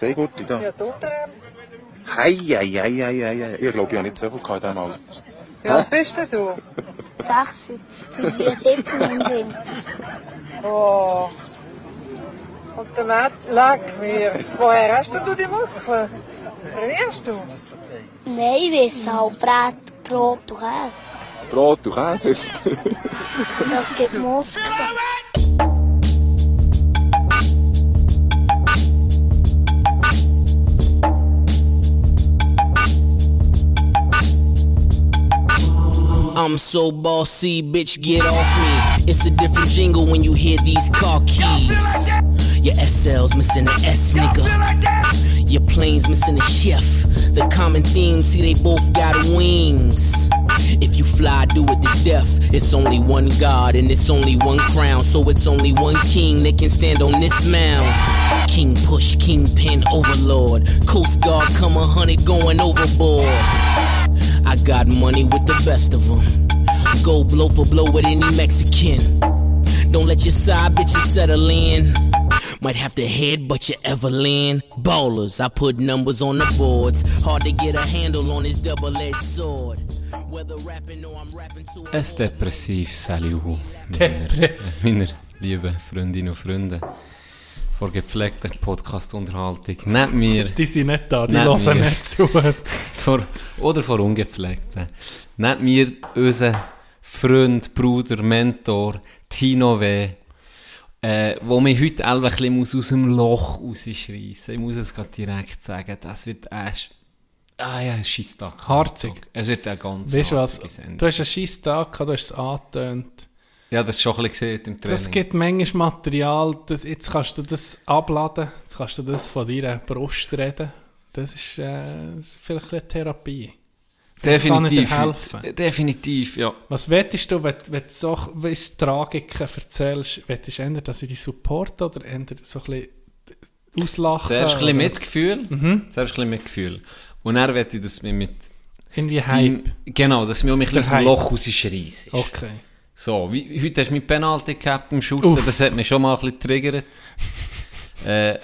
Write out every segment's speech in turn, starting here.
Gute da. Ja, hei. Ich glaube, ich habe nicht so viel gehabt in diesem Alter. Wie alt bist denn du? Sechs. Für die sieben und hinten. Oh. Und der Matt lag mir. Woher hast du die Muskeln? Trainierst du? Nein, ich weiß auch Brot, Brot und Käse. Brot und Käse. Das gibt Muskeln. I'm so bossy, bitch, get off me. It's a different jingle when you hear these car keys. Your SL's missing the S, nigga. Your plane's missing the chef. The common theme, see, they both got wings. If you fly, do it to death. It's only one God and it's only one crown. So it's only one king that can stand on this mound. King push, kingpin, overlord. Coast Guard come a hundred going overboard. I got money with the best of them. Go blow for blow with any Mexican. Don't let your side bitches settle in. Might have to headbutt your Everland. Ballers, I put numbers on the boards. Hard to get a handle on this double-edged sword. Whether rapping or I'm rapping to Ein depressives Salut, meiner, meiner lieben Freundinnen und Freunde. Vor gepflegter Podcast-Unterhaltung. Nicht mir. Die sind nicht da, die hören mir. nicht zu. vor, oder vor ungepflegten. Nicht mir, unser Freund, Bruder, Mentor, Tino W., äh, wo mich heute ein bisschen muss aus dem Loch rausschreissen Ich muss es gerade direkt sagen. Das wird erst. Ah ja, ein Scheisstag. Harzig. Es wird ein ganz Weißt du was? Du hast einen scheiß Tag gehabt, du hast es angetönt. Ja, das ist schon ein bisschen gesehen im Training. Das gibt manchmal Material, das, jetzt kannst du das abladen, jetzt kannst du das von deiner Brust reden. Das ist, äh, das ist vielleicht eine Therapie. Vielleicht kann dir Definitiv. helfen. Definitiv, ja. Was wettest du, wenn, wenn du so weißt, Tragiken erzählst, wettest du eher, dass ich dich supporte oder eher so ein bisschen auslachen? Zuerst ein bisschen Mitgefühl. Mhm. Zuerst ein bisschen Mitgefühl. Und dann werde ich das mir mit... Irgendwie Hype. Genau, dass mir mich ein bisschen aus dem. Loch rausschreisse. Okay. So, wie, heute hast du mit Penalty gehabt im Shooten, Uff. das hat mich schon mal ein bisschen getriggert. äh,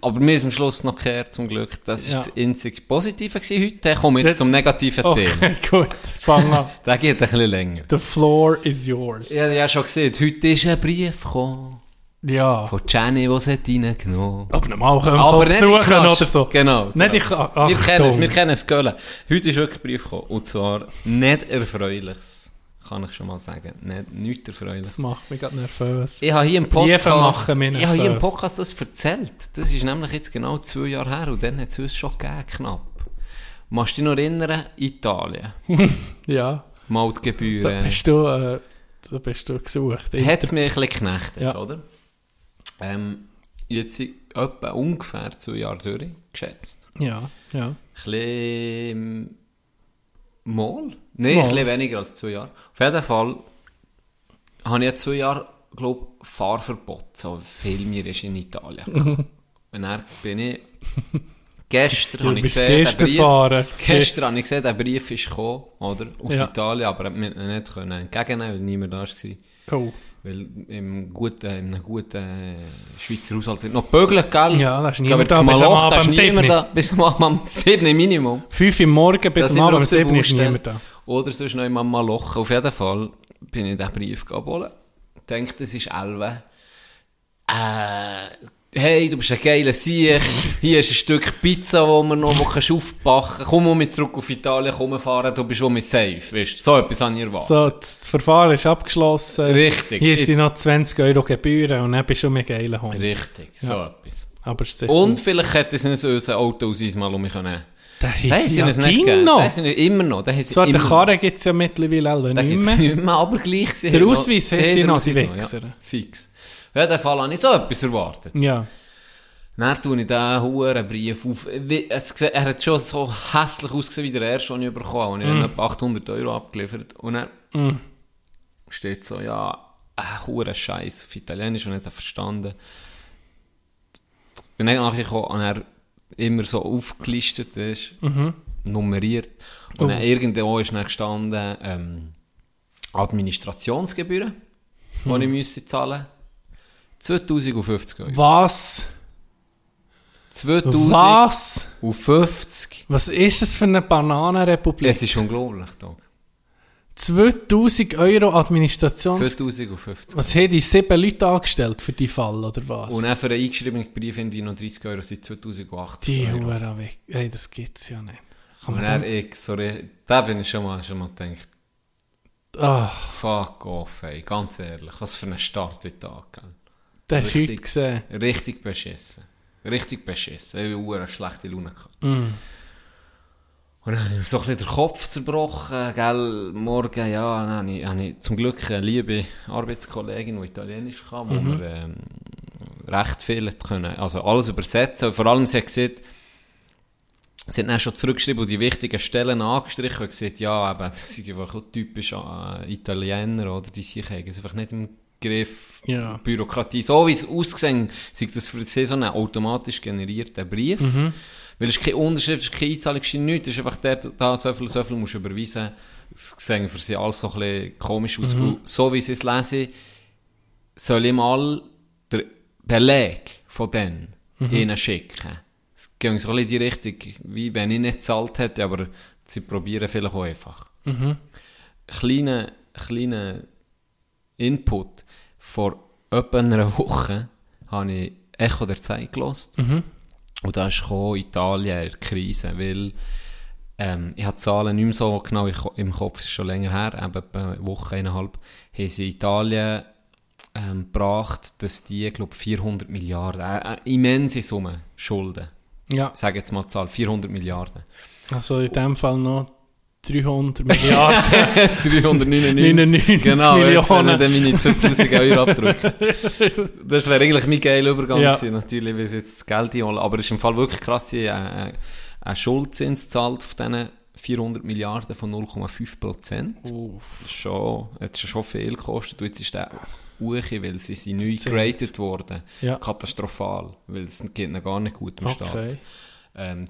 aber mir ist am Schluss noch gekehrt, zum Glück. Das ist Ja. das einzige Positive gewesen heute. Dann komme ich jetzt Das- zum negativen Thema. Okay, gut. Fang an. Der geht ein bisschen länger. The floor is yours. Ich habe ja schon gesehen, heute ist ein Brief gekommen Ja. von Jenny, die es hat reingenommen Aber normal können wir Aber nicht in besuchen Knast. oder so. Genau. Nicht genau. in Ka- Wir kennen es, wir kennen es, Göhlen. Heute ist wirklich ein Brief gekommen. Und zwar nicht Erfreuliches. Kann ich schon mal sagen. Nicht, nichts Erfreuliches. Das macht mich gerade nervös. Ich habe hier im Podcast, ich habe hier im. Podcast das erzählt. Das ist nämlich jetzt genau zwei Jahre her und dann hat es uns schon gegeben, knapp. Machst du dich noch erinnern? Italien. Ja. Da Mautgebühren. bist du, äh, da bist du gesucht. Hat es mich ein bisschen geknechtet, Ja. oder? Ähm, jetzt sind etwa ungefähr zwei Jahre durch, geschätzt. Ja, ja. Ein bisschen mal? Nein, ein bisschen weniger als zwei Jahre. Auf jeden Fall habe ich zwei Jahre, glaube Fahrverbot, so viel mir ist in Italien. Und dann bin ich gestern habe ich gesehen, gestern Brief. Jetzt gestern habe ich gesehen, der Brief ist gekommen, oder? Aus Ja. Italien, aber wir nicht können entgegennehmen, weil niemand da war. Oh. Weil im guten, in einem guten äh, Schweizer Haushalt wird noch gebügelt, gell? Ja, da ist niemand da, bis am Abend 7. da, bis am Abend um 7 Minimum. Fünf im Morgen bis am Abend der 7 ist niemand da. Oder sonst noch immer mal Loch. Auf jeden Fall bin ich den Brief abholen. Ich denke, das ist Elwe. Äh, hey, du bist ein geiler Sieg. Hier ist ein Stück Pizza, wo man noch wo kannst aufbacken kannst. Komm mit zurück auf Italien, komm fahren, du bist schon mit safe. Weißt, so etwas habe ich erwartet. So, das Verfahren ist abgeschlossen. Richtig. Hier sind noch 20 Euro Gebühren und dann bist du mit geilen Hund. Richtig, so Ja. etwas. Aber es ist Und vielleicht hätte sie uns unser Autoausweis mal um mich nehmen Da ist ja uns haben sie nicht- immer noch. Sie So, der. Karre gibt es ja mittlerweile Den nicht mehr. nicht mehr, aber gleich. Der Ausweis haben haben sie noch, die Wichser. Fix. Ja, dem Fall habe ich so etwas erwartet. Ja. Dann tue ich diesen huren Brief auf. Es, er hat schon so hässlich ausgesehen wie der erste, den ich bekommen habe. Und ich Mm. habe etwa 800 Euro abgeliefert. Und dann steht so, ja, ein huren Scheiß auf Italienisch und nicht verstanden. Bin dann nachher gekommen und er immer so aufgelistet ist, Mhm. nummeriert. Oh. Und dann irgendwo ist dann gestanden, ähm, Administrationsgebühren, Hm. die ich müsste zahlen 2050 Euro. Was? 2050. Was? Was ist das für eine Bananenrepublik? Es ist unglaublich, Tag. 2000 Euro Administrations... 2050. Was haben die sieben Leute angestellt für die Fall, oder was? Und dann für einen eingeschriebenen Brief in die noch 30 Euro sind 2080 die Euro. Hure weg. Ey, das gibt's ja nicht. Kann Und dann ich, sorry, da bin ich schon mal, schon mal gedacht, Ah, fuck off, ey, ganz ehrlich, was für ein Start in den Tag, gell? Der hast du heute Richtig. gesehen. Richtig beschissen. Richtig beschissen. Ich habe eine schlechte Laune gehabt. Mm. Und dann habe ich mir so ein bisschen den Kopf zerbrochen, gell, morgen, ja, dann habe ich, habe ich zum Glück eine liebe Arbeitskollegin, die Italienisch kann, wo Mhm. wir ähm, recht viel können, also alles übersetzen. Und vor allem, sie hat gesagt, sie hat dann schon zurückgeschrieben und die wichtigen Stellen angestrichen und gesagt, ja, eben, das sind einfach typisch äh, Italiener, oder, die sich haben es einfach nicht im Griff, Ja. Bürokratie, so wie es aussehen, sagt das für sie so ein automatisch generierter Brief. Weil es ist keine Unterschrift, es ist keine Einzahlung, es ist nichts, es ist einfach der, da, so viel, so viel musst du überweisen. Es sehen für sie alles so ein bisschen komisch aus. Und So wie sie es lesen, soll ich mal den Beleg von denen ihnen schicken. Es geht so ein bisschen in die Richtung, wie wenn ich nicht gezahlt hätte, aber sie probieren vielleicht auch einfach. Kleiner, kleiner Input. Vor etwa einer Woche habe ich Echo der Zeit gelost. Und da ist Italien in der Krise, weil ähm, ich habe die Zahlen nicht mehr so genau im Ko- im Kopf, ist schon länger her, eben eine Woche, eineinhalb, haben sie Italien ähm, gebracht, dass die, glaube 400 Milliarden, äh, äh, immense Summe schulden. Ja, Ich sage jetzt mal die Zahl, 400 Milliarden. also in dem Fall noch 300 Milliarden. 399 99 genau, Millionen. dann meine 2000 Euro abdrücken. Das wäre eigentlich mein geiler Übergang Ja. gewesen, natürlich, weil sie jetzt das Geld einholen. Aber es ist im Fall wirklich krass, sie äh, einen Schuldzins zahlt auf diesen 400 Milliarden von 0,5 Prozent. Schon, hat schon viel gekostet. Und jetzt ist der hoch, weil sie sind neu geratet worden. Ja. Katastrophal, weil es geht ihnen gar nicht gut im Okay. Staat. Ähm,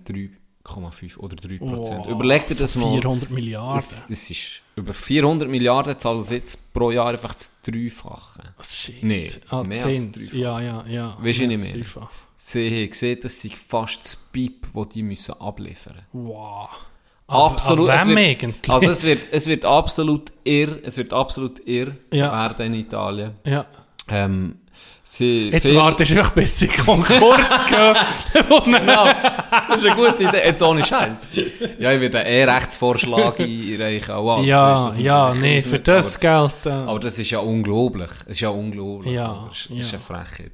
3,5 oder 3 Prozent. Wow, Überleg dir das mal. 400 Milliarden. Es, es ist über 400 Milliarden zahlen sie jetzt pro Jahr einfach das Dreifache. Oh, Shit. Nee, ah, mehr als Zins. dreifach. Ja, ja, ja. Weisst du nicht als mehr? dreifach. Sie haben gesehen, das sind fast das Piep, das die müssen abliefern Wow. Absolut. An es wird, eigentlich? Also es wird, es wird absolut irr, es wird absolut irr Ja. werden in Italien. ja. Ähm, sie Jetzt viel- wartest du einfach, bis sie Konkurs gehen. Genau, das ist eine gute Idee. Jetzt ohne Scheiß. Ja, ich werde einen E-Rechtsvorschlag einreichen. Oh, wow, ja, das ist- das ja, nee, für das Geld. Äh, Aber das ist ja unglaublich. Es ist ja unglaublich. Ja? Das ist, das ist ja. eine Frechheit.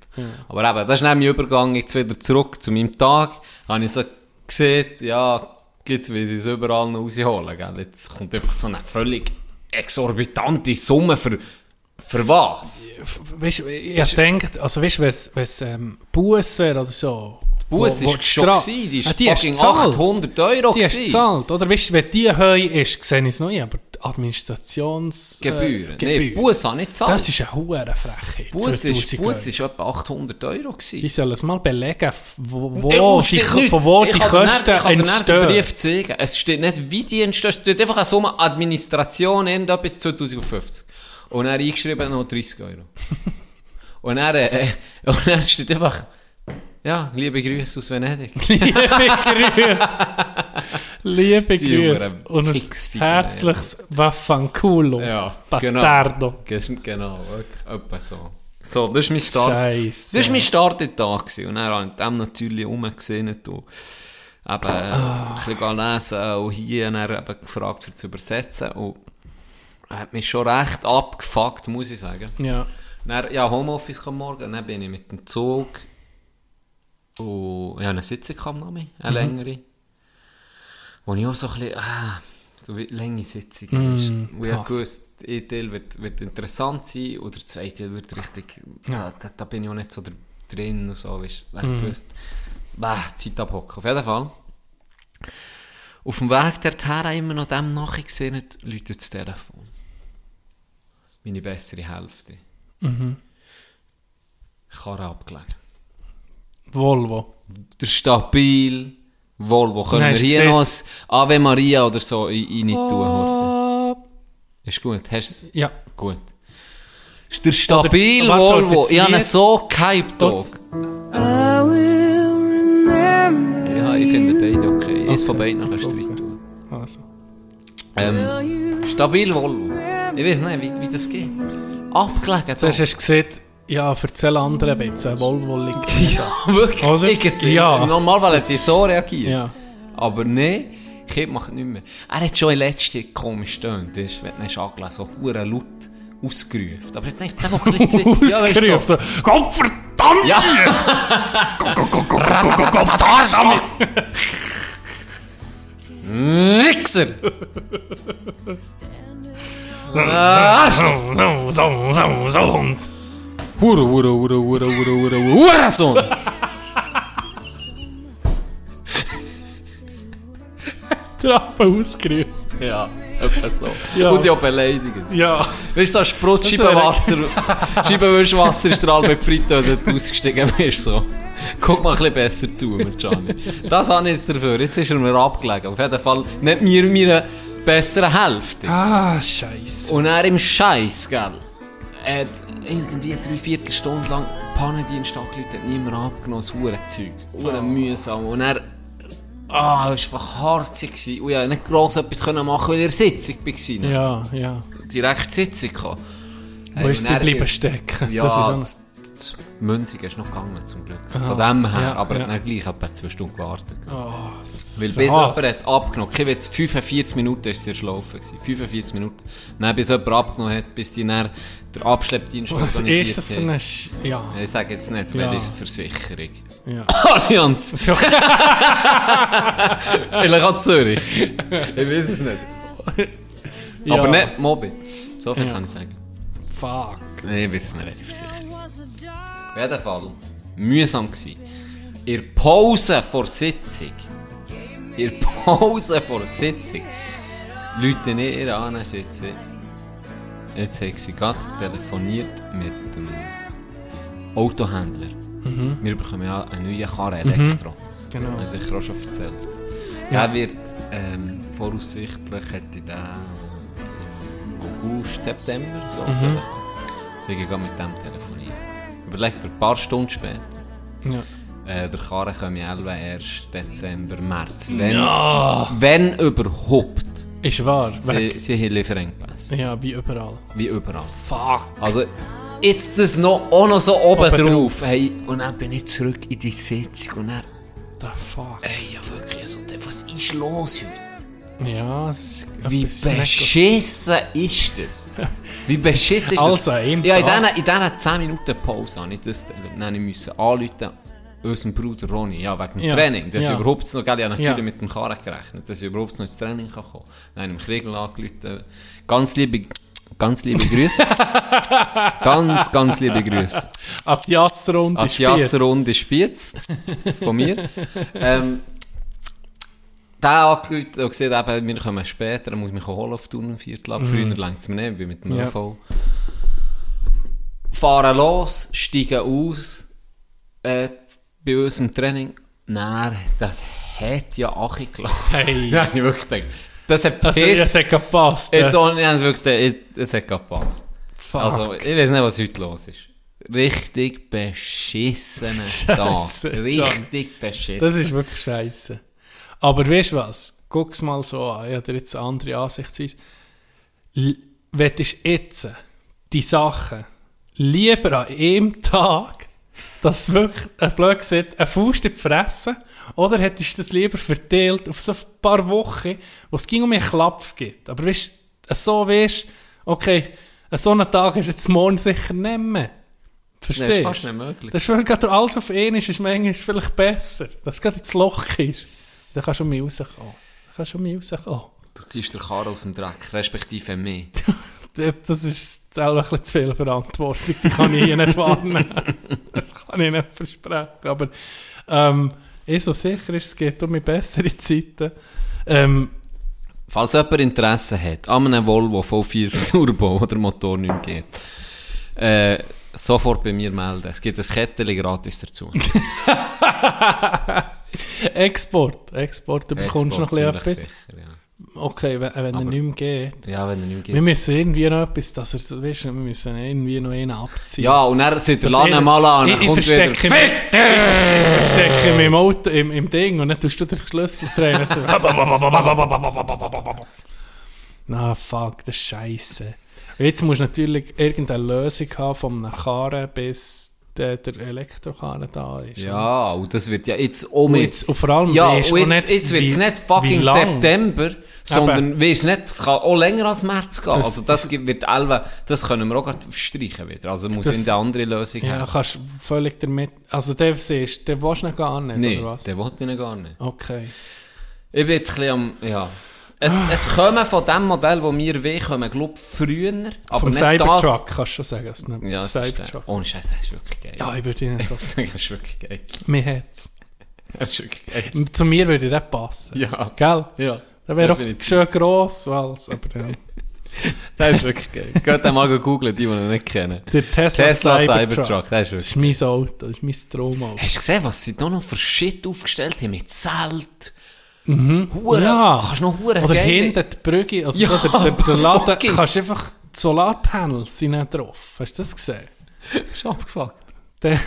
Aber eben, das ist mein Übergang jetzt wieder zurück zu meinem Tag. Habe ich so gesehen, ja, jetzt will sie es überall noch rausholen. Gell? Jetzt kommt einfach so eine völlig exorbitante Summe für, für was? weißt, ich denke, also weißt, du, wenn es ähm, Buß wäre oder so. Bus wo- wo ist schon gewesen, die ist Ah, die fucking gezahlt. 800 Euro Die hast gezahlt, oder? Weißt wenn die heu ist, sehe ich es noch nicht, aber die Administrations... Gebühren. Äh, nee, Gebühren. Bus habe ich gezahlt. Das ist eine hohe Frechheit. Bus ist, 2000 Bus Euro. ist etwa 800 Euro gewesen. Die sollen es mal belegen, wo, wo die, nicht. von wo Ich die nicht- Kosten Ich nicht den entstehen. Brief zeigen. Es steht nicht, wie die entstehen. Es steht einfach eine Summe Administration, irgendetwas 2050. Und er eingeschrieben noch 30 Euro. und er, äh, und er steht einfach, ja, liebe Grüße aus Venedig. Liebe Grüße. Liebe Die Grüße. Und ein herzliches Waffanculo. Ja, Bastardo. Genau, genau etwa so. So, das ist mein Start. Scheiße. Das war mein Starttag. gewesen. Und dann habe ich dem natürlich rumgesehen und eben Ah. ein bisschen lesen und hier und dann eben gefragt, für zu übersetzen. Und er hat mich schon recht abgefuckt, muss ich sagen. Ja. Dann, ja, Homeoffice kam morgen, dann bin ich mit dem Zug und ja, eine Sitzung kam noch mehr, eine längere. Wo ich auch so ein bisschen, ah, so wie lange Sitzungen mm, Wo ich krass. gewusst, eine Teil wird, wird interessant sein und der zweite Teil wird richtig, da, da, da bin ich auch nicht so drin und so, weißt du, mm. gewusst, bah, Zeit abhocken. Auf jeden Fall. Auf dem Weg dorthin immer noch dem nachgesehen, läutet das Telefon. Meine bessere Hälfte. Karre abgelegt. Volvo. Der stabil Volvo. Können Nein, wir hier gesehen? noch ein Ave Maria oder so in, in tun? Ist gut. Hast ja. gut. Ist der stabil Oder warte, Volvo. Ich habe ihn so gehypt. Das- Dog. eins von beiden kannst du rein tun. Also. Ähm, stabil Volvo. Ich weiß nicht, wie, wie das geht. Abgelegen. Zuerst hast du gesehen, ja, erzähl anderen jetzt, ein Volvo liegt. Ja, wirklich. Oder? Irgendwie. Ja. Normalerweise hätte ich so reagiert. Ja. Aber nein, Kind macht nicht mehr. Er hat schon in letzter komisch getönt, weißt, wenn du ihn hast angelesen so hure laut ausgerufen. Aber ich denke, der ein bisschen. Ja, du, so. Gott verdammt! Ja. So, so, so, so, so, und. Hure, hure, hure, hure, hure, hure, hure, Sohn! Trappe ausgerufen. Ja, etwa so. Ja. Und auch beleidigt. Ja. Weißt du, so Sprutz, Scheibenwasser, Scheibenwischwasser ist der halbe Fritteuse, du ausgestiegen bist, so. Guck mal ein bisschen besser zu mir, Gianni. Das habe ich jetzt dafür. Jetzt ist er mir abgelegen. Auf jeden Fall nicht mir meine bessere Hälfte. Ah, Scheiße. Und er im Scheiß, gell? Er hat irgendwie drei Viertelstunde lang Pannendienst angerufen, hat niemand abgenommen, das Hurenzeug. Huren mühsam. Und er... Ah, er war einfach harzig. Und ich konnte nicht gross etwas machen, weil er Sitzung war. Ja, ja. Direkt Sitzung gehabt. Wo ist sie bleiben stecken? Ja, das ist das, Münzig ist noch gegangen, zum Glück. Aha. Von dem her, Ja, aber ja. dann gleich etwa zwei Stunden gewartet. Oh, Weil bis jemand hat abgenommen, ich jetzt 45 Minuten ist sie erschlafen gewesen. 45 Minuten. Dann bis jemand abgenommen hat, bis die dann der Abschleppdienst Was organisiert ist das für eine... Sch ja, Ich sage jetzt nicht, Ja. welche Versicherung. ja. Allianz! Vielleicht auch Zürich. Ich weiß es nicht. ja. Aber nicht Mobi. So viel Ja. kann ich sagen. Fuck. Nein, ich weiß es nicht. Auf jeden Fall, mühsam gsi. In der Pause vor Sitzung, in der Pause vor Sitzung, Leute nicht ihre an sitzen. Jetzt hat sie gerade telefoniert mit dem Autohändler. Wir bekommen ja eine neue Karre, Elektro. Genau. Habe ich auch schon erzählt. Ja. Der wird ähm, voraussichtlich hätte der August, September so mhm. so ich gehe mit dem telefonieren. Überlegt er ein paar Stunden später. Ja. Äh, der Karre kommt ja erst Dezember, März. Wenn, wenn überhaupt. Ist wahr. Sie, Weg. sie haben Lieferengpässe. Ja, wie überall. Wie überall. Fuck. Also, jetzt das noch, auch noch so oben, Oben drauf. Hey, und dann bin ich zurück in die Sitzung und dann, The fuck. ey, ja wirklich, also, was ist los heute? Ja, es ist Wie beschissen ist das? Wie beschissen ist Also, das? im ja, in diesen, in diesen 10 Minuten Pause habe ich das dann ich müssen anrufen unserem Bruder Ronny, ja, wegen dem Ja, Training. Dass ja. ich überhaupt noch, gell, ich habe natürlich Ja. mit dem Karren gerechnet, dass ich überhaupt noch ins Training kann kommen kann. Dann habe ich Kriegel angerufen. Ganz liebe, ganz liebe Grüße. ganz, ganz liebe Grüße. An die Jassrunde An die Jassrunde Spiez von mir. ähm, der angerufen und gesagt, eben, wir kommen später, dann muss ich mich holen auf Turnviertel ab. Früher längt es mir nicht, ich bin mit dem Mhm. Ja. ÖV. Fahren los, steigen aus, äh, bei uns im Training. Nein, das hat ja Achi gelassen. Hey. Ja, ich wirklich gedacht. Das hat Also, es hat gepasst. Jetzt ja. ohne, es wirklich, gedacht, es hat gepasst. Fuck. Also, ich weiß nicht, was heute los ist. Richtig beschissener Tag. Richtig beschissen. Das ist wirklich scheiße. Aber weißt du was? Guck's mal so an. Ich habe jetzt eine andere Ansichtsweise. L- Wettest jetzt die Sachen lieber an einem Tag, dass wirklich, ein blöd gesagt, eine Faust in die Fresse, oder hättest du das lieber verteilt auf so ein paar Wochen, wo es ging um einen Klapf gibt. Aber weißt du, so weißt okay, so einen Tag ist jetzt morgen sicher nicht mehr. Verstehst Das du? ist fast nicht möglich. Das ist, weil gerade alles auf einen ist, ist manchmal vielleicht besser. Dass es gerade ins Loch ist. Dann kannst du mich rauskommen. Kannst du mich rauskommen. Du ziehst den Karren aus dem Dreck, respektive mehr. Das- Das ist selber ein bisschen zu viel Verantwortung. Die kann ich hier nicht wahrnehmen. Das kann ich nicht versprechen. Aber ähm, ich so sicher ist, es geht um mich bessere Zeiten. Ähm, Falls jemand Interesse hat an einem Volvo V4 Turbo oder Motor nicht mehr geht, äh, sofort bei mir melden. Es gibt ein Kettchen gratis dazu. Export. Export, du bekommst noch ein bisschen Export etwas. sicher, ja. okay, wenn, wenn er nicht mehr geht. Ja, wenn er nicht Wir geht. müssen irgendwie noch etwas, dass er so, weißt du, wir müssen irgendwie noch einen abziehen. Ja, und dann sind der er- mal an, ich, dann ich kommt wieder... verstecke mich, ich verstecke mich im Auto, im, im Ding und dann tust du den Schlüssel drehen. Na, fuck, das ist scheiße. Jetzt musst du natürlich irgendeine Lösung haben von einem Karren, bis der, der Elektrokarren da ist. Ja, und das wird ja jetzt auch Und, jetzt, und vor allem Ja, und jetzt, nicht, jetzt wird es wie- nicht wie fucking. September, sondern weisst nicht, es kann auch länger als März gehen. Das- also das wird Elva, das können wir auch grad streichen wieder. Also muss Das- in eine andere Lösung Ja, haben. kannst völlig damit... Also der siehst, der willst du gar nicht, Nein, oder was? den wollte ich gar nicht. Okay. Ich bin jetzt ein bisschen am... Ja. Es, es kommen von dem Modell, das wir wollen, kommen, glaube ich, früher. Aber Vom nicht Cybertruck kannst du schon sagen. Es Das. Ja, das. Cybertruck. Ohne Scheiß, das ist wirklich geil. Ja, ich würde ihn so Ich sage, das ist wirklich geil. Mir hat's. Das ist wirklich geil. Zu mir würde der passen. Ja. Gell? Ja. Der wäre auch schön gross, als, aber ja. Das ist wirklich geil. Geht den mal googeln, die, die ihn nicht kennen. Der Tesla, Tesla Cybertruck. Cybertruck, das ist Das wirklich ist mein Auto, das ist mein Traumauto. Hast du gesehen, was sie da noch für Shit aufgestellt haben mit Zelt? Mhm. Hure, Ja. Kannst noch Hure Oder geil- hinten die Brücke, also Ja, der, der, der Laden, fucking. kannst einfach, die Solarpanels sind nicht drauf. Hast du das gesehen? Das ist abgefuckt. Das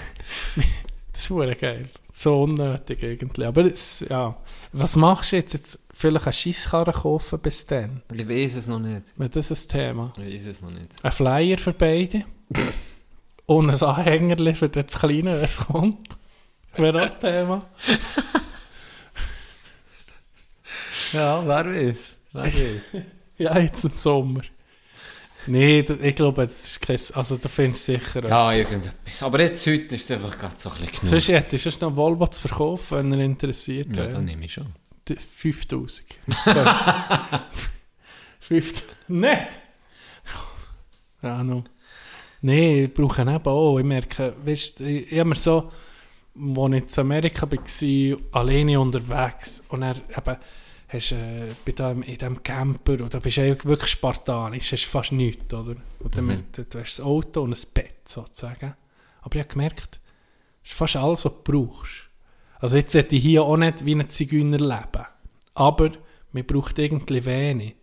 ist hure geil. So unnötig irgendwie. Aber es, ja. Was machst du jetzt? jetzt vielleicht eine Scheisskarre kaufen bis dann? Ich weiß es noch nicht. Weil das ist das Thema. Ich weiß es noch nicht. Ein Flyer für beide. Und ein Anhängerli für das Kleine, wenn es kommt. Wäre das Thema? Ja, wer weiß. Wer weiß. Ja, jetzt im Sommer. Nee, ich glaube, das ist kein, also da findest du sicher. ja, irgendetwas. Aber jetzt heute ist es einfach gerade so ein bisschen genug. Sonst hättest du noch Volvo zu verkaufen, wenn er interessiert ja, wäre. dann nehme ich schon. D- 5000. 5000. Nicht! Ja, no. Nee, ich brauche eben auch. Ich merke, weißt, ich, ich habe mir so, als ich in Amerika war, alleine unterwegs und er eben, hast, äh, bei dem, in diesem Camper, da bist du wirklich spartanisch, hast fast nichts, oder? Und dann, Mhm. du, du hast das Auto und ein Bett, sozusagen. Aber ich habe gemerkt, das ist fast alles, was du brauchst. Also jetzt werde ich hier auch nicht wie ein Zigeuner leben. Aber man braucht irgendwie wenig.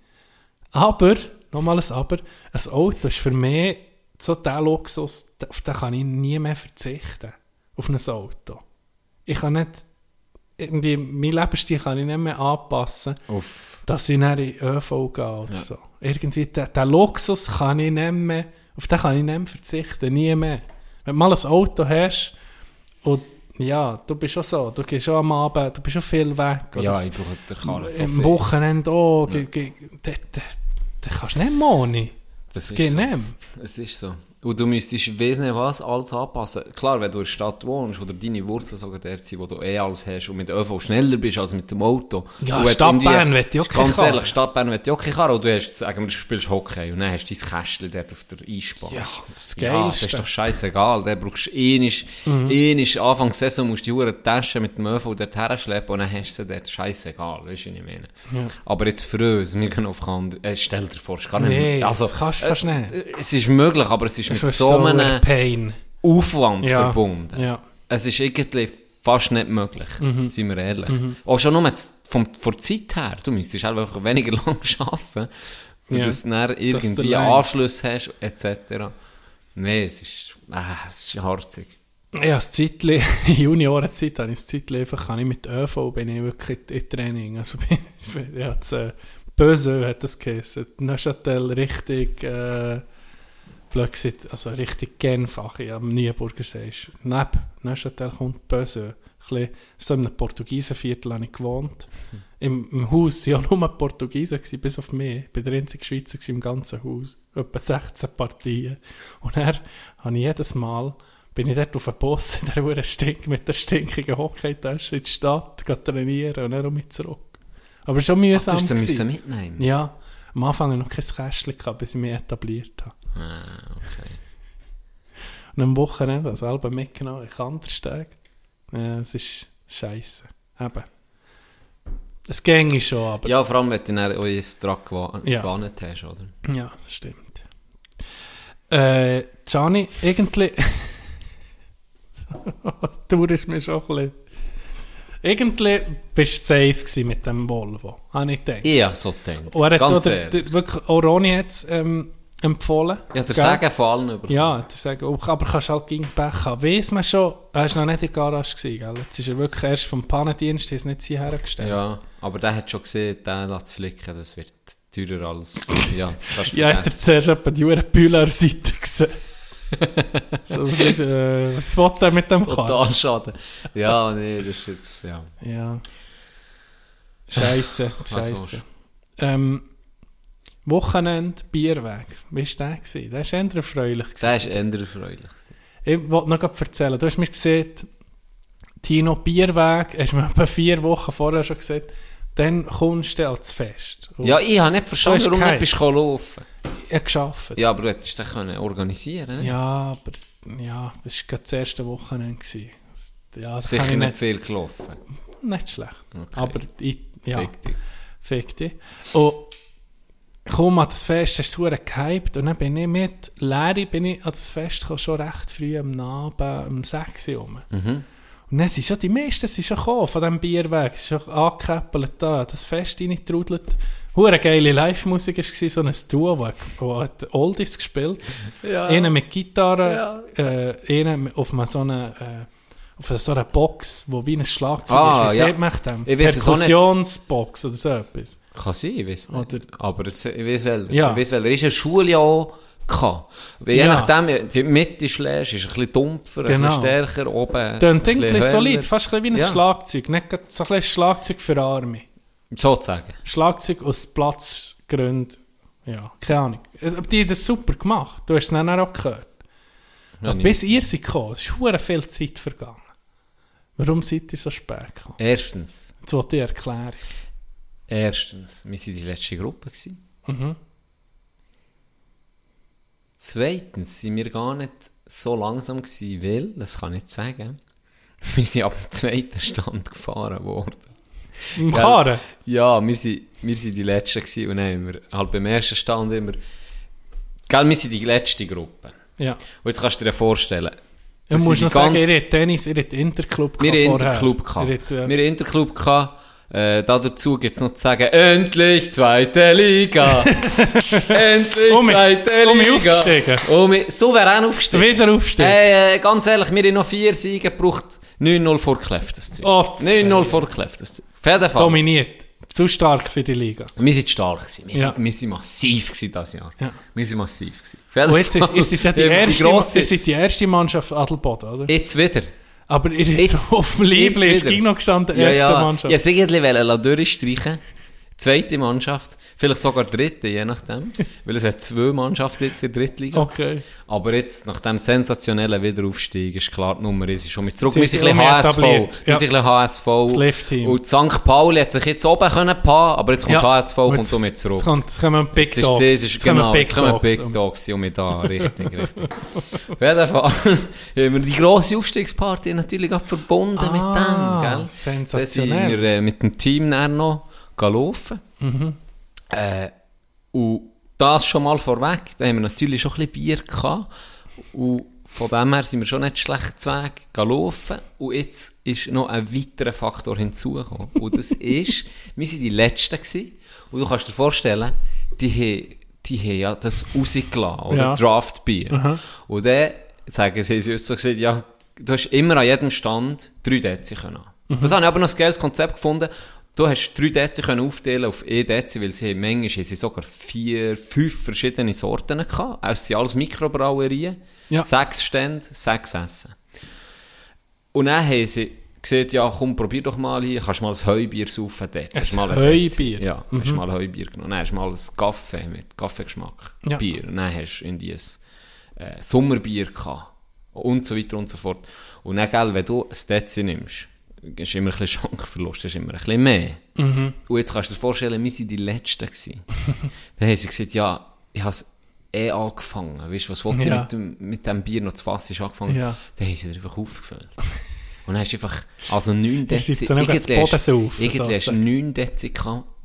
Aber, nochmal ein Aber, ein Auto ist für mich so der Luxus, auf den kann ich nie mehr verzichten. Auf ein Auto. Ich kann nicht, irgendwie, mein Lebensstil kann ich nicht mehr anpassen, Auf. dass ich dann in ÖV gehe oder Ja. so. Irgendwie, den, den Luxus kann ich nicht mehr, auf den kann ich nicht mehr verzichten, nie mehr. Wenn du mal ein Auto hast und ja, du bist schon so, du gehst schon am Abend, du bist schon viel weg. Oder Ja, ich brauche den Karren so Im. Wochenende auch, ge- da da- da kannst du nicht mehr ohne. Das Das geht so. nicht mehr. Es ist so. Und du müsstest wesentlich was alles anpassen. Klar, wenn du in der Stadt wohnst oder deine Wurzeln sogar dort sind, wo du eh alles hast und mit dem ÖV schneller bist als mit dem Auto. Ja, Stadt Bern ich auch keine Ganz ehrlich, Stadt Bern auch keine Karre. Und du hast, sagen wir, du spielst Hockey und dann hast du dein Kästchen dort auf der Eisbahn. Ja, das ist das Ja, das ist doch scheißegal. Der brauchst du ähnlich, Mhm. ähnlich Anfang der Saison musst du die Taschen mit dem ÖV dort herschleppen und dann hast du sie dort. Scheißegal, weißt du, was ich meine? Aber jetzt für uns, wir gehen auf Kand, äh, stell dir vor, es gar nicht Nee, also, das kannst du fast nicht. äh, Es ist möglich, aber es ist mit Das so ein einem Pain. Aufwand Ja. verbunden. Ja. Es ist irgendwie fast nicht möglich, Mhm. seien wir ehrlich. Auch schon nur vom, von der Zeit her, du müsstest einfach weniger lang arbeiten, Ja. dass du dann irgendwie Line- Anschluss hast, etc. Nein, es ist, äh, es ist harzig. Ja, das Zeitli, Juniorenzeit habe ich das Zeitli einfach, kann ich mit ÖV, bin ich wirklich in, in Training. Also bin, ja, das, äh, Böse hat das geheißen. Neuchâtel richtig, äh, blöd gesagt, also richtig Genfach, am Nieburger See ist. Neben Neuchâtel kommt Böse. Ein so in einem Portugiesenviertel habe ich gewohnt. Im, Im Haus waren ja nur Portugiesen, gewesen, bis auf mich. Ich war der einzige Schweizer im ganzen Haus. Etwa 16 Partien. Und dann habe ich jedes Mal, bin ich dort auf dem Bus in der stink, mit der stinkigen Hockeytasche in die Stadt, trainieren und dann mich zurück. Aber schon Ach, du mühsam. hast sie mitnehmen? Ja, am Anfang hatte ich noch kein Kästchen, bis ich mich etabliert habe. Ah, okay. Und am Wochenende das Album mitgenommen in Kandersteg. Ja, es ist scheiße. Eben. Es ginge schon, aber... Ja, vor allem, wenn du dann euer Truck gewa- Ja. gewarnt hast, oder? Ja, das stimmt. Äh, Gianni, irgendwie. du ist mir schon ein bisschen. Irgendwie bist du safe mit dem Volvo. Habe ich gedacht. Ja, so denke Und er hat Ganz oder, ehrlich. der, wirklich, auch Ronny hat es ähm, empfohlen. Ja, der? Sagen von allen über. Ja, der sagen, oh, aber kannst halt gegen Pech haben. Weiss man schon, er war noch nicht in der Garage, gewesen, gell? Jetzt ist er wirklich erst vom Pannendienst, die es nicht hierher gestellt. Ja, aber der hat schon gesehen, der lässt flicken, das wird teurer als. Ja, das kannst du Ja, hat er zuerst etwa die Uhren Bühler Seite gesehen. so, was, ist, äh, was will er mit dem Karren? Total schade. Ja, nee, das ist jetzt. Ja. Ja. Scheiße, Was scheiße. Ähm, Wochenende, Bierweg. Wie war der? gewesen? Der war eher erfreulich. Der ist eher erfreulich. Ich wollte noch erzählen. Du hast mir gesehen, Tino, Bierweg, hast du mir etwa vier Wochen vorher schon gesagt, dann kommst du als Fest. Und Ja, ich habe nicht verstanden, Du warum keinen. nicht du laufen. Ich gearbeitet. Ja, aber du hättest das können organisieren ne? Ja, aber ja, das war gerade das erste Wochenende. gewesen. Ja, Sicher nicht nicht, viel gelaufen. nicht schlecht. Okay. Aber ich, ja, Fick dich. fick dich. Und komm an das Fest, hast du gehypt. Und dann bin ich mit Larry bin ich an das Fest gekommen, schon recht früh am Abend, um 6 Uhr rum. Mhm. Und dann sind schon die meisten sind schon gekommen von diesem Bierweg. Sie sind schon angekäppelt da, das Fest reingetrudelt. Hure geile Live-Musik war, so ein Duo, wo, wo hat Oldies gespielt. Ja. Einer mit Gitarre, äh, einer mit- auf einer so einer, äh, auf so einer Box, wo wie ein Schlagzeug Ah, ist. Wie ja. sagt man nicht. Perkussionsbox oder so etwas. Kann sein, ich weiß nicht. Oder- aber es, ich weiß welcher. Ja. Ich weiß welcher. Ist auch gehabt. Weil Je Ja. nachdem, die Mitte schlägst, ist ein bisschen dumpfer, ein Genau. bisschen stärker, oben Tönt ein bisschen solid, fast ein bisschen wie ein Ja. Schlagzeug. Nicht so ein bisschen Schlagzeug für Arme. Sozusagen. Schlagzeug aus Platzgründen. Ja, keine Ahnung. Aber die haben das super gemacht. Du hast es dann auch gehört. Ja, bis ihr seid gekommen, ist verdammt viel Zeit vergangen. Warum seid ihr so spät gekommen? Erstens, Jetzt wollte ich erklären. Erstens, wir waren die letzte Gruppe. Mhm. Zweitens sind wir gar nicht so langsam gewesen, weil, das kann ich nicht sagen, wir sind ab dem zweiten Stand gefahren worden. Im? Karren? Ja, wir sind, wir sind die Letzten gewesen und dann haben wir halt beim ersten Stand immer, gell, wir sind die letzte Gruppe. Ja. Und jetzt kannst du dir vorstellen, Du musst sind noch sagen, ihr habt Tennis, ihr habt Interclub wir gehabt haben vorher. Interclub gehabt. Ihr habt, äh, Wir Interclub gehabt. Äh, da dazu gibt es noch zu sagen, endlich zweite Liga. endlich Um zweite um Liga. aufgestiegen. Um souverän aufgestiegen. Wieder aufstehen. Äh, ganz ehrlich, wir haben noch vier Siege gebraucht. 9-0 vor Klef, das Zeug. Oh, das- 9-0 vor Klef, das Zeug. Auf jeden Fall. Dominiert. Zu stark für die Liga. Wir sind stark gewesen. Wir, Ja. sind, wir sind massiv gewesen das Jahr. Ja. Wir sind massiv gewesen. Und jetzt ist, ihr seid ja die, erste, grosse- ihr seid die erste Mannschaft Adelboden, oder? Jetzt wieder. Aber ihr habt Jetzt- auf dem jetzt ist noch gestanden, Ja, erste ja. Mannschaft. Ja, irgendwie wollen durchstreichen. Zweite Mannschaft. Vielleicht sogar dritte, je nachdem. Weil es hat zwei Mannschaften jetzt in der Drittliga. Okay. Aber jetzt, nach dem sensationellen Wiederaufstieg, ist klar, die Nummer ist schon mit zurück. Wir sind ein bisschen HSV. Wir ja. sind ein HSV. Das Lift-Team. Und St. Pauli hat sich jetzt oben können paaren, aber jetzt kommt HSV Und kommt jetzt- somit zurück. Jetzt, kommt, jetzt kommen Big Jetzt ist Dogs. es, es ist, Jetzt kommen genau, Big jetzt kommen. Big Dogs, mich da, richtig, richtig. Auf jeden Fall haben wir die grosse Aufstiegsparty natürlich auch verbunden Ah, mit dem, gell? Sensationell. sind wir äh, mit dem Team dann noch gelaufen. Mhm. Äh, und das schon mal vorweg, da haben wir natürlich schon ein bisschen Bier gehabt. Und von dem her sind wir schon nicht schlecht zu Weg gelaufen. Und jetzt ist noch ein weiterer Faktor hinzugekommen. Und das ist, wir waren die Letzten gewesen. Und du kannst dir vorstellen, die haben, die haben ja das rausgelassen, oder? Ja. Draftbier. Und dann sagen sie, sie uns so gesagt, ja, du hast immer an jedem Stand drei Dezi können. haben. Das habe ich aber noch ein geiles Konzept gefunden. Du hast drei Dezi können aufteilen auf e Dezi, weil sie haben manchmal haben sie sogar vier, fünf verschiedene Sorten gehabt. Also es sind alles Mikrobrauerien. Ja. Sechs Stände, sechs Essen. Und dann haben sie gesagt, ja komm, probier doch mal hier, kannst mal ein Heubier saufen dort. Hast mal ein Dezi. Heubier? Ja, hast mal ein Heubier genommen. Dann hast du mal ein Kaffee mit Kaffeegeschmack, Ja. Bier. Und dann hast du irgendwie ein äh, Sommerbier gehabt. Und so weiter und so fort. Und dann, gell, wenn du ein Dezi nimmst, ist immer ein bisschen Schankverlust, ist immer ein bisschen mehr. Mhm. Und jetzt kannst du dir vorstellen, wir waren die Letzten. Dann haben sie gesagt, ja, ich habe es eh angefangen. Weißt du, was wollte Ja. mit dem, mit dem Bier noch zu fassen ist angefangen? Ja. Dann haben sie dir einfach aufgefüllt. Und dann hast du einfach, also 9 Ihr seid Dezi, irgendwie hast- du sozusagen. 9 Dezi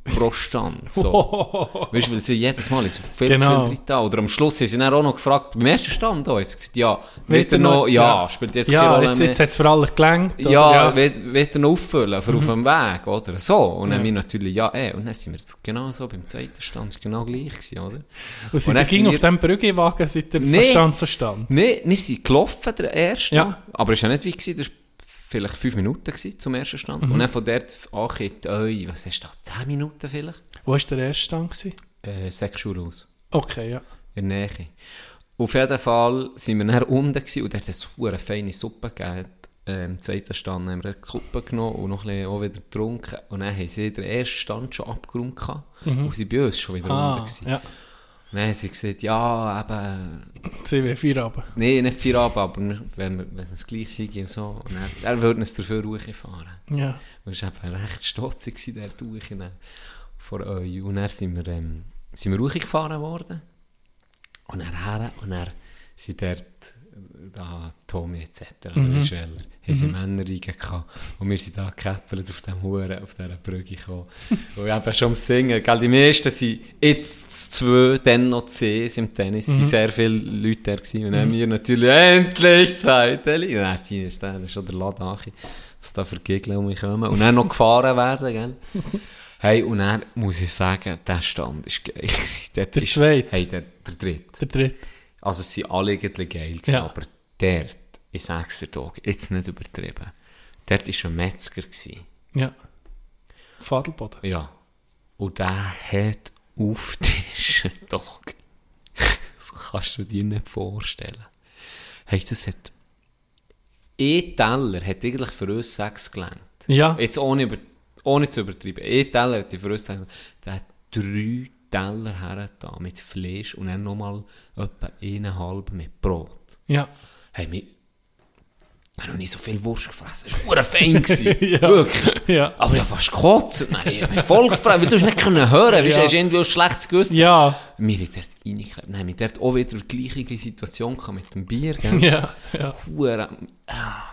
pro Stand. So. Weißt du, weil sie jedes Mal ist viel Genau. zu viel drin. Oder am Schluss haben sie dann auch noch gefragt, beim ersten Stand auch, sie gesagt, ja, Wird er noch, ja, ja. spielt jetzt keine Ja, Rolle jetzt, mehr. jetzt hat es für alle gelangt. oder? ja, wird, wird er noch auffüllen, für auf dem Weg, oder? So. Und dann Ja. wir natürlich, ja, eh. Und dann sind wir jetzt genau so beim zweiten Stand, genau gleich gewesen, oder? Und sind ging auf dem Brüggewagen, seit der Nee. Stand zu Stand? Nein, wir sind gelaufen, der erste. Ja. Aber es war ja nicht wie, gewesen, vielleicht fünf Minuten gewesen, zum ersten Stand. Mhm. Und dann von dort angeht, oi, was hast du da, zehn Minuten vielleicht? Wo war der erste Stand? Gewesen? Äh, sechs Schuhe aus. Okay, ja. in der Nähe. Auf jeden Fall sind wir dann unten gewesen, und dort hat es eine feine Suppe gegeben. Ähm, Im zweiten Stand haben wir eine Suppe genommen und noch ein bisschen auch wieder getrunken. Und dann haben sie den ersten Stand schon abgerundet gehabt. Und sie bei uns schon wieder Ah, unten gewesen. ja. Haben sie gesagt, ja, eben, Sie will vier Abend. nee, nicht vier ab, aber wenn, wir, wenn es gleich sei und so. Und dann, er würde uns dafür ruhig fahren. Ja. Und es war eben recht stotzig, der durch vor euch. Und dann sind wir, ähm, sind wir ruhig gefahren worden. Und dann her, und dann sind dort, da, Tommy etc., mhm. die Schweller, haben sie Männer reingekommen. Und wir sind da gekäppelt auf dem Huren, auf dieser Brücke gekommen. und eben schon am Singen, gell, die meisten sind jetzt zwei, dann noch zehn im Tennis, es waren sehr viele Leute da gewesen. Und dann haben wir natürlich endlich zweite Linie. Und dann ziehen ist dann schon der an, was da für Gegner um mich kommen. Und dann noch gefahren werden, gell. Hey, und dann muss ich sagen, der Stand ist geil. Der ist- zweite? Hey, der, der dritte. Der dritte. Also, es sind alle irgendwie geil gewesen, Ja. aber dort, ich sag's dir doch, jetzt nicht übertrieben, dort war ein Metzger. Gewesen. Ja. Fadelboden. Ja. Und der hat Auftischen, doch. Das kannst du dir nicht vorstellen. Hey, das hat... Ein Teller hat eigentlich für uns sechs gelangt. Ja. Jetzt ohne, über, ohne zu übertreiben. Ein Teller hat für uns sechs Der hat drei Teller hergetan mit Fleisch und dann nochmal etwa eineinhalb mit Brot. Ja. Hey, wir... Ich habe noch nie so viel Wurst gefressen. Das war fein. Ja. Wirklich. Ja. Aber ich habe fast gekotzt. Nein, ich habe mich voll gefreut, weil du hast nicht können hören. Du Ja. hast irgendwie ein schlechtes Gewissen. Ja. Mir hat dort reingeklebt. Nein, wir dort auch wieder die gleiche Situation mit dem Bier. Gell? Ja. ja. Hure. Ah,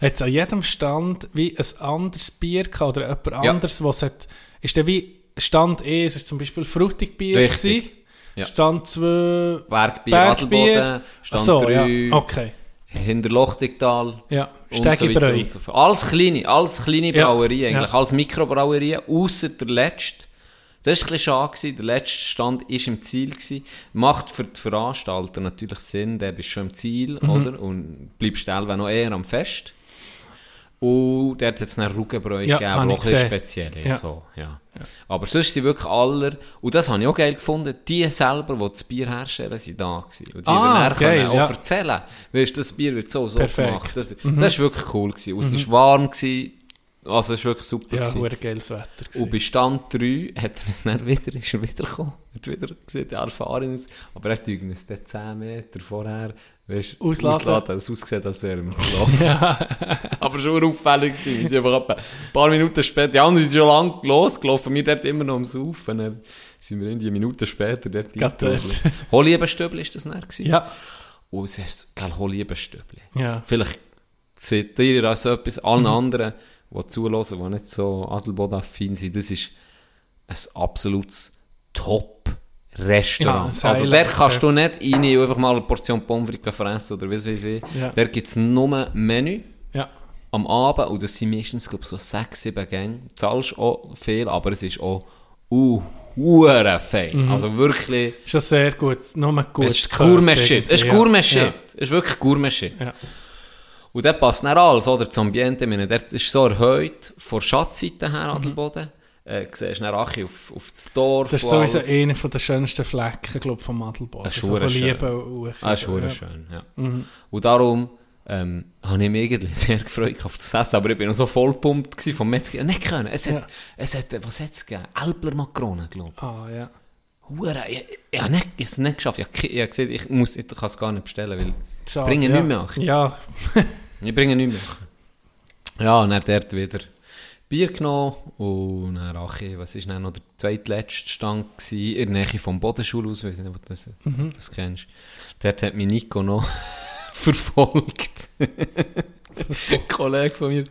Hat es an jedem Stand wie ein anderes Bier gehabt oder jemand Ja. anderes, was hat, ist der wie Stand 1 ist zum Beispiel Fruchtigbier Richtig. Ja. Stand 2 Bergbier, Adelboden, Stand so, 3, ja. okay, Hinterlochtigtal. ja, und so weiter Stegibreu. und so fort. Alles kleine, alles kleine Ja, Brauerien eigentlich, ja. alles Mikrobrauerien, außer der letzte. Das war ein bisschen schade, gewesen. der letzte Stand war im Ziel. Gewesen. Macht für die Veranstalter natürlich Sinn, der bist schon im Ziel, Mhm. oder? Und bleibst teilweise noch eher am Fest. Und dort hat es dann Ruggenbräu Ja, gegeben, wo ich ein speziell ist. Ja. So, ja. Aber sonst sind wirklich alle, und das habe ich auch geil gefunden, die selber, die das Bier herstellen, sind da gewesen. Und die Ah, dann geil, können auch ja. erzählen, weißt das Bier wird so, so Perfekt. gemacht. Das, das war wirklich cool. Gewesen. Und es war warm, gewesen, also es war wirklich super. Ja, hure geiles Wetter. Und gewesen. bei Stand 3 hat er es dann wieder, ist er wieder gekommen, hat wieder gesehen, der erfahren ist, aber er hat dann 10 Meter vorher, weißt du, Ausladen. ausladen, es ausgesehen, als wären wir gelaufen. aber schon auffällig gewesen, wir sind einfach ein paar Minuten später, die anderen sind schon lang losgelaufen, wir dort immer noch am Saufen, dann sind wir irgendwie Minuten später dort eingetrudelt. Holiebenstübli ist das dann gewesen. Ja, Und es ist, gell, Holiebenstübli. ja. Vielleicht seht ihr also etwas allen anderen, die zulassen, die nicht so Adelboden-affin sind. Das ist ein absolutes Top-Restaurant. Ja, das also der kannst du nicht rein und einfach mal eine Portion Pommes frites fressen oder was weiß ich. Ja. Der gibt es nur Menü Ja, am Abend und das sind meistens glaube ich, so sechs, sieben Gänge. Du zahlst auch viel, aber es ist auch uh, hure fein. Also wirklich... schon sehr gut. Nur gut. Es ist Gourmet-Shit. Es ist Gourmet-Shit. Ja. Es ist wirklich Gourmet-Shit. Ja. Und dort passt nicht alles, oder? Das Ambiente, ich meine, dort ist so erhöht, von Schatzseite her, Adelboden. Äh, siehst du auch auf, auf das Dorf. Das ist sowieso alles. einer von der schönsten Flecken, glaube ich, vom Adelboden. Das ist so hure schön. Ah, das ist so, ja. schön, ja. Und darum ähm, habe ich mich irgendwie sehr gefreut auf das Essen, aber ich bin noch so vollpumpt vom Metzger. Nicht können. Es hat, Ja. es hat, was hat es gegeben? Elbler Makronen, glaube ich. Ah, ja. Hure, ich, ich, nicht, ich habe es nicht geschafft. Ich, ich habe gesehen, ich, muss, ich kann es gar nicht bestellen, weil Schade, Bringen ja. nicht mehr. Ja, Ich bringe nichts mehr. Ja, und dann dort wieder Bier genommen und dann Achi, was ist dann noch der zweitletzte Stand gewesen, in der Nähe vom Bodenschulhaus, ich weiß nicht, ob du das, Mhm. das kennst. Dort hat mich Nico noch verfolgt. Ein Kollege von mir,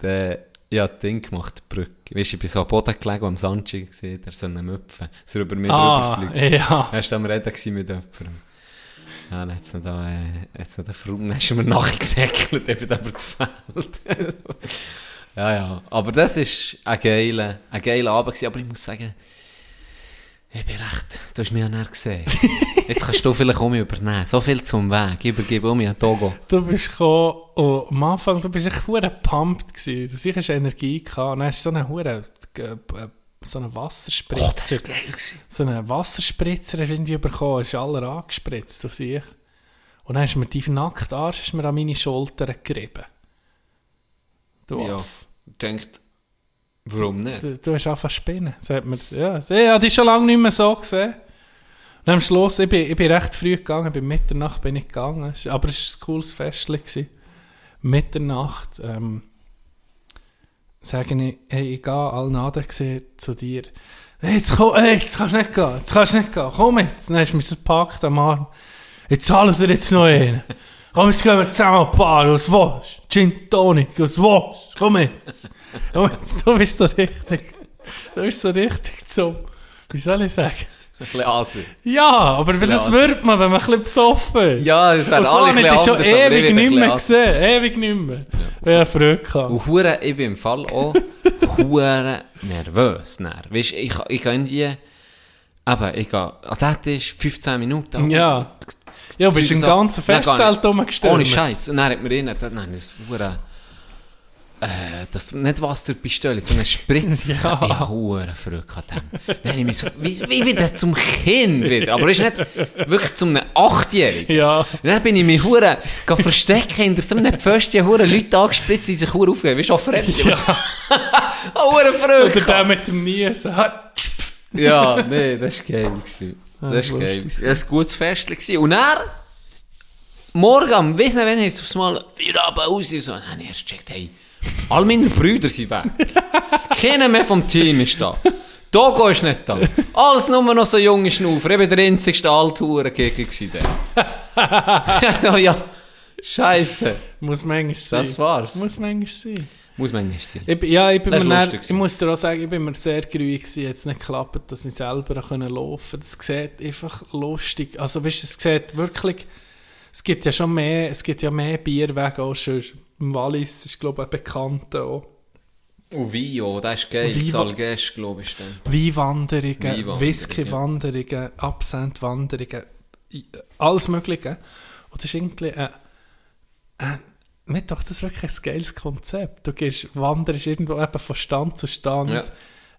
der ja, das Ding gemacht, die Brücke. Weißt du, ich bin so am Boden gelegen, am Sanchi gesehen, der so einen Müpfen, so über mich Ah, drüber fliegt. ja. Er war am Reden gewesen mit jemandem. Ja, dann hat's noch da, äh, hat's noch da dann ist er mir nachgesäckelt, bin aber zu Feld. Ja, ja. Aber das war ein geiler, ein geiler Abend gewesen, aber ich muss sagen, ich bin recht, du hast mich ja näher gesehen. Jetzt kannst du vielleicht um mich übernehmen. So viel zum Weg. Ich übergebe um mich an Togo. Du bist gekommen und am Anfang, du bist echt hure pumped gewesen. Du sicher Energie gehabt. Und dann hast du so einen hure, äh, so einen Wasserspritzer. geil gewesen. so einen Wasserspritzer hast du irgendwie bekommen, ist aller angespritzt auf sich. Und dann hast du mir deinen nackten Arsch hast du mir an meine Schulter gerieben. Du Ja. Aff. Denkt, warum nicht? Du, du hast zu spinnen. Hat mir, ja, ich habe dich schon lange nicht mehr so gesehen. Und am Schluss, ich bin, ich bin recht früh gegangen, bei Mitternacht bin ich gegangen. Aber es war ein cooles gewesen. Mitternacht, ähm, sage ich, hey, ich gehe alle Naden zu dir. Hey, jetzt, komm, hey, jetzt kannst du nicht gehen, jetzt kannst du nicht gehen, komm jetzt. Dann hast du mich gepackt am Arm. Jetzt zahlen wir jetzt noch einen. Komm, jetzt gehen wir zusammen ein paar, was willst du? Gin Tonic, was willst du? Komm jetzt. Komm jetzt, du bist so richtig, du bist so richtig zum, wie soll ich sagen? Ein bisschen Asi. Ja, aber weil das wird man, wenn man ein bisschen besoffen ist. Ja, das wäre alle ein ich bisschen schon anders, ich ewig ein nicht mehr gesehen, ewig nicht mehr. Ja, Freude gehabt. Und hure, ich bin im Fall auch hure nervös. Weißt, ich, ich gehe in die, eben, ich gehe, an das ist 15 Minuten. Ja. Ja, du bist im so- ganzen Festzelt rumgestürmt. Ohne Scheiß. Und dann hat mir gesagt, nein, das ist hure, äh, das nicht Wasserpistole, sondern Spritz. Ja. Ich habe hure Freude an dem. Dann habe ich mich so, wie, wie wieder zum Kind wieder. Aber ist nicht wirklich zum einem Achtjährigen. Ja. Dann bin ich mich hure verstecken hinter so einem Pföstchen, hure Leute angespritzt, die sich hure aufhören. Du, auch fremd. Ja. Oh, hure Freude. Oder der mit dem Niesen. Ja, nee, das war geil. gewesen. Das war geil. Das war ein gutes Fest. Und dann, morgen, am weiss nicht, wann heisst es aufs Mal, vier Abend aus, und so. Dann habe ich erst gecheckt, hey, all meine Brüder sind weg. Keiner mehr vom Team ist da. Togo ist nicht da. Alles nur noch so junge Schnaufer. Ich war der einzigste Althuren-Gegner ja, ja, scheisse. Muss manchmal sein. Das war's. Muss manchmal sein. Muss manchmal sein. Ich, bin- ja, ich, bin Das mir lustig ich muss dir auch sagen, ich bin mir sehr gerührt gewesen, jetzt nicht geklappt, dass ich selber können laufen Das sieht einfach lustig. Also, weißt du, es sieht wirklich, es gibt ja schon mehr, es gibt ja mehr Bierwege auch schon. Im Wallis ist, glaube ich, ein Bekannter auch. Und Vio, das ist geil. Salgesch, glaube ich. Weinwanderungen. Whisky-Wanderungen, Absent-Wanderungen, alles Mögliche. Und das ist irgendwie ein, ein mir doch das ist wirklich ein geiles Konzept. Du gehst, wanderst irgendwo eben von Stand zu Stand,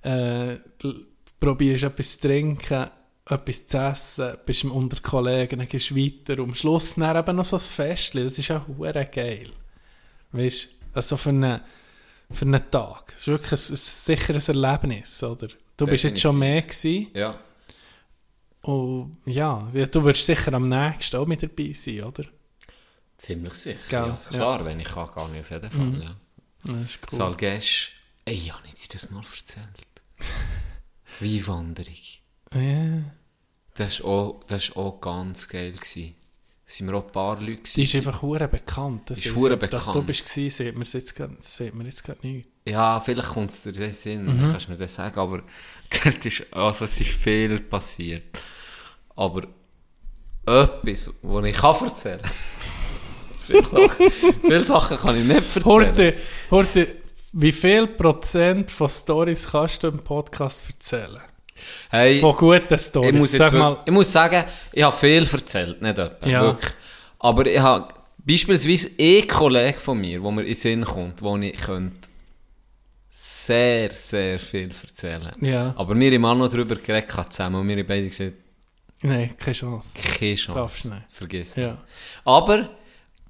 äh, l- probierst etwas zu trinken, etwas zu essen, bist unter Kollegen, dann gehst du weiter. Und am Schluss dann eben noch so ein Festchen. Das ist auch hure geil. Weißt du, also für einen, für einen Tag. Das ist wirklich ein, ein sicheres Erlebnis, oder? Du bist jetzt schon mehr gewesen. Ja. Und ja, ja, du wirst sicher am nächsten auch mit dabei sein, oder? Ziemlich sicher. Gell, Ja, klar, wenn ich kann, kann ich auf jeden Fall. Ja. Das ist cool. Salgesch, ey, ich habe dir das mal erzählt. Weinwanderung. Ja. Das war auch, das auch ganz geil. Gewesen. Sind wir auch ein paar Leute gewesen. Die ist einfach hure bekannt. Das ist hure ich. Dass du bekannt. bist gewesen, sieht man jetzt gerade, sieht man jetzt gerade nicht. Ja, vielleicht kommt es dir in den Sinn, Mhm. dann kannst du mir das sagen, aber dort ist, also es ist viel passiert. Aber etwas, was ich kann erzählen viele, Sachen, viele Sachen kann ich nicht erzählen. Horte, Horte, wie viel Prozent von Stories kannst du im Podcast erzählen? Hey, Von guten Stories. ich, muss jetzt mal, ich muss sagen, ich habe viel erzählt, nicht etwa, Ja. wirklich. Aber ich habe beispielsweise ein Kollege von mir, wo mir in den Sinn kommt, wo ich könnte sehr, sehr viel erzählen. Ja. Aber wir haben auch noch darüber geredet zusammen und wir haben beide gesagt, nein, keine Chance. keine Chance. Darfst nicht. Vergiss Ja. Aber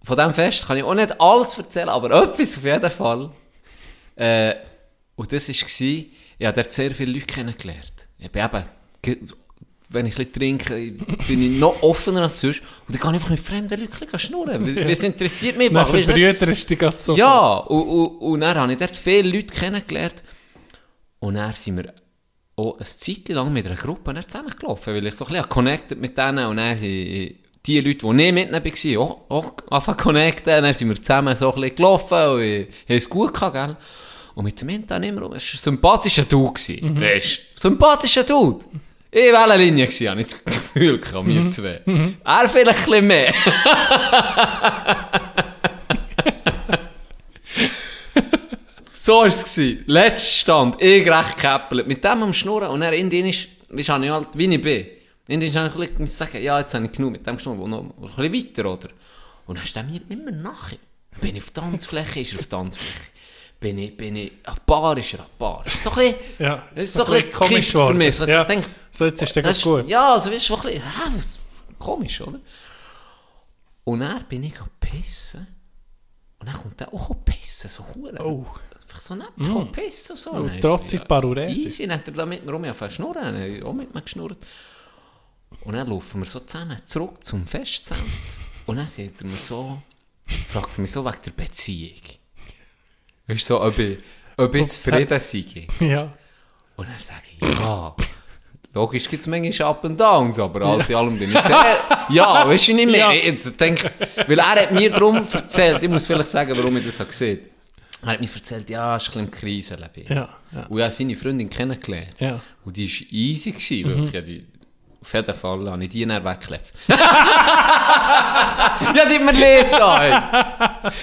von diesem Fest kann ich auch nicht alles erzählen, aber etwas auf jeden Fall. Äh, und das war, ich habe dort sehr viele Leute kennengelernt. Ich bin eben, wenn ich ein bisschen trinke, bin ich noch offener als sonst. Und dann kann ich einfach mit fremden Leuten schnurren. Das das interessiert mich einfach. Nicht? verbrüderst du dich gerade so. Ja, und, und, und dann habe ich dort viele Leute kennengelernt. Und dann sind wir auch eine Zeit lang mit einer Gruppe zusammengelaufen, weil ich so ein bisschen connected mit denen und dann die Leute, die nicht mit ihnen waren, auch, auch anfangen connecten. Dann sind wir zusammen so ein bisschen gelaufen und äh, haben es gut gehabt, gell? Und mit dem Hinten immer rum. Es war ein sympathischer Dude. gewesen, Weißt du? Sympathischer Dude. Ich war eine Linie, gewesen, habe ich das Gefühl, gehabt, wir zwei. Er vielleicht ein bisschen mehr. so war es. Letzter Stand, ich recht gekäppelt. Mit dem am Schnurren. Und er in den ist, habe ich halt, wie ich bin. Den ist habe ich bisschen sagen, ja, jetzt habe ich genug mit dem geschnurrt, noch ein bisschen weiter, oder? Und dann ist er mir immer nachher. Bin ich auf Tanzfläche, ist er auf Tanzfläche. Bin ich, bin ich, an Bar ist er an Bar. Ist so ein bisschen, Ja, das ist so ein bisschen komisch für mich. So, Ja. ich denke, So, jetzt ist der das ganz gut. Ja, also du, so ein bisschen, hä, was, komisch, oder? Und dann bin ich am pissen. Und dann kommt er auch pissen, so hure. Oh. Einfach so neben mm. pissen und so. Oh, Dann ist trotzig so, Paruresis. Easy, dann hat er da mit mir rum angefangen zu schnurren. Dann habe ich auch mit mir geschnurrt. Und dann laufen wir so zusammen zurück zum Festzelt. Und dann sagt er mir so, fragt er mich so wegen der Beziehung. Weißt du, so, ob ich, ob ich zufrieden sei. Ja. Und dann sage ich, ja. Logisch gibt es manchmal Up and Downs, aber alles in allem bin ich sehr, ja, weißt du nicht mehr. Ja. Ich jetzt denk, weil er hat mir darum erzählt, ich muss vielleicht sagen, warum ich das so gesehen Er hat mir erzählt, ja, es ist ein bisschen im Krisenleben. Ja, ja. Und ich habe seine Freundin kennengelernt. Ja. Und die war easy, gewesen, wirklich. Ja, die, auf jeden Fall habe ich die dann weggeklebt. ja, die hat mir leid da.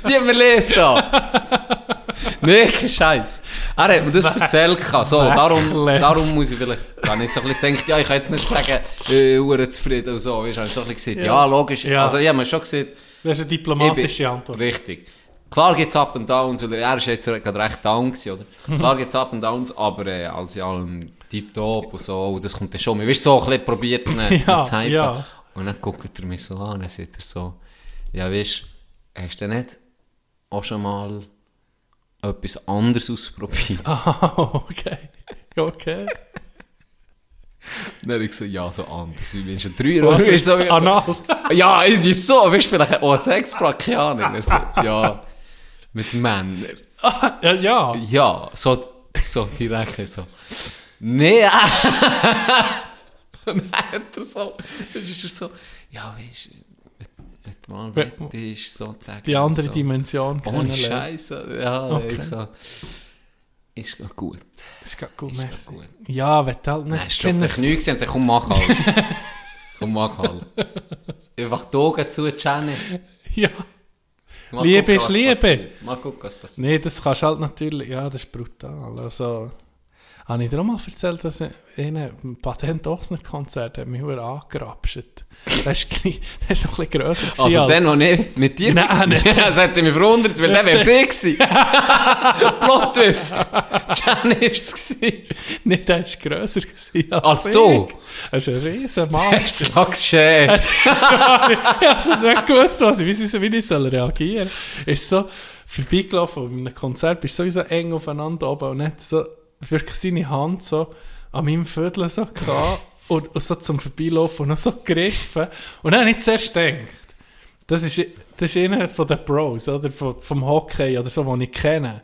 Die hat mir leid da. Nee, kein Scheiß. Er hat mir das erzählt. So, darum, darum muss ich vielleicht, wenn ich so ein bisschen gedacht, ja, ich kann jetzt nicht sagen, äh, hure zufrieden und so. Weißt, habe ich so ein bisschen gesagt, ja, logisch. Ja. Also, ich habe mir schon gesagt, Das ist eine ich diplomatische bin- Antwort. Richtig. Klar gibt es Up and Downs, weil er ist jetzt gerade recht down gewesen, oder? Klar gibt es Up and Downs, aber äh, als in allem tiptop und so, und das kommt dann schon. Man wirst so ein bisschen probiert, ihn Ja, zu hypen. ja. Und dann guckt er mich so an, und dann sagt er so, ja weißt, hast du nicht auch schon mal etwas anderes ausprobiert? Ah, okay. Okay. Dann habe ich so, ja, so anders. Wie Menschen drei Euro. Weißt du, so, Anal. Ja, irgendwie so. Weißt du, vielleicht auch Sexpack, keine Ahnung. So, ja, mit Männern. Ja, ja. Ja, so, so direkt so. Nee. Und dann hat er so, ist er so, ja, weißt du, mal wett ist, sozusagen. Die andere so. Dimension Ohne. Scheiße, ja, Okay. ich so, ist doch gut. Das geht gut, Ist merci. gut. Ja, wenn du halt Nein, nicht hast du auf den Knie gesehen dann komm, mach halt. komm, mach halt. Einfach die Augen zu, Jenny. Ja. Mal Liebe gucken, ist Liebe. passiert. Mal gucken, was passiert. Nee, das kannst halt natürlich, ja, das ist brutal. Also, habe ich dir auch mal erzählt, dass in einem Patent-Ochsner-Konzert hat mich angerapscht. Das ist, gleich- das ist noch ein bisschen grösser gewesen Also als- dann, als ich mit dir Nein, war. nicht. Das hätte mich verwundert, weil der wäre sie gewesen. Plot Twist. Jenny war es gewesen. Nee, der ist grösser gewesen Als ich. du? Das ist ein riesen Mann. Sag's schön. ich habe also nicht gewusst, was ich, wie, ich soll reagieren soll. Ist so vorbeigelaufen, bei einem Konzert bist sowieso eng aufeinander oben und hat so wirklich seine Hand so an meinem Viertel so gehabt und, und so zum Vorbeilaufen und noch so gegriffen. Und dann habe ich zuerst gedacht, das ist, das ist einer von den Pros, oder? Vom, vom Hockey oder so, den ich kenne.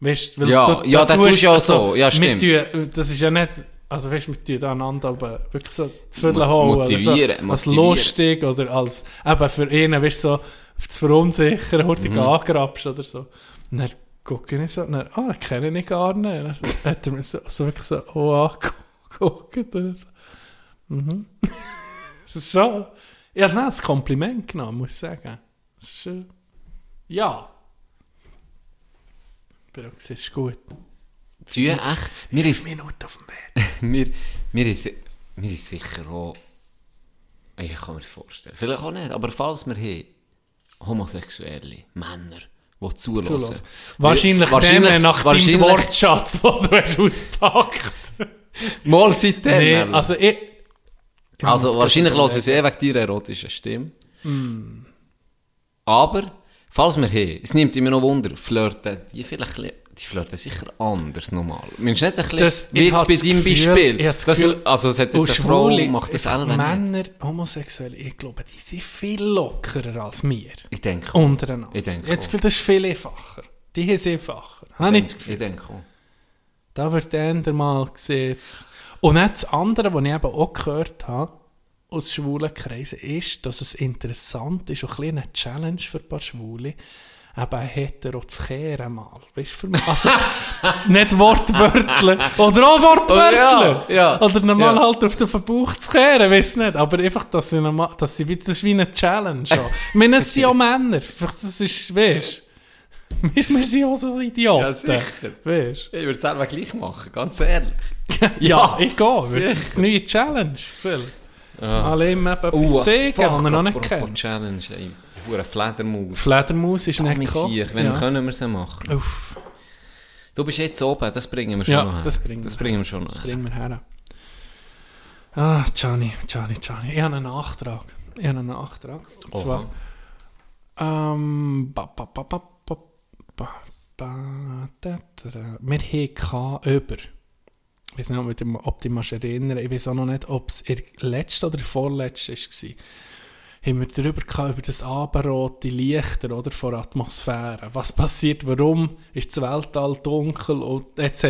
Weißt, weil Ja, ja, das tust du ja so. Ja, stimmt. tun- das ist ja nicht, also weißt du, wir tun da einander aber wirklich so zu Viertel holen. oder motivieren, so, als motivieren. lustig oder als, eben für ihn, weißt du, so zu verunsichern, hurtig Mhm. angerapscht oder so. Und dann gucke ich so, und dann, ah, ich kenne ihn gar nicht. Und dann so- hat er mir so, so wirklich so, oh, angeguckt. Und so, mhm. das ist schon, ich habe es nicht als Kompliment genommen, muss ich sagen. Das ist, äh, ja. Aber auch, es ist gut. Du, echt, mir ist, Minuten auf dem Bett. mir, mir ist, mir ist sicher auch, ich kann mir das vorstellen, vielleicht auch nicht, aber falls wir haben, homosexuelle Männer, die zulassen. Zulassen. Wahrscheinlich, wahrscheinlich, dem, nach deinem wahrscheinlich, Wortschatz, den du hast auspackt. Mal seitdem. Nee, also ich... ich Also wahrscheinlich hören sie eh wegen deiner erotischen Stimme. Mm. Aber, falls wir haben, es nimmt immer noch Wunder, flirten die vielleicht, ein die flirten sicher anders normal. Meinst du nicht ein bisschen, Das- wie ich jetzt bei deinem Gefühl- Beispiel? ich das Gefühl- also es hat jetzt eine Frau, Schwule, macht das selber nicht. Männer, Homosexuelle, ich glaube, die sind viel lockerer als wir. Ich denke, Untereinander. Ich denke Ich auch. Gefühl, das ist viel einfacher. Die sind einfacher. Habe ich das Gefühl. ich denke auch. Da wird eher mal gesehen. Und dann das andere, was ich eben auch gehört habe, aus schwulen Kreisen, ist, dass es interessant ist, und ein bisschen eine Challenge für ein paar Schwule, eben hetero zu kehren mal. Weißt du, für mich? Also, das nicht Wortwörtler. Oder auch Wortwörtler. Oh, ja, ja, Oder normal ja. halt auf den Bauch zu kehren, weiß nicht. Aber einfach, dass sie normal, dass sie, das ist wie eine Challenge. auch. Ich meine, es sind auch Männer. Das ist, weißt du, wir, sind auch so Idioten. Ja, sicher. Weißt Ich würde es selber gleich machen, ganz ehrlich. du? Ja, ich gehe. Das ist eine neue Challenge. Phil. Ja. Alle ihm etwas zeigen, fuck, was er noch nicht kennt. Challenge, ey. Die hure Fledermaus. Fledermaus ist nicht gekommen. wenn können wir sie machen? Uff, Du bist jetzt oben, das bringen wir schon Ja, noch her. das bringen das wir bringen wir schon noch her. bring mir her. Ah, Gianni, Gianni, Gianni. Ich habe einen Nachtrag. Ich habe einen Nachtrag. Und Oha. zwar... Ähm, ba, ba, ba, ba, ba, ba, ba, da, da, da. Wir hatten über... Ich weiß nicht, ob du dich- ob du dich mal erinnern Ich weiß auch noch nicht, ob es der letzte oder der vorletzte war. Haben wir darüber gehabt, über das abendrote Lichter oder, von der Atmosphäre. Was passiert, warum ist das Weltall dunkel und etc.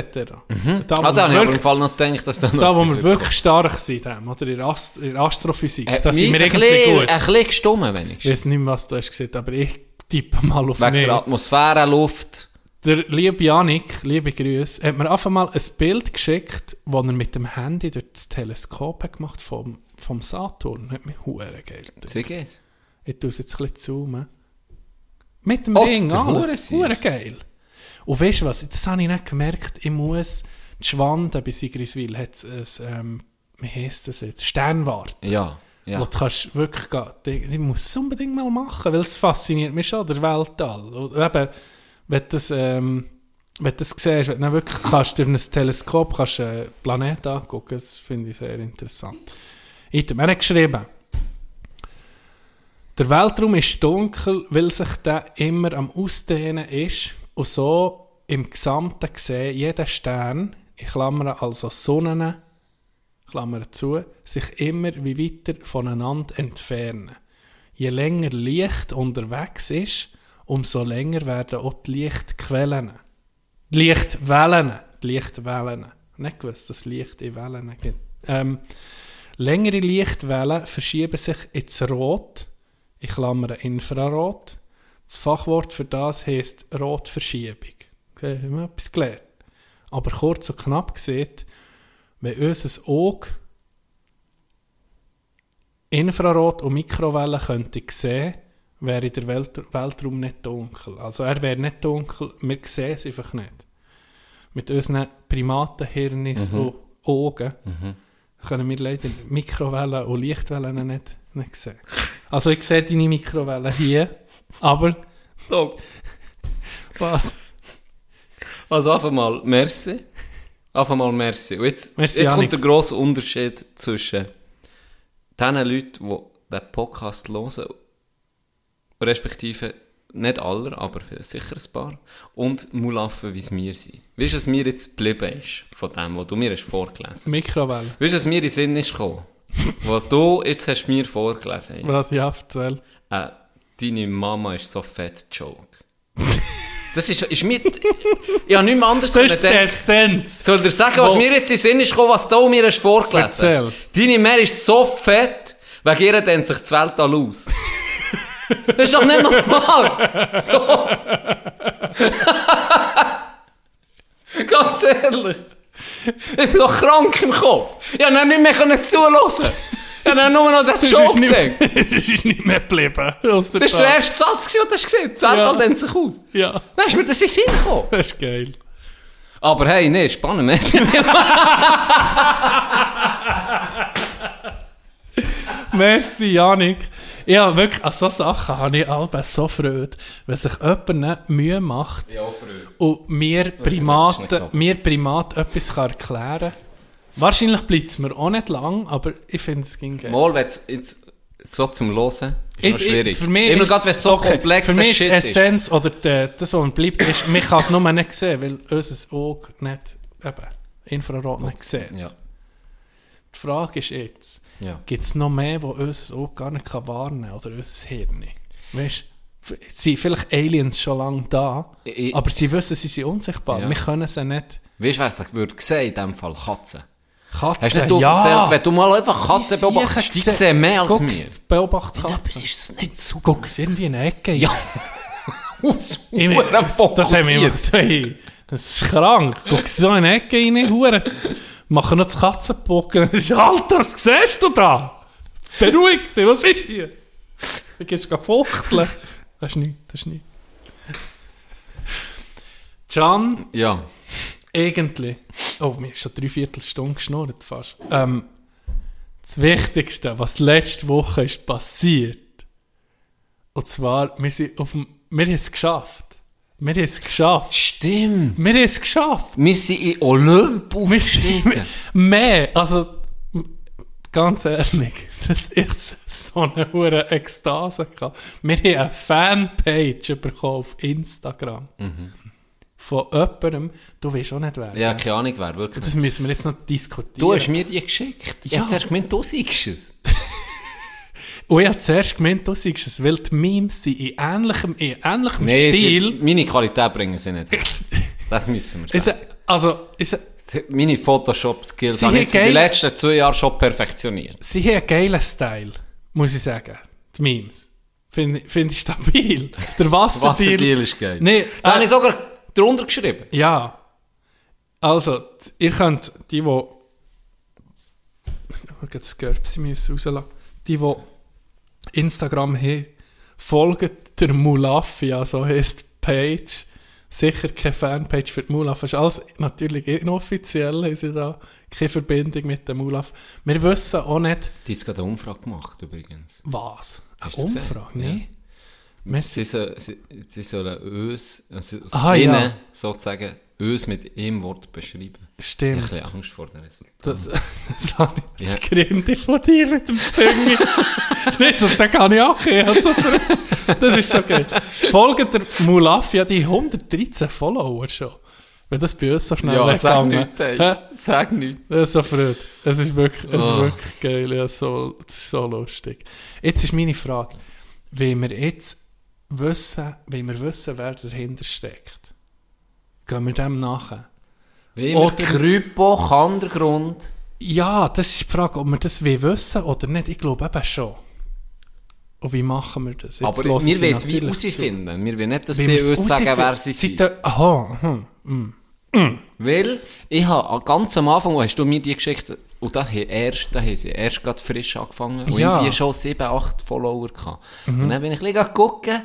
Da, wo Ah, da habe ich Fall noch gedacht, dass da noch da, wo wir wirklich stark sind, oder in Ast in Astrophysik, kommen. da Äh, sind wir irgendwie bisschen, gut. ein bisschen gestummen, Ich wenigstens. weiß nicht mehr, was du hast gesagt, aber ich tippe mal auf Wegen mich. der Atmosphäre, Luft. Der liebe Janik, liebe Grüße, hat mir einfach mal ein Bild geschickt, das er mit dem Handy durch das Teleskop hat gemacht vom, vom Saturn. Hat mich hure geil. Wie geht's? Ich tue es jetzt ein bisschen zoomen. Mit dem Oh, Ring, alles. Hure geil. Und weißt du was, das habe ich nicht gemerkt, ich muss, die Schwanden bei Sigriswil hat es, ein, ähm, wie heisst das jetzt, Sternwarte. Ja, ja. Wo du kannst wirklich gehen, die, die muss es unbedingt mal machen, weil es fasziniert mich schon, der Weltall. Und eben, wenn du das, ähm, wenn das siehst, wenn du wirklich kannst durch ein Teleskop kannst du einen Planet angucken, das finde ich sehr interessant. Item, er hat geschrieben, der Weltraum ist dunkel, weil sich der immer am Ausdehnen ist und so im Gesamten gesehen jeder Stern, ich klammere also Sonnen, Klammer zu, sich immer wie weiter voneinander entfernen. Je länger Licht unterwegs ist, umso länger werden auch die Lichtquellen. Die Lichtwellen. Die Lichtwellen. Nicht gewusst, dass Licht in Wellen gibt. Ähm, längere Lichtwellen verschieben sich ins Rot, ich klammere Infrarot. Das Fachwort für das heisst Rotverschiebung. Okay, haben wir etwas gelernt. Aber kurz und knapp gesagt, wenn unser Auge Infrarot- und Mikrowellen könnte sehen, wäre der Welt Weltraum nicht dunkel. Also er wäre nicht dunkel, wir sehen es einfach nicht. Mit unseren Primatenhirnis und Augen können wir leider Mikrowellen und Lichtwellen nicht, nicht sehen. Also ich sehe deine Mikrowellen hier, aber was? Also einfach mal merci. Einfach mal merci. Und jetzt, Merci, jetzt kommt der grosse Unterschied zwischen den Leuten, die den Podcast hören, respektive nicht alle, aber sicher ein paar, und Mulaffen, wie es mir sind. Weißt du, was mir jetzt geblieben ist von dem, was du mir hast vorgelesen Mikrowellen. Weißt du, was mir in den Sinn ist gekommen? Was du jetzt hast mir vorgelesen hast? Was ja, erzähl. Äh, deine Mama ist so fett Joke. Das ist, ist mir... Ich habe nichts anderes Das ist die. Essenz. Soll ich dir sagen, was Wo- mir jetzt in den Sinn ist gekommen, was du mir hast vorgelesen Erzähl. Deine Mehr ist so fett, wegen ihr dehnt sich das Weltall aus. Das ist doch nicht normal. So. Ganz ehrlich. Ich bin doch krank im Kopf. Konnte dann nicht mehr zuhören. Ich habe dann nur noch Das nicht, gedacht. das ist nicht mehr geblieben. Das war der erste Satz, den du hast gesehen Das Weltall Ja. dehnt sich aus. Ja, Dann ist mir das in den Sinn gekommen. das ist geil. Aber hey, nee, spannend. Merci, Janik. Ja, wirklich, an solchen Sachen habe ich alle so Freude, wenn sich jemand nicht Mühe macht ja, und mir ist Primaten, mir Primat etwas kann erklären kann. Wahrscheinlich bleibt es mir auch nicht lang, aber ich finde es ging geil. Mal, wenn es jetzt so zum Hören ist noch Ich- ich- schwierig. Für mich Immer ist- gerade, wenn es so okay, komplex Für mich ist Shit ist. Essenz, oder die, das, was mir bleibt, ist, man kann es nur nicht sehen, weil unser Auge nicht, eben, Infrarot nicht sieht. Ja, Die Frage ist jetzt, ja. gibt es noch mehr, wo unser Auge gar nicht kann warnen kann, oder unser Hirn? Weißt du, sind vielleicht Aliens schon lange da, Ich- aber sie wissen, sie sind unsichtbar. Ja. Wir können sie nicht. Weißt du, wer es würde sehen, in dem Fall Katzen. Katzen, Hast du nicht du ja. erzählt, wenn du mal einfach Katzen Die beobachtest, die sehen mehr als wir. Beobacht Katzen. ist es nicht so. Guck, es irgendwie in eine Ecke. Ja. Aus Ich mein, das haben wir immer gesagt, das ist krank. Guck so in die Ecke rein. Machen noch das Katzenpocken. Das ist, Alter, was siehst du da? Beruhig dich, was ist hier? Du gehst fuchteln. Das ist nichts, das ist nichts. Can, Ja. irgendwie, oh, mir ist schon drei Viertelstunde geschnurrt fast. Ähm, das Wichtigste, was letzte Woche ist passiert, und zwar, wir, sind auf dem, wir haben es geschafft. Wir haben es geschafft. Stimmt. Wir haben es geschafft. Wir sind in Olymp aufgestiegen. mehr, also ganz ehrlich, dass ich so eine hohe Ekstase hatte. Wir haben eine Fanpage bekommen auf Instagram. Von jemandem, du weißt auch nicht wer. Ja, keine Ahnung wer, wirklich. Das müssen wir jetzt noch diskutieren. Du hast mir die geschickt. Ich Ja. hab zuerst gemeint, du siehst es. Und ich habe zuerst gemeint, du siehst es, weil die Memes sind in ähnlichem, in ähnlichem Nein, Stil. sie, meine Qualität bringen sie nicht. Das müssen wir Ist, sagen. also, ist, Meine Photoshop-Skills habe ich haben jetzt in den letzten zwei Jahren schon perfektioniert. sie haben einen geilen Style, muss ich sagen. Die Memes. Finde find ich stabil. Der Wasserdeal. Wasserdeal ist geil. Nee, Da habe äh, ich sogar drunter geschrieben. Ja. Also, ihr könnt, die, die. Ich muss das Görbsi müssen rauslassen. Die, die Instagram haben, folgen der Mulafi, also heisst die Page. Sicher keine Fanpage für die Mulaf. Das ist alles natürlich inoffiziell, haben sie da keine Verbindung mit dem Mulaf. Wir wissen auch nicht, Die hat gerade eine Umfrage gemacht, übrigens. was. Eine Hast? Umfrage? Ja. Nee. Merci. Sie, so, sie, sie sollen uns, also Aha, Innen ja. sozusagen, uns mit einem Wort beschreiben. Ich Stimmt. habe ein bisschen Angst vor der Resultat. Das, das habe ich Ja. das Grinde von dir mit dem Züngi. Nicht, das, den kann ich auch. Also, das ist so geil. Folgt der Mulafia, die 113 Follower schon. Wenn das bei uns so schnell Ja, sag nichts, ey. Sag nichts. Das ist so verrückt. Es ist wirklich, es ist Oh. wirklich geil. Ja, so, das ist so lustig. Jetzt ist meine Frage. Wenn wir jetzt wissen, wenn wir wissen, wer dahinter steckt, gehen wir dem nachher. Wie Oder- mit Krypo, Kandergrund. Ja, das ist die Frage, ob wir das wissen oder nicht. Ich glaube eben schon. Und wie machen wir das? Jetzt Aber wir wollen es wie herausfinden. Wir wollen nicht, dass Wie sie uns sagen, wer sie sind. Aha, hm, hm. Weil ich habe ganz am Anfang, hast du mir die geschickt, und da haben, erst, da haben sie erst gerade frisch angefangen und Ja. Mhm. irgendwie schon 7, 8 Follower gehabt. Und dann bin ich bisschen gucken,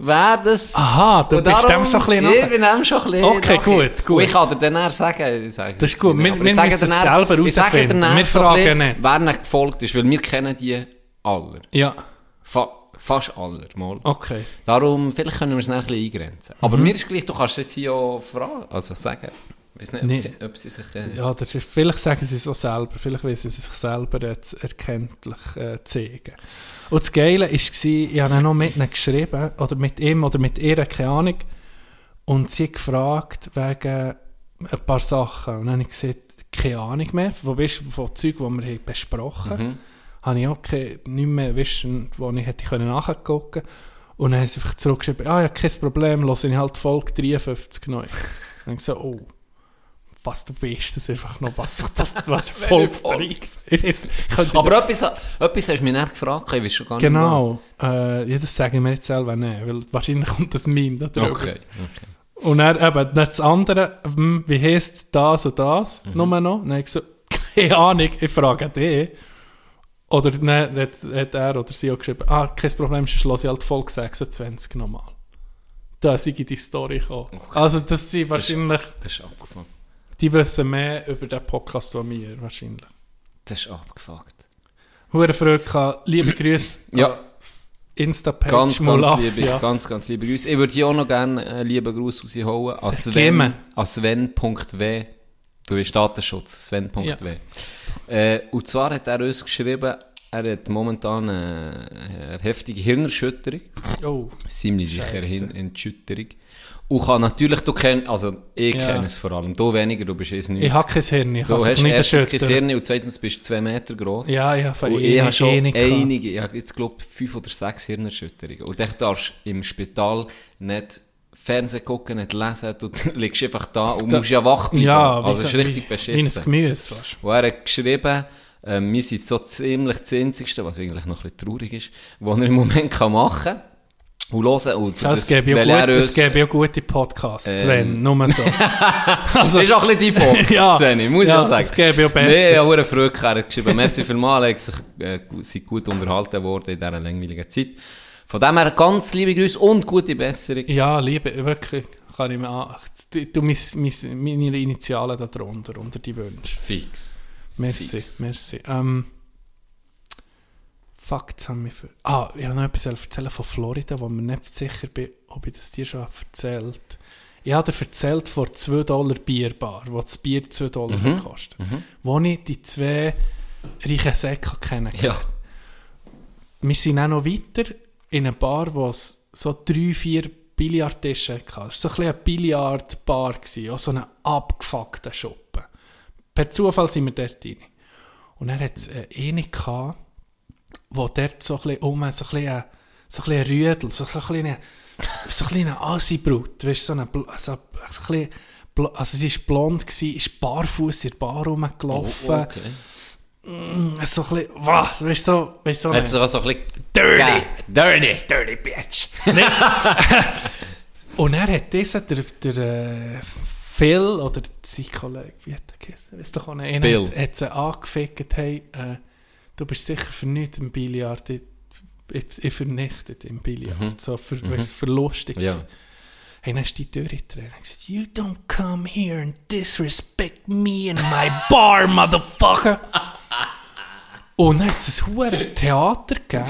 wer das... Aha, du Und bist darum- dem schon ein bisschen Ich bin dem schon ein bisschen Okay, nachher. gut, gut. Und ich kann dir dann eher sagen, ich sage Das ist gut. nicht, Wir- aber wir ich sage müssen es selber herausfinden. Wir fragen bisschen, nicht. Wer nicht gefolgt ist, weil wir kennen die alle. Ja, Fa fast alle, mal. okay. Darum, vielleicht können wir es ein bisschen eingrenzen. Aber mir ist gleich, du kannst jetzt hier auch fragen, also sagen. Ich weiß nicht, ob, Nee. sie, ob sie sich... Äh, Ja, das ist, vielleicht sagen sie es auch selber. Vielleicht wollen sie sich selber jetzt erkenntlich äh, zeigen. Und das Geile war, ich habe noch mit ihnen geschrieben, oder mit ihm oder mit ihr, keine Ahnung. Und sie gefragt wegen ein paar Sachen. Und dann habe ich gesagt, keine Ahnung mehr, von, weißt, von Zeug, die wir haben besprochen haben. Habe ich auch keine, nicht mehr wissen, wo ich hätte können nachgucken Und dann haben sie einfach zurückgeschrieben, ah ja, kein Problem, höre ich halt Folge 53 neu. Und dann habe ich gesagt, oh, was du weißt, das einfach noch, was, was, was Folge 3 Ich weiß, ich könnte aber etwas, etwas hast du mich nicht gefragt, ich weiß schon gar nicht. Genau, äh, ja, das sagen wir jetzt selber nicht, weil wahrscheinlich kommt das Meme da drüber. Okay, okay. Und dann eben, dann das andere, hm, wie heisst das und das, Mhm. nur noch? Dann habe ich gesagt, keine Ahnung, ich frage dich. Oder dann hat, hat er oder sie auch geschrieben, ah, kein Problem, sonst höre ich halt Folge 26 nochmal. Da sei die Story gekommen. Also das sind wahrscheinlich, Das ist abgefuckt. Die wissen mehr über den Podcast als wir, wahrscheinlich. Das ist abgefuckt. Hure Freude liebe Grüße Ja. Insta-Page Ganz, ganz liebe, ja. ganz, ganz liebe Grüße. Ich würde hier auch noch gerne einen lieben Gruß rausholen an Sven, an Sven.w. Du bist Datenschutz, Sven.w. Ja. Äh, und zwar hat er uns geschrieben, er hat momentan eine, eine heftige Hirnerschütterung. Oh, Ziemlich sicher Scheisse. Und kann natürlich, du kennst, also ich Ja. kenne es vor allem, du weniger, du bist es nicht. ich habe kein Hirn, ich Du hast es nicht erstens kein. Hirn und zweitens bist du zwei Meter groß. Ja, ich habe Und ich habe schon einige einige, ich habe jetzt glaube ich fünf oder sechs Hirnerschütterungen. Und ich darfst im Spital nicht Fernsehen gucken, nicht lesen, du liegst einfach da und Da- musst ja wach bleiben. Ja, also es ist richtig wie, wie ein beschissen. Gemüse fast. Und er hat geschrieben, ähm, wir sind so ziemlich das Einzigste, was eigentlich noch ein bisschen traurig ist, was er im Moment kann machen kann. Und hören. Und Das gäbe ja, gut, es gäbe ja gute Podcasts, Sven, Ähm. nur so. Das ist auch ein bisschen dein Punkt, Ja. Sveni, muss Ja, ich auch sagen. es gäbe ja Nee, Besseres. ich habe eine Freude gehabt. Geschrieben, merci vielmals, hat sich, äh, sind gut unterhalten worden in dieser langweiligen Zeit. Von dem her ganz liebe Grüße und gute Besserung. ja, liebe, wirklich, kann ich mir an... Du, mis, meine Initialen da drunter, unter die Wünsche. Fix. Merci, Fix. merci. Ähm, fuck, jetzt haben wir für... Ah, ich habe noch etwas erzählen von Florida, wo mir nicht sicher bin, ob ich das dir schon erzählt Ich habe dir erzählt von 2 Dollar Bierbar, wo das Bier 2 Dollar Mhm. kostet. Wo ich die zwei reichen Säcke kennengelernt Ja. Wir sind auch noch weiter in einer Bar, wo es so drei, vier Billardtische hatte. Es war so ein bisschen eine Billardbar, auch so eine abgefuckte Schuppe. Per Zufall sind wir dort rein. Und dann hat es äh, eine gehabt, wo dort so ein bisschen um, so ein bisschen, äh, so ein bisschen Rüdel, so, so ein bisschen, so ein bisschen Asi-Brut, weißt so eine, so, so ein bisschen, also sie war blond, gewesen, ist barfuß in der Bar rumgelaufen, Oh, okay. so ein bisschen, was, weißt du, so, weißt du, so auch so ein bisschen... Dirty. Dirty. Dirty Bitch. Und er hat dieser, der, der äh, Phil, oder sein Kollege, wie hat er geheißen? Weißt du, einer Bill. hat, hat sie angefickt, hey, äh, du bist sicher für nichts im Billard, ich, ich, ich vernichtet im Billard, so für, mhm. verlustig. Ja. Hey, dann ist die Tür getreten und gesagt, you don't come here and disrespect me and my bar, motherfucker. Und dann hat es ein hohes Theater gegeben.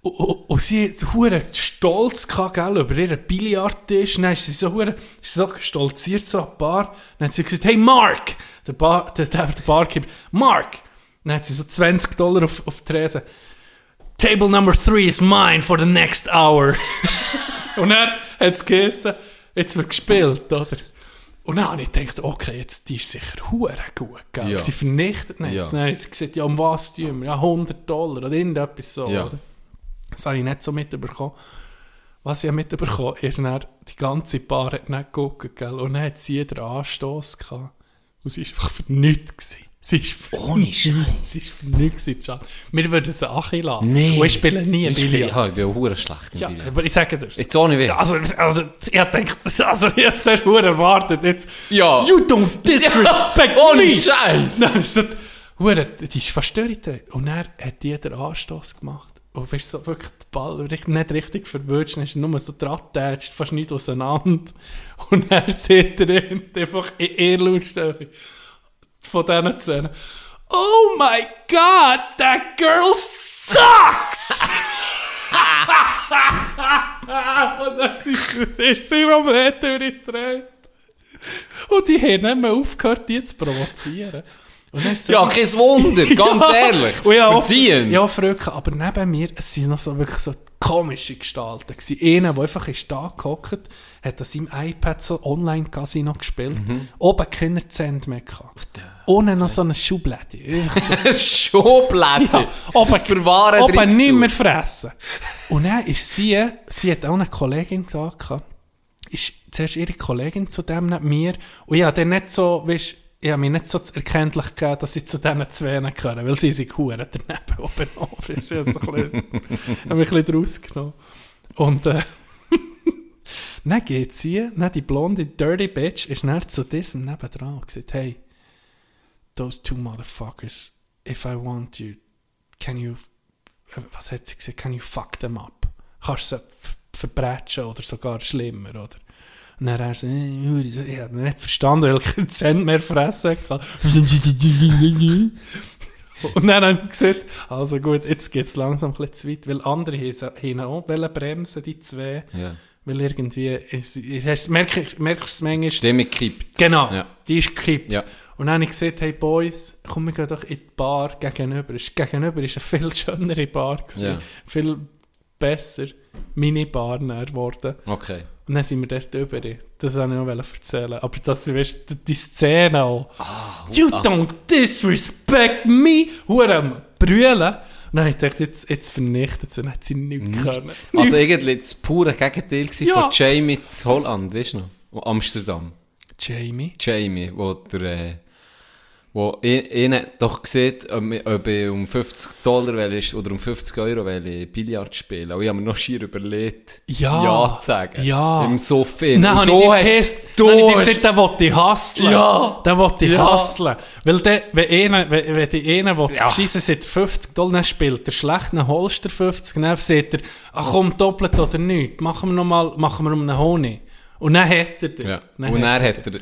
Und, und, und sie hat hure stolz gehabt, gell, über ihren Billardtisch. Dann ist sie so hure, so stolziert so an die Bar. Dann hat sie gesagt, hey Mark! Der, Bar, der, der, der Barkeeper, Mark! Dann hat sie so 20 Dollar auf, auf die Tresen. Table number three is mine for the next hour. und dann hat es geheißen, jetzt wird gespielt, oder? Und dann habe ich gedacht, okay, jetzt, die ist sicher hure gut, gell? Ja. Die vernichtet nicht. Ja. Dann haben sie gesagt, ja, um was tun wir? Ja, 100 Dollar oder irgendetwas so, Ja. oder? Das habe ich nicht so mitbekommen. Was ich mitbekommen ist, dann, die ganze Bar hat nicht geguckt, gell? Und dann hat sie jeden Anstoß gehabt. Und sie war einfach für nichts. Sie ist Ohne nichts. Sie ist für nichts. gewesen, Can. Wir würden sie Achi lassen. Nee. Und ich spiele nie Ich, Billard. ja, ich bin auch hure schlecht im Ja, Billard. aber ich sage dir. Jetzt ohne Witz. Also, also, ich gedacht, also, hab zuerst hure erwartet, jetzt, Ja. you don't disrespect Ohne me! Scheiß. Nein, es hat, hure, die ist durchgedreht. Und er hat jeder Anstoß gemacht. Und weißt du, so wirklich den Ball nicht richtig verwünscht, ist nur so dran fast nicht auseinander. Und er sieht er ihn einfach in Ehrlautstärke von diesen zwei. Oh my god, that girl sucks! Und das ist, das ist sie komplett durchgedreht. Und die haben nicht mehr aufgehört, die zu provozieren. So Ja, kein Wunder, ganz Ja. ehrlich. Und ja, Verdienen. Ja, Fröcke, aber neben mir, es sind noch so wirklich so komische Gestalten. Einer, der einfach ist da gehockt, hat an seinem iPad so Online-Casino gespielt, Mhm. oben keine Cent mehr gehabt. Ohne noch so eine Schublade. Schublade. ja, oben, Verwahren oben nicht mehr fressen. Und dann ist sie, sie hat auch eine Kollegin gesagt, ist zuerst ihre Kollegin zu dem, nicht mir. Und habe dann nicht so, weißt, ich habe mir nicht so erkenntlich gegeben, dass ich zu diesen zwei gehöre, weil sie sind Huren daneben oben auf. Ich habe mich ein bisschen draus genommen. Und äh, dann geht sie, dann die blonde Dirty Bitch, ist dann zu diesem nebendran und gesagt, hey, those two motherfuckers, if I want you, can you, was hat sie gesagt, can you fuck them up? Kannst du sie verbrechen oder sogar schlimmer, oder? Und dann er so, ich habe nicht verstanden, weil ich keinen Cent mehr fressen kann. Und dann habe ich gesagt, also gut, jetzt geht es langsam ein bisschen zu weit, weil andere haben auch wollen bremsen, die zwei. Ja. Weil irgendwie, merkst, du es manchmal, Stimme kippt. Genau, Ja. die ist gekippt. Ja. Und dann habe ich gesagt, hey Boys, komm, wir gehen doch in die Bar gegenüber. Ist- Gegenüber war eine viel schönere Bar. Gewesen. Viel besser. Minibar näher geworden. Okay. Und dann sind wir dort über. Das wollte ich noch erzählen. Aber das, weißt, die- die Szene auch. Ah, you don't disrespect me! Hure am Brüllen. Und dann habe ich gedacht, jetzt, jetzt vernichtet sie. Dann hat sie nichts können. Also irgendwie das pure Gegenteil Ja. von Jamie zu Holland, weißt du noch? Amsterdam. Jamie. Jamie, wo der, äh, wo i- ihnen doch sieht, ob, ich- ich um 50 Dollar will, oder um 50 Euro will ich Billard spielen. Und ich habe mir noch schier überlegt, Ja. ja zu sagen. Ja. Im Sofa. Nein, habe ich gehasst. du ich gesagt, den wollte ich hustlen. Ja. Den wollte ich Ja. hustlen. Weil der, wenn einer, wenn, wenn die einer will, Ja. schiessen, sagt 50 Dollar, dann spielt er schlecht, dann holst du 50, dann sagt er, ach komm, doppelt oder nicht, machen wir noch mal, machen wir um einen Honig. Und dann hat er den. Ja. Dann Und dann er hat er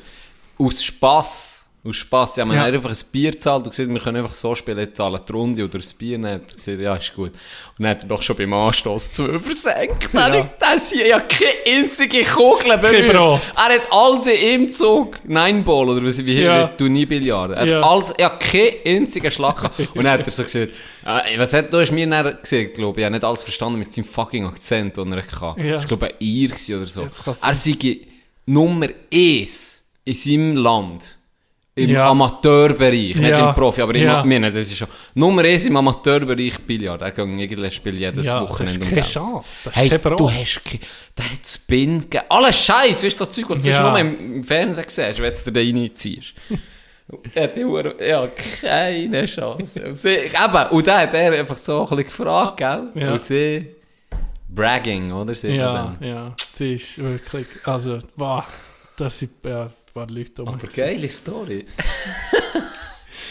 aus Spass, aus Spass, ja, man Ja. hat einfach ein Bier gezahlt und gesagt, wir können einfach so spielen, jetzt zahlen die Runde oder das Bier. Dann hat er gesagt, ja, ist gut. Und dann hat er doch schon beim Anstoß zu versenkt. Dann Ja. ja. Das hier ja keine einzige Kugel berührt. Er hat alles in ihm Zug, Nine Ball oder was, wie Ja. ja. das, du nie Billard. Er hat Ja. alles, er hat keinen einzigen Schlag gehabt. Und dann hat er so gesagt, äh, was hat, du hast mir dann gesagt, glaube ich, er hat nicht alles verstanden mit seinem fucking Akzent, den er hatte. Ja. Ich glaube, ein Ir oder so. Er sei Nummer 1 in seinem Land. Im Ja. Amateurbereich, nicht Ja. im Profi, aber im, Ja. ja. das ist schon Nummer 1 im Amateurbereich Billard. Er geht irgendwie spielt jedes Ja, das Wochenende ist um keine Geld. Chance. Das ist Hey, kein Brot. du hast der hat Spin gegeben. Alles Scheiß, weißt du, so Zeug, was du Ja. sonst nur im, im Fernsehen siehst, wenn du den reinziehst. Er hat Hure- ja, keine Chance. Sie, eben, und dann hat er einfach so ein bisschen gefragt, gell? Ja. Und sie, bragging, oder? Sie Ja, ja, das ist wirklich, also, wow, das sind, ja, um Aber mich gewesen. geile Story.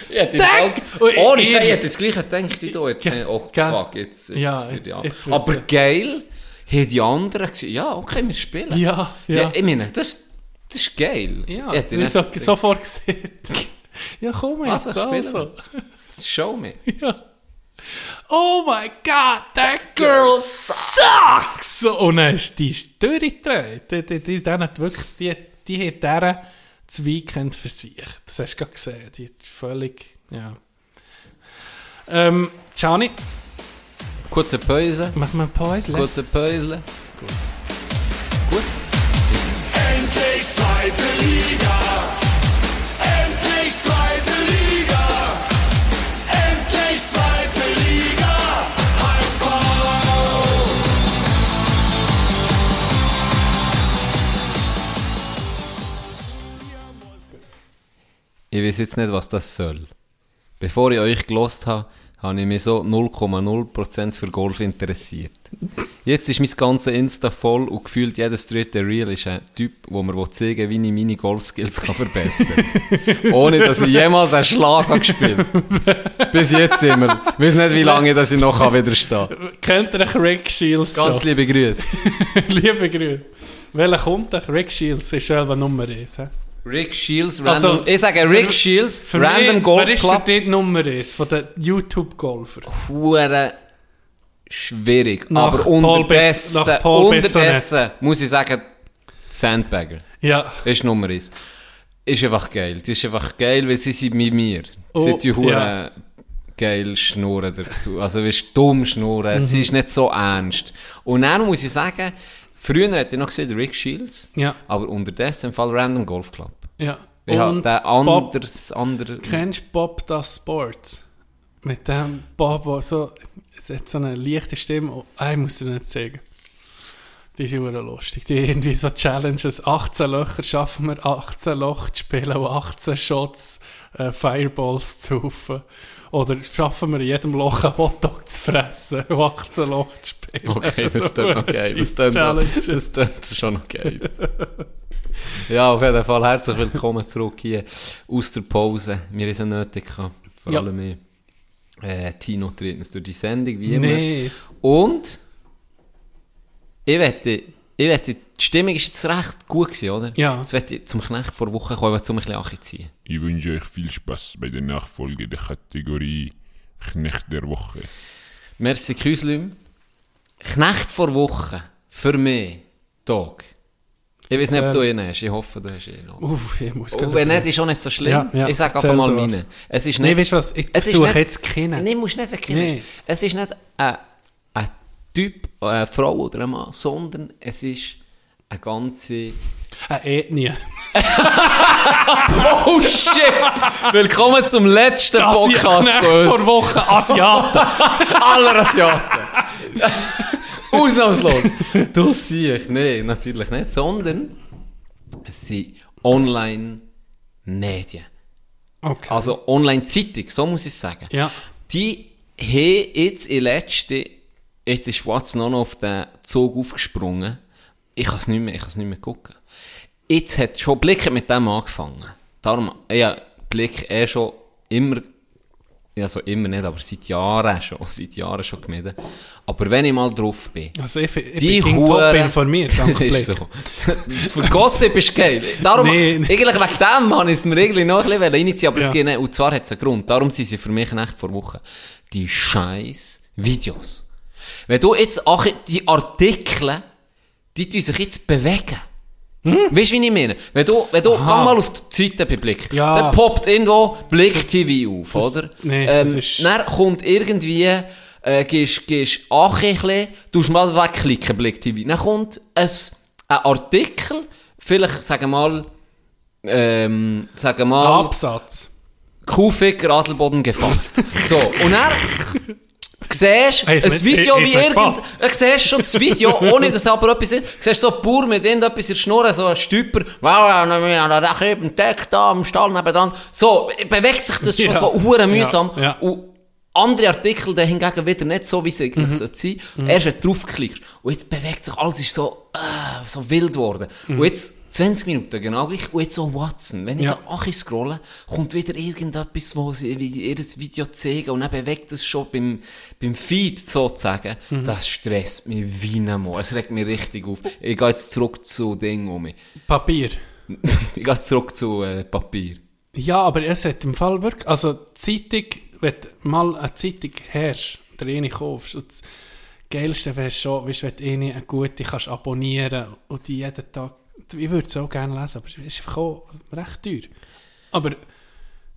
Wald- Ohne Ich- Scheiß, ich hätte das gleiche gedacht wie du. Jetzt, Ja, äh, oh fuck, jetzt, jetzt, Ja, wird jetzt- ja. Aber ja. geil, haben die anderen gesagt, ja, okay, wir spielen. Ja, ja. ich meine, das, das ist geil. Ja, Ich das ist so, sofort gesehen. ja, komm jetzt, Also, also. Show me. Ja. Oh my God, that girl sucks! Und dann ist die ist durchgedreht. Die, die, die, die, hat wirklich, die, die hat deren das Weekend für sich. Das hast du gerade gesehen. Die ist völlig, ja. Ähm, Gianni, Kurze Pause. machen wir eine Pause? Kurze Pause. Endlich zweite Liga. Ich weiß jetzt nicht, was das soll. Bevor ich euch gelost habe, habe ich mich so 0,0% für Golf interessiert. Jetzt ist mein ganzes Insta voll und gefühlt jedes dritte Reel ist ein Typ, wo mir zeigen will, wie ich meine Golfskills kann verbessern kann. Ohne, dass ich jemals einen Schlag habe gespielt Bis jetzt immer. Ich weiß nicht, wie lange dass ich noch widerstehen kann. Kennt ihr Rick Shields Ganz schon? liebe Grüße. Liebe Grüße. Welcher kommt? Rick Shields ist selber Nummer 1. Rick Shields, Also, random, ich sage Rick Shields, Für Random mich, Golf Wer ist für Club. dich die Nummer 1 von den YouTube-Golfer? hure schwierig. Nach aber unterdessen, Bess- unterdessen muss ich sagen, Sandbagger Ja. ist Nummer eins. Ist einfach geil. Das ist einfach geil, weil sie sind mit mir. Oh, sie tun hure ja. geil schnurren dazu. Also, du, dumm schnurren. Mhm. Sie ist nicht so ernst. Und dann muss ich sagen, früher hätte ich noch gesehen Rick Shields, Ja. aber unterdessen im Fall Random Golf Club. Ja. Ich habe Und den Bob, anders, andere... kennst du Bob das Sports? Mit dem Bob, der so, hat so eine leichte Stimme. Oh, ich muss dir nicht sagen. Die sind hure lustig. Die irgendwie so Challenges. 18 Löcher schaffen wir, 18 Loch zu spielen und 18 Shots äh, Fireballs zu rufen. Oder schaffen wir in jedem Loch einen Hotdog zu fressen und 18 Loch zu spielen. Okay, das ist noch geil. Das klingt schon noch geil. ja, auf jeden Fall herzlich willkommen zurück hier aus der Pause. Wir haben es nötig gehabt. Vor Ja. allem ich. Äh, Tino tritt uns durch die Sendung, wie immer. Nee. Und ich wette, ich wette, die Stimmung ist jetzt recht gut gewesen, oder? Ja. Jetzt wette ich zum Knecht vor Woche kommen, zum ein bisschen Achi ziehen. Ich wünsche euch viel Spaß bei der Nachfolge der Kategorie Knecht der Woche. Merci, Küslim. Knecht vor Woche. Für mich. Tag. Ich weiß nicht, ob du ihn hast. Ich hoffe, du hast ihn noch. Uff, ich muss Und gerade wenn nicht, ist auch nicht so schlimm. Ja, ja, ich sage einfach mal doch. meine. Es ist Nee, nicht, weißt du was? Ich es ist suche nicht- jetzt keinen. Nee, musst nicht wegkennen. Nee. Es ist nicht ein, Typ, eine Frau oder ein Mann, sondern es ist eine ganze... Eine Ethnie. Oh shit! Willkommen zum letzten Podcast Knecht von vor uns. Woche Asiaten. Aller Asiaten. Ausnahmslos. Du siehst, nee, natürlich nicht, sondern es sind Online-Medien. Okay. Also Online-Zeitung, so muss ich sagen. Ja. Die haben jetzt in letzte, jetzt ist Watson noch auf den Zug aufgesprungen. Ich kann es nicht mehr, ich kann es nicht mehr gucken. Jetzt hat schon Blick mit dem angefangen. Darum, ja, Blick eh schon immer, ja so immer nicht, aber seit Jahren schon, seit Jahren schon gemieden. Aber wenn ich mal drauf bin, Also ich, ich die bin King top Hure, informiert, das dank ist so. Das für Gossip ist geil. Darum, Nee, nee. eigentlich wegen dem ich es mir irgendwie noch ein bisschen initiieren, aber Ja. es geht nicht. Und zwar hat es einen Grund. Darum sind sie für mich echt vor Wochen. Die scheiß Videos. Wenn du jetzt auch die Artikel, die tun sich jetzt bewegen. Weißt du, wie ich meine? Wenn du, wenn du, geh mal auf die Seite bei Blick. Ja. Dann poppt irgendwo Blick TV auf, oder? nee, ähm, das ist- Dann kommt irgendwie, äh, gehst, gehst Achichle, tust mal wegklicken, Blick TV. Dann kommt ein, ein Artikel, vielleicht, sagen wir mal, ähm, sagen wir mal, Absatz. Kuhficker Adelboden gefasst. so, und dann siehst Hey, ein nicht- Video wie nicht irgend... gefasst. Dann siehst schon das Video, ohne dass aber etwas ist. Siehst so ein Bauer mit irgendetwas in der Schnur, so ein Stüpper. Wow, da da eben Deck da am Stall nebenan. So, bewegt sich das schon Ja. so hure mühsam. Ja, ja. Und andere Artikel, die hingegen wieder nicht so, wie sie eigentlich Mhm. sollte sein. Erst wenn du draufklickst. Und jetzt bewegt sich alles, ist so, äh, so wild geworden. Mhm. Und jetzt 20 Minuten, genau gleich. Und jetzt so Watson. Wenn ich Ja. da Achi scrolle, kommt wieder irgendetwas, wo sie ihr Video zeigen und dann bewegt es schon beim, beim Feed sozusagen. Mhm. Das stresst mich wie ein Mo. Es regt mich richtig auf. Ich gehe jetzt zurück zu Ding um mich. Papier. ich gehe jetzt zurück zu äh, Papier. Ja, aber es hat im Fall wirklich, also Zeitung, wenn du mal eine Zeitung hast, oder eine kaufst, und das Geilste wäre schon, weißt, wenn du eine, eine gute kannst abonnieren und die jeden Tag, ich würde es auch gerne lesen, aber es ist einfach auch recht teuer. Aber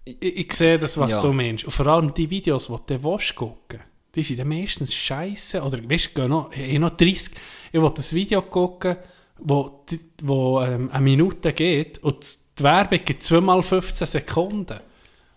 ich, ich sehe das, was Ja. du meinst. Und vor allem die Videos, die du willst gucken die sind dann meistens scheiße. Oder weißt du, noch, ich habe noch 30, ich will das Video gucken, wo, wo ähm, eine Minute geht und die Werbung geht zweimal 15 Sekunden.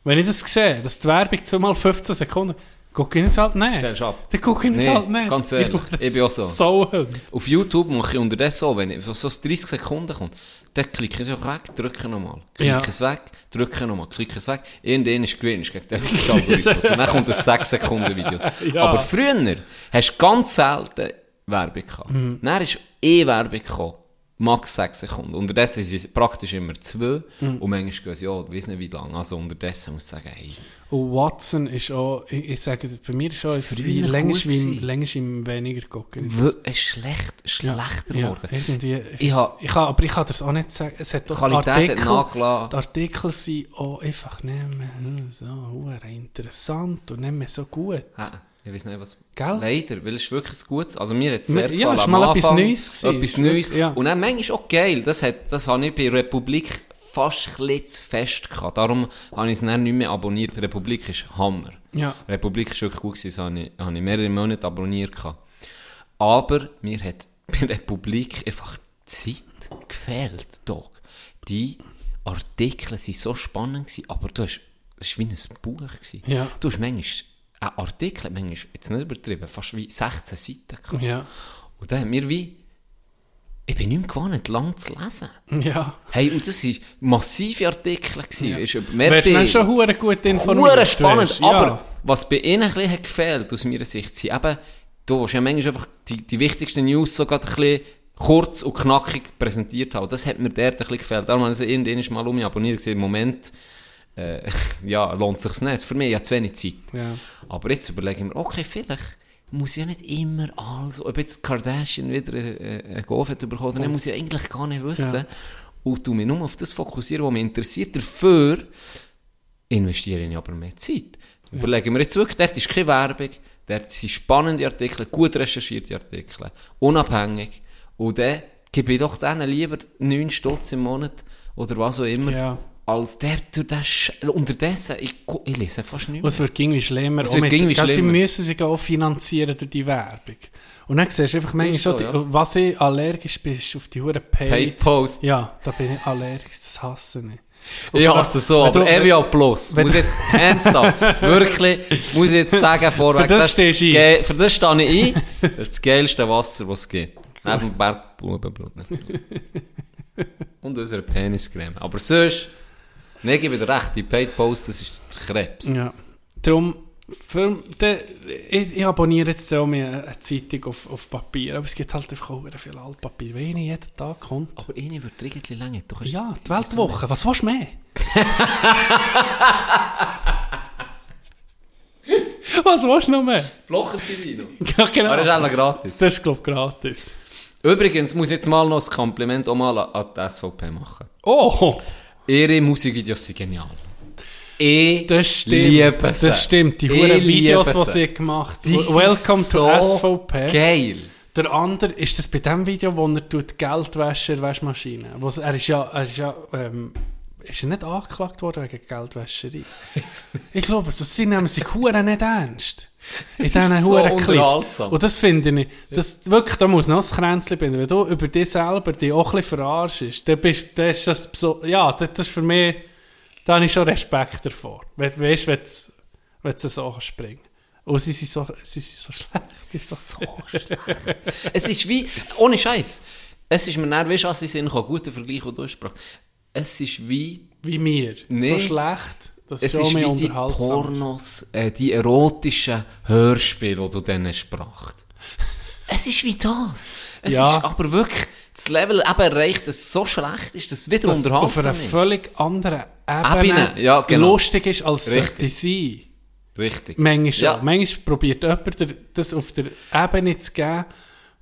Wenn ich das sehe, dass die Werbung zweimal 15 Sekunden, gucke ich es halt nicht. Stellst ab. Dann gucke ich es Nee, halt nicht. ganz ehrlich, will ich bin auch so. So. Auf YouTube mache ich unterdessen so, wenn ich so 30 Sekunden kommt, dann klicke ich es weg, drücke nochmal. Klicke Ja. es weg, drücke nochmal, klicke es weg. Irgendwann ist gewinnst gegen den Algorithmus. Und dann kommt das 6 Sekunden Videos. Ja. Aber früher hast du ganz selten Werbung gehabt. Mhm. Dann ist eh Werbung gekommen. Max 6 Sekunden. Unterdessen sind es praktisch immer 2. Mhm. Und manchmal gehen sie, ja, ich weiß nicht wie lange. Also unterdessen muss ich sagen, hey, Und Watson ist auch, ich, ich sage, bei mir ist auch, länger wie, länger wie weniger gucken. es ist schlecht, schlechter Ja, geworden. irgendwie. Ich ha- ich ha, aber ich kann das auch nicht sagen. Es hat Qualität Artikel, hat nachgelassen. die Artikel sind auch einfach nicht mehr hm, so interessant und nicht mehr so gut. Ah, ich weiß nicht, was. Gell? Leider, weil es ist wirklich ein gutes. Also mir hat es Ja, sehr es gefallen. ist am mal etwas. Neues gewesen. Etwas Neues. Ja. Und dann manchmal auch geil. Das, hat, das habe ich bei Republik fast ein zu fest gehabt. Darum habe ich es dann nicht mehr abonniert. Republik ist Hammer. Ja. Republik ist wirklich gut gewesen. Das habe ich, habe ich mehrere Monate abonniert gehabt. Aber mir hat bei Republik einfach Zeit gefehlt, Dog. Die Artikel waren so spannend gewesen, aber du hast, das war wie ein Buch. Gewesen. Ja. Du hast manchmal einen Artikel, manchmal, jetzt nicht übertrieben, fast wie 16 Seiten gehabt. Ja. Und dann haben wir wie, ich bin nicht mehr gewohnt, lang zu lesen. Ja. Hey, und das waren massive Artikel. Gewesen. Ja. Ist über Wärst mehrere- du dann schon hure gut informiert? Hure spannend, ja. aber was bei ihnen ein bisschen hat gefehlt, aus meiner Sicht, sind eben, du willst ja manchmal einfach die, die wichtigsten News sogar ein bisschen kurz und knackig präsentiert haben. Das hat mir dort ein bisschen gefehlt. Darum habe ich sie irgendwann mal um mich abonniert. gesehen. Im Moment, äh, ja, lohnt sich's nicht. Für mich ja zu wenig Zeit. Ja. Aber jetzt überlege ich mir, okay, vielleicht muss ich ja nicht immer alles, ob jetzt Kardashian wieder äh, einen Golf hat bekommen, dann muss ich eigentlich gar nicht wissen. Ja. Und tu mich nur auf das fokussieren, was mich interessiert. Dafür investiere ich aber mehr Zeit. Überlegen wir jetzt wirklich, dort ist keine Werbung, dort sind spannende Artikel, gut recherchierte Artikel, unabhängig. Und dann gebe ich doch denen lieber 9 Stutz im Monat oder was auch immer, Ja. Als der Sch Unterdessen, ich, ich lese fast nicht Und es wird irgendwie schlimmer. Es Auch wird mit- irgendwie gell, Sie schlimmer. müssen sich auch finanzieren durch die Werbung. Und dann siehst du einfach manchmal so, die, ja. was ich allergisch bin, auf die Hure Paid. Paid Post. Ja, da bin ich allergisch, das hasse ich. Und Ich hasse allem- so, wenn aber du- Evia Plus. wenn Muss du- jetzt, hands down, wirklich, muss ich jetzt sagen vorweg. Für das stehst du ein. ge- Für das stehe ich ein. Das ist das geilste Wasser, was es gibt. Neben dem Bergbubenblut. natürlich. Und unsere Peniscreme. Aber sonst, Nein, ich gebe dir recht, die Paid Post, das ist der Krebs. Ja. Darum, für, de, ich, ich abonniere jetzt auch mehr eine Zeitung auf, auf Papier, aber es gibt halt einfach auch wieder viel Altpapier, weil ihnen jeden Tag kommt. Aber eine wird irgendwie länger. Du Ja, die Weltwoche, was willst du mehr? was willst du noch mehr? Blocher-Zivino. Ja, genau. Aber das ist auch noch gratis. Das ist, glaube ich, gratis. Übrigens muss ich jetzt mal noch ein Kompliment auch mal an- an die SVP machen. Oh, Ihre Musikvideos sind genial. Ich das stimmt. liebe sie. Das stimmt. Die huren Videos, die sie gemacht Die sind Welcome so to SVP. Geil. Der andere, ist das bei dem Video, wo er tut Geldwäsche in der Waschmaschine? Wo, er ist ja, er ist ja, ähm, ist er nicht angeklagt worden wegen Geldwäscherei? ich glaube, so sie nehmen sich Huren nicht ernst. In ist diesen so Huren Clips. Und das finde ich, das, wirklich, da muss noch ein Kränzchen binden. Wenn du über dich selber dich auch ein bisschen verarschst, dann bist, dann ist das so, ja, das, ist für mich, da habe ich schon Respekt davor. We, weißt du, wenn du- wenn du so springen. Und sie sind so, sie sind so schlecht. Sie sind so Es ist wie, ohne Scheiß. Es ist mir du, was ich Sinn kann, guter Vergleich, den du hast. Es ist wie, Wie mir. Nee. So schlecht, dass es es schon ist mehr die unterhaltsam Pornos, äh, die erotischen Hörspiele, die du denen sprachst. Es ist wie das. Es Ja. ist aber wirklich, das Level eben erreicht, dass es so schlecht ist, dass es wieder dass es auf unterhaltsam einer ist. völlig anderen Ebene, Ebene, ja, genau. lustig ist, als Richtig. sollte sein. Richtig. Manchmal Ja. Manchmal probiert jemand, das auf der Ebene zu geben,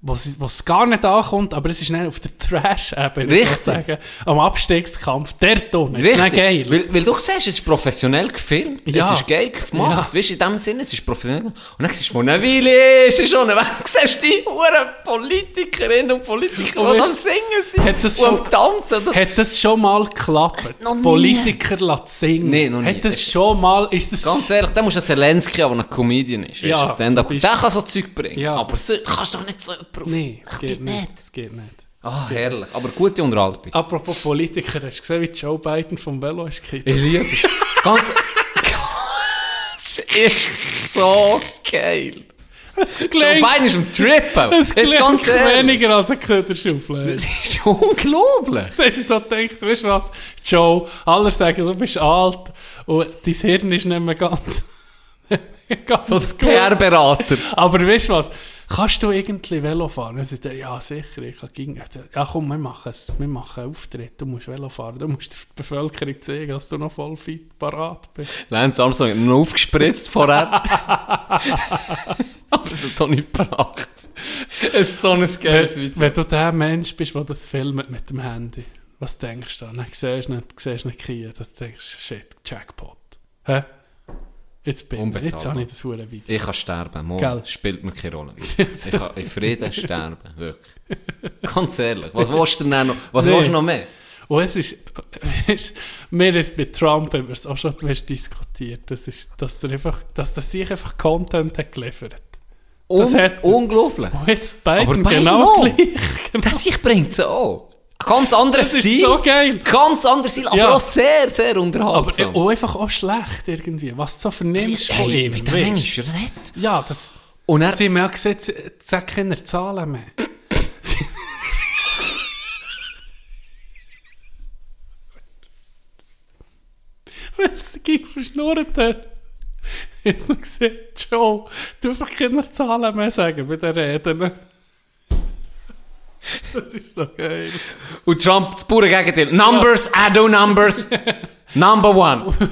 wo es, wo gar nicht ankommt, aber es ist nicht auf der Trash-Ebene Richtig. sozusagen. Am Abstiegskampf, der Ton, ist nicht geil. Weil, weil du siehst, es ist professionell gefilmt. Ja. Es ist geil gemacht. Ja. Weißt du, in dem Sinne, es ist professionell gemacht. Und dann siehst du, von einer Weile ist es schon weg. siehst du die Huren Politikerinnen und Politiker, Und die am Singen sind. hat das und am schon- Tanzen. Und Hat das schon mal geklappt? Politiker lassen singen? Nee, noch nie. Hat das schon mal, ist das... Ganz ehrlich, da musst du Zelensky der ein Comedian ist. Ja, Weißt du, Stand-up. Der kann so Zeug bringen. Ja. Aber so, du kannst doch nicht so Nee, Das es geht nicht. Es geht nicht. Ah, herrlich. Aber gute Unterhaltung. Apropos Politiker, hast du gesehen, wie Joe Biden vom Velo ist gekippt? Ich liebe es. Ganz... Es ist so geil. Joe Biden ist am Trippen. Es ganz klingt ehrlich. weniger als ein Köderschaufel. Das ist unglaublich. Dass ich so denke, weißt du was, Joe, alle sagen, du bist alt und dein Hirn ist nicht mehr ganz, ganz So das gut. PR-Berater. Aber weißt du was, kannst du irgendwie Velo fahren? Und ich dachte, ja, sicher, ich kann gegen. Ja, komm, wir machen es. Wir machen einen Auftritt. Du musst Velo fahren. Du musst der Bevölkerung zeigen, dass du noch voll fit parat bist. Lance Armstrong hat ihn noch aufgespritzt vorher. Aber es hat doch nicht gebracht. Es ist so ein geiles Wenn, Video. wenn du der Mensch bist, der das filmt mit dem Handy, was denkst du dann? Dann siehst du nicht, siehst nicht Kia, dann denkst du, shit, Jackpot. Hä? Jetzt bin ich, jetzt habe ich das hure Video. Ich kann sterben, Mo, Gell. spielt mir keine Rolle. Ich kann in Frieden sterben, wirklich. Ganz ehrlich, was willst du denn noch, was Nee. noch mehr? Und es ist, weisst, mir ist bei Trump haben wir es auch schon diskutiert, das ist, dass er einfach, dass der sich einfach Content hat geliefert. Un hat- unglaublich. Und jetzt Biden, Aber Biden genau auch. gleich. Genau. Das ich bringt es auch. Ganz anderer Das ist Stil. so geil. Ganz anderer Stil, aber Ja. auch sehr, sehr Aber unterhaltsam. auch einfach auch schlecht irgendwie, was du so vernimmst von hey, ihm. wie der. Mensch redet. Ja, das... Und er, Sie haben ja gesagt, sie sagen keine Zahlen mehr. Wenn sie gegen verschnurrt hat. Jetzt noch gesehen, Joe, du einfach keine Zahlen mehr sagen bei den Reden. Das ist so geil. und Trump, das pure Gegenteil. Numbers, I do numbers. Number one.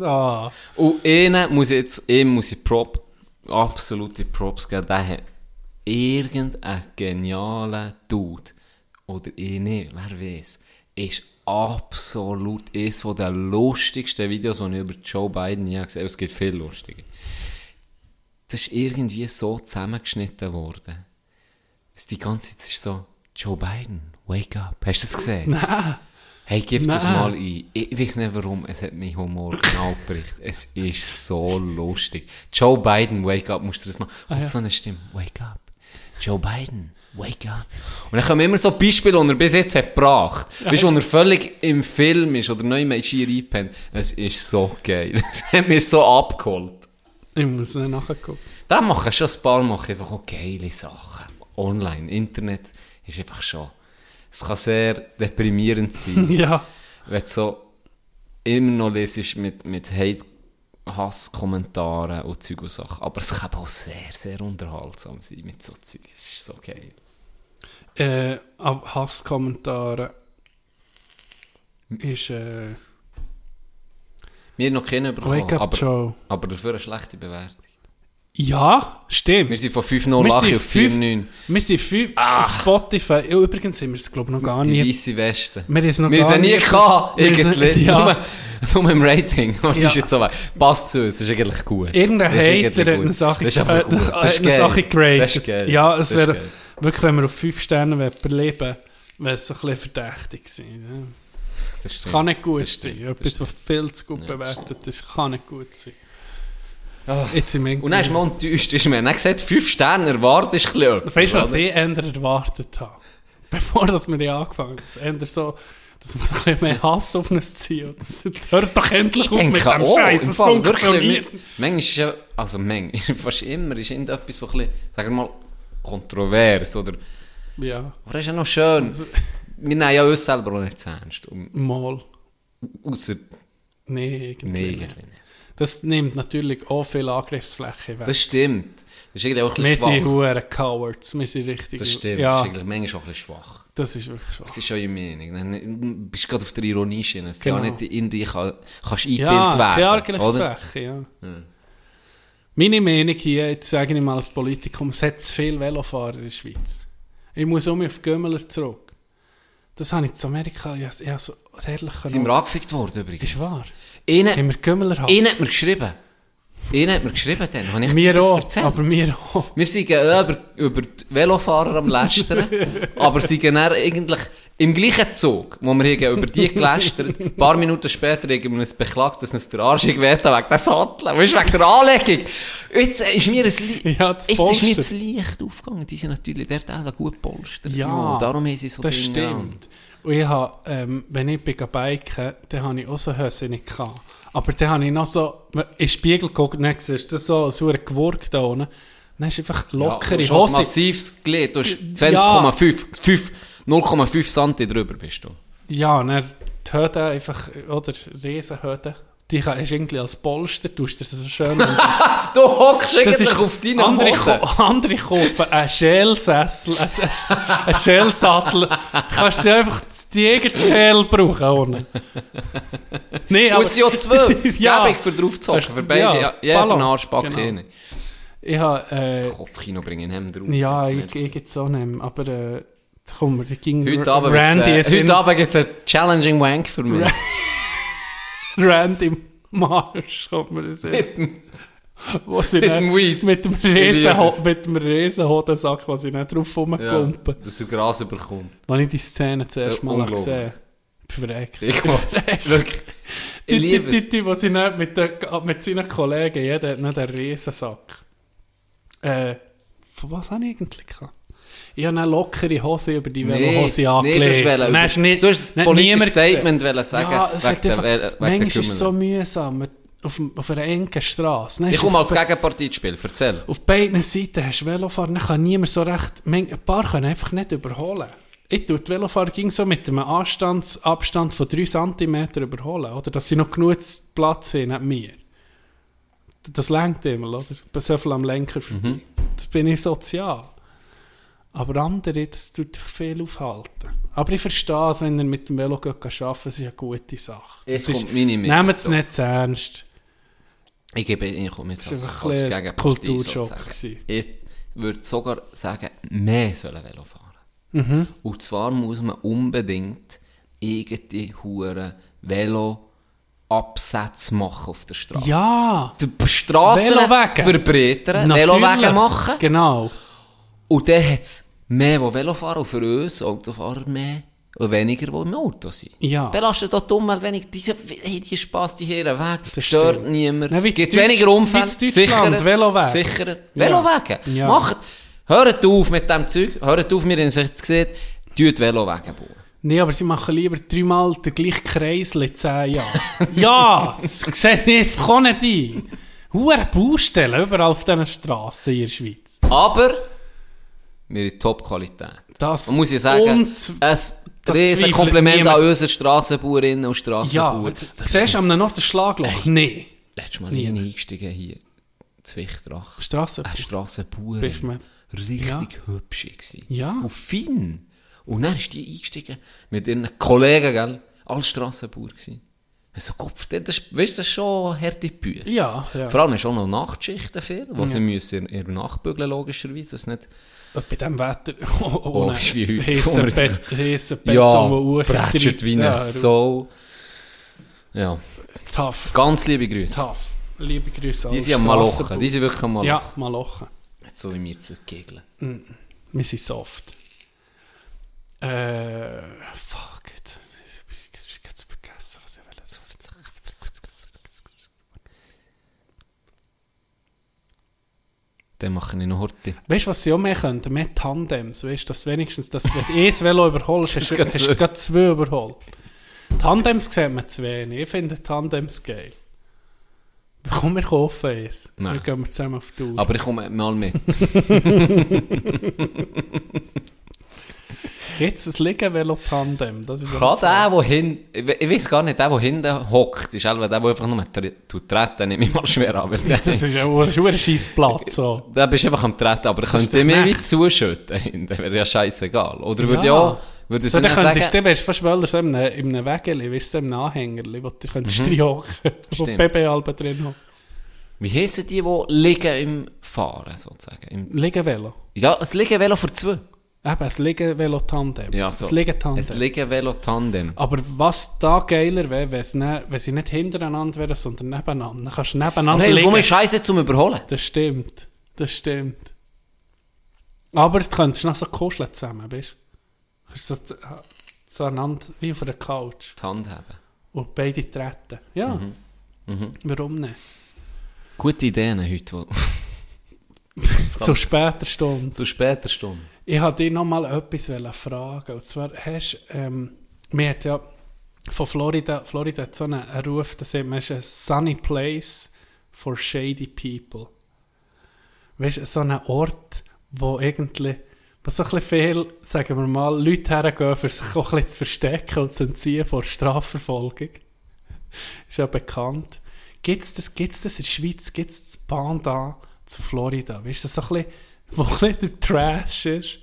Ah, Und ihnen muss ich jetzt, ihm muss ich Prop, absolute Props geben. Der hat irgendeinen genialen Dude, oder ich nicht, wer weiß, ist absolut eines der lustigsten Videos, die ich über Joe Biden je gesehen habe. Es gibt viel lustige. Das ist irgendwie so zusammengeschnitten worden. Es die ganze Zeit ist so, Joe Biden, wake up. Hast du das gesehen? nein. Hey, gib das Nein. mal ein. Ich weiß nicht warum, es hat mich Humor genau geprägt. Es ist so lustig. Joe Biden, wake up, musst du das mal. Und ja. so eine Stimme, wake up. Joe Biden, wake up. Und dann kommen immer so Beispiele, die er bis jetzt hat gebracht. Weißt du, wo er völlig im Film ist oder neu in Schier einpennt. Es ist so geil. Es hat mich so abgeholt. Ich muss nicht nachgucken. Da machen schon ein paar machen einfach auch geile Sachen. Online, Internet ist einfach schon es kann sehr deprimierend sein, Ja. wenn du so immer noch lesest mit, mit Hate, Hasskommentaren und Zeug und Sachen. Aber es kann auch sehr, sehr unterhaltsam sein mit so Zeug. Es ist so geil. Äh, Hasskommentare ist äh, Wir haben noch keinen bekommen, Wake Up aber, Joe. aber dafür eine schlechte Bewertung. Ja, stimmt. Wir sind von 5-0 Wir Lache sind auf fünf- 4-9. Wir sind fünf auf Spotify. Ja, übrigens sind wir es, glaube ich, noch gar Die nie. weiße Weste. Wir haben es noch Wir gar nie gehabt, irgendwie. Ja. Nur, nur im Rating. Das Ja. ist jetzt so weit. Passt zu uns, das ist eigentlich gut. Irgendein Hater hat eine Sache, Das ist äh, gut. Das ist eine. Sache geratet. Ja, es wäre wirklich, wenn wir auf 5 Sterne überleben wäre es so ein bisschen verdächtig gewesen. Ja. Das Es stimmt. kann nicht gut Das stimmt. sein. Das Etwas, was viel zu gut bewertet ist, kann nicht gut sein. Jetzt sind wir Und dann ist man enttäuscht. Ist man dann gesagt, 5 Sterne erwartet ist etwas, Weißt du, was ich eher erwartet habe? Bevor dass wir die angefangen haben. Eher so, dass man ein bisschen mehr Hass auf uns zieht. Das hört doch endlich Ich auf mit denke dem auch, Scheiß. im wirklich, funktioniert. manchmal ist ja, also manchmal, fast immer ist irgendetwas, was ein bisschen, sagen wir mal, kontrovers, oder, Ja, aber das ist ja noch schön. Also- Wir nehmen ja uns selber auch nicht zu ernst, und, mal. ausser, Nee, irgendwie nee, nicht. Das nimmt natürlich auch viel Angriffsfläche weg. Das stimmt. Das ist irgendwie auch ein wir bisschen sind schwach. hure Cowards. Wir sind richtig... Das stimmt, Ja, das ist eigentlich manchmal auch ein bisschen schwach. das ist wirklich schwach. Das ist schon die Meinung. Dann bist du gerade auf der Ironie schiene. Es ist ja Genau. nicht in dich kann, kannst eingebildet Ja, keine werden. oder? Angriffsfläche, ja. Meine Meinung hier, jetzt sage ich mal als Politikum, es hat zu viele Velofahrer in der Schweiz. Ich muss um auf Gömmeler zurück. Das habe ich zu Amerika, ja, ja so herrlich Sind wir angefickt worden übrigens. Ist wahr. Einer, Haben wir Gömmeler Hass? einer hat mir geschrieben. Einer hat mir geschrieben dann. Habe ich das auch, erzählt? aber wir auch. Wir sind über, über die Velofahrer am Lästern, aber sind dann eigentlich im gleichen Zug, wo wir hier über die gelästert, ein paar Minuten später wir uns beklagt, dass uns der Arsch gewählt hat wegen der Sattel, weißt du, wegen der Anlegung. Jetzt ist mir ein Li Ja, das Jetzt ist mir das Licht aufgegangen. Die sind natürlich dort alle gut polstert. Ja, darum haben sie so Das Dinge an. stimmt. Und ich habe, ähm, wenn ich bin biken, dann habe ich auch so Hösse nicht gehabt. Aber dann habe ich noch so in den Spiegel geguckt und dann siehst du so so eine Gewurk da unten. Dann ist einfach lockere ja, du hast Hose. massives Glied. Du hast Ja. 20,5, 5 0,5 Santi drüber bist du. Ja, und dann die Hüte einfach, oder Riesenhüte, die hast du irgendwie als Polster, tust du das so schön. Du hockst eigentlich auf deinen andere, ko- andere kaufen einen Schälsessel, einen, einen, einen Schälsattel. Du kannst sie einfach die eigene Schäl brauchen. Ohne. Nee, aber, Muss ja zwei. Ja. Gebig für drauf zu hocken. Hast- Für beide. ja, Ja, Balance, Arschback genau. hin. ich habe, äh, Kopfkino bringen hem drauf. ja, ich, ich jetzt auch nicht mehr, aber äh, komm, die ging Heute Abend, Randy äh, in- heute Abend gibt es einen challenging Wank für mich. Randy Marsch, kommt mir das hin. Wo sie Mit dem Weed. Mit dem Ich liebe Riesen, es. mit dem Riesenhodensack, wo sie nicht drauf ja, rumkumpen. dass er Gras bekommt. Als ich die Szene zuerst Ja, mal gesehen habe. Verreckt. Ich Wirklich. Die, Ich die, die, die, wo sie nicht mit, den, mit seinen Kollegen, jeder hat nicht einen Riesensack. Äh, von was habe ich eigentlich gehabt? Ich habe eine lockere Hose über die Velohose nee, angelegt. du hast, nicht, du hast ein politisches gesehen. Statement wollen sagen, Ja, es hat der manchmal ist es so mühsam auf, auf einer engen Straße. Ich komme als Gegenpartie ins Spiel, erzähl. Auf beiden Seiten hast du Velofahrer, dann kann niemand so recht, ein paar können einfach nicht überholen. Ich tue die Velofahrer ging so mit einem Anstandsabstand von 3 cm überholen, oder? Dass sie noch genug Platz haben, nicht mir. Das lenkt immer, oder? Bei so viel am Lenker vorbei. Mhm. Das bin ich sozial. Aber andere, das tut viel aufhalten. Aber ich verstehe es, wenn ihr mit dem Velo arbeiten das ist eine gute Sache. Jetzt Das kommt meine Meinung Nehmt es nicht zu ernst. Ich gebe, ich komme jetzt Das als, als Gegenpartie Kulturschock sozusagen. Ich würde sogar sagen, mehr sollen Velo fahren. Mhm. Und zwar muss man unbedingt irgendeine Huren Velo Absätze machen auf der Straße. Ja! Die Velowege. verbreitern. Velowege machen. Genau. Und dann hat es mehr, die Velo fahren und für uns Autofahrer mehr und weniger, die im Auto sind. Ja. Belastet auch die Umwelt weniger. Diese, hey, die Spass, die hier weg. Das stört stimmt. niemand. Na, wie in Gibt Deutsch- weniger Unfälle. Deutschland. Sicherer. Ja. Velowege. Ja. Macht. Hört auf mit dem Zeug. Hört auf, wir haben es jetzt gesehen. Tut Velowege bauen. Nee, aber sie machen lieber dreimal den gleichen Kreisel in 10 Jahren. ja, das sieht nicht, kann nicht ein. Huere Baustellen überall auf diesen Strassen in der Schweiz. Aber wir haben Top-Qualität. Das Man muss ja sagen, es Riesen Kompliment niemand- an unsere Strassenbauerinnen und Ja, Strassenbauer. du siehst am Nord das Schlagloch? Nee. Letztes Mal nie eingestiegen hier. Zwichtrach. Strasse. Eine Strassenbauerin. Richtig Ja. hübsch gewesen. Ja. Und fein. Und dann ist die eingestiegen mit ihren Kollegen, gell? Alle Strassenbauer gewesen. Ich so, Gott, das, ist- weißt du, das ist schon harte Bücher. Ja, ja. Vor allem du auch noch Nachtschichten viel, wo sie müssen in, in Nachbügeln logischerweise, das nicht... Bei diesem Wetter. Oh, Oh, ist wie heute. Heissen wir Bett, ja, brätschert wie eine Sau. Ja, Tough. ganz liebe Grüße. Tough. Liebe Grüße Die sind am Malochen, die sind wirklich am Malochen. Ja, Malochen. So wie mir zurückgegeln. Wir sind soft. Äh, fuck. Jetzt, ich ich hab's vergessen, was ich will. Dann mache ich noch Horti. Weißt du, was sie auch mehr könnten? Mehr Tandems. Weißt du, dass wenigstens, dass wenn du eh das Velo überholst, hast du hast zwei. gerade zwei überholt. Tandems sieht man zu wenig. Ich finde Tandems geil. Komm, wir kaufen eins. Nein. Dann gehen wir zusammen auf die Tour. Aber ich komme mal mit. Jetzt ein Liegen-Velo-Tandem. Das ist Kann der, der hin... Ich we- ich weiß gar nicht, der, der hinten hockt, ist der, der einfach nur treten, nehme ich mal schwer an. Das ist ja das ein scheiß Platz. So. Da bist du einfach am Treten, aber könnte mir wie zuschütten hinten, wäre ja scheißegal. Oder würde Ja. Würde So, dann könntest sagen... du, fast wollen, so in einem, in einem Wägeli, weißt du, in einem Anhängerli, wo du könntest mhm. reinhocken, wo. BB-Alben drin haben. Wie heissen die, die liegen im Fahren, sozusagen? Im, Liegen-Velo. ja, ein Liegen-Velo für zwei. Eben, ein Liegen-Velo-Tandem. Ja, so. Ein Liegen-Tandem. Ein Liegen-Velo-Tandem. Aber was da geiler wäre, wenn es ne- wenn sie nicht hintereinander wären, sondern nebeneinander. Dann kannst du nebeneinander Hey, liegen. ist Scheiße zum Überholen? Das stimmt. Das stimmt. Aber du könntest noch so kuscheln zusammen, weißt du? Kannst so, zu- so einander, wie auf einer Couch. Die Hand haben. Und beide treten. Ja. Mhm. Warum nicht? Gute Ideen heute, Zu später Stunde. zu später Stunde. Ich wollte dich noch mal etwas fragen. Und zwar hast ähm, mir hat ja von Florida, Florida hat so einen Ruf, da sagt man, ist ein sunny place for shady people. Weißt du, so ein Ort, wo irgendwie, wo so ein bisschen viel, sagen wir mal, Leute hergehen, für sich auch ein bisschen zu verstecken und zu entziehen vor Strafverfolgung. ist ja bekannt. Gibt es das, das in der Schweiz? Gibt es das Panda zu Florida? Weißt du, so ein bisschen, wo ein der Trash ist?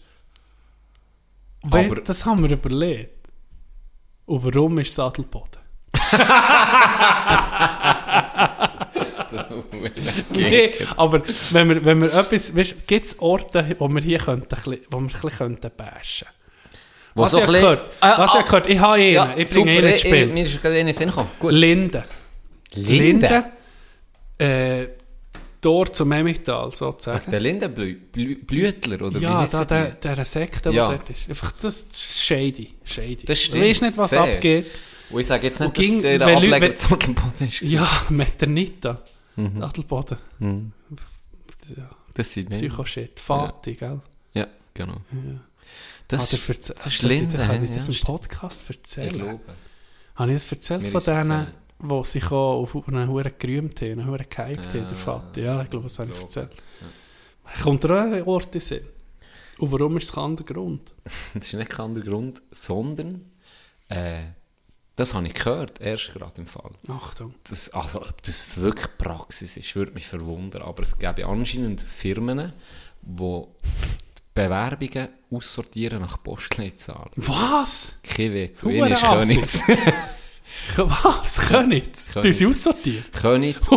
Weil, Aber- das haben wir überlegt. Und warum ist Sattelboden? nee, aber wenn wir, wenn wir etwas, weißt, gibt es Orte, wo wir hier könnten, wo wir ein bisschen könnten bashen? Wo Was so ich bisschen- gehört, Ah, was ah, ich gehört, ich habe einen, Ja, ich bringe einen ins ich- Spiel. Mir ist gerade Sinn gekommen. Gut. Linde. Linde? äh, Tor zum Emmental, sozusagen. Der Lindenblütler, oder wie Ja, heissen da, die? der, der Sekte, Ja. der dort ist. Einfach, das ist shady. shady. Das stimmt, Du weißt nicht, was sehr. abgeht. Und ich sage jetzt nicht, dass ging- der wenn Leute- Ableger zu Adelboden ist. Ja, Meternita. Mhm. Adelboden. Ja, Das sind. Psycho-Shit. Fati, gell? Ja, genau. Das, Das, verze- das ist Linde, Kann ich ja, das im. Podcast ich erzählen? glaube. Habe ich das erzählt Mir von ist denen, erzählt. Die sich auch auf einen Huren gerühmt haben, einen Huren gehypt haben, der Vati? Ja, ich glaube, das habe ich erzählt. Kommt er auch an Orte Sinn? Und warum ist es kein anderer Grund? Das ist nicht kein anderer Grund, sondern äh, das habe ich gehört, erst gerade im Fall. Achtung. Das, also, ob das wirklich Praxis ist, würde mich verwundern. Aber es gäbe anscheinend Firmen, die Bewerbungen aussortieren nach Postleitzahl. Was? Kein Witz. Einer ist. Königs. Was? Königs. Du sie aussortiert? Königs.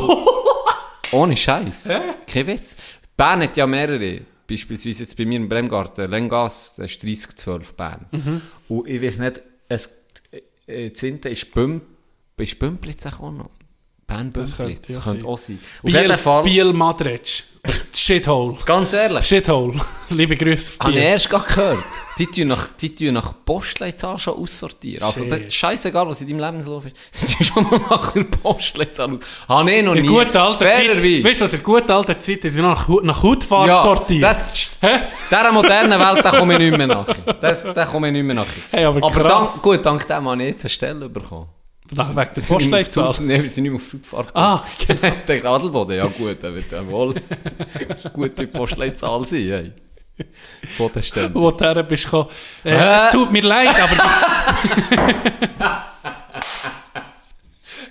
Ohne Scheiß. Kein Witz. Bern hat ja mehrere. Beispielsweise jetzt bei mir im Bremgarten, Lengas, das ist 3012 Bern. Mhm. Und ich weiß nicht, es, äh, Zinte ist Bümp, ist Bümplitz auch noch? Bern Das das könnte auch sein. Auf Biel, jeden Fall, Biel Madretsch. Shithole. ganz ehrlich, Shithole. Liebe Grüße auf habe ich Biel. erst gerade gehört. Die tun nach, die tun nach Postleitzahl schon aussortieren. Also, das ist scheißegal, was in deinem Lebenslauf ist. Die tun schon mal nach der Postleitzahl aus. Habe ich noch In nie. guter alter Zeit, weißt du, in guter alter Zeit ist, nach, nach Hautfarbe Ja, sortiert. das, Hä? dieser modernen Welt, da komme ich nicht mehr nach. Das, da komme ich nicht mehr nach. Hey, aber aber dank, gut, dank dem habe ich jetzt eine Stelle bekommen. Nach, wegen der Postleitzahl. Nein, wir sind nicht mehr auf Hautfarbe. Ah, Ich dachte, Adelboden, ja gut, dann wird ja wohl eine gute Postleitzahl sein. Hey. Bodenständig. wo du her bist gekommen. Äh, Hä? es tut mir leid, aber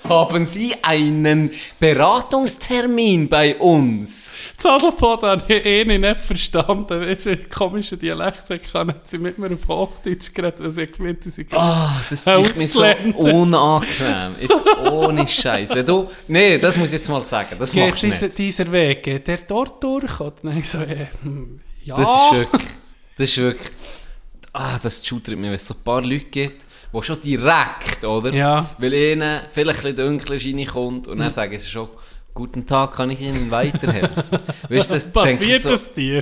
Haben Sie einen Beratungstermin bei uns? das Adelboden habe ich eh nicht verstanden. Einen komischen Dialekt kann, hat sie mit mir auf Hochdeutsch geredet, weil sie gemeint sie Ah, das ist mir so unangenehm. Jetzt ohne Scheiß. Wenn du, nee, das muss ich jetzt mal sagen. Das Geht machst du dieser, nicht. dieser Weg, geht der dort durch? Und dann so, äh, hm, ja. Das ist wirklich, das ist wirklich, ah, das shootert mich, wenn es so ein paar Leute gibt, die schon direkt, oder? Ja. Weil ihnen vielleicht ein dunkler reinkommt und dann sagen sie schon, guten Tag, kann ich Ihnen weiterhelfen? weißt das Passiert so, das dir?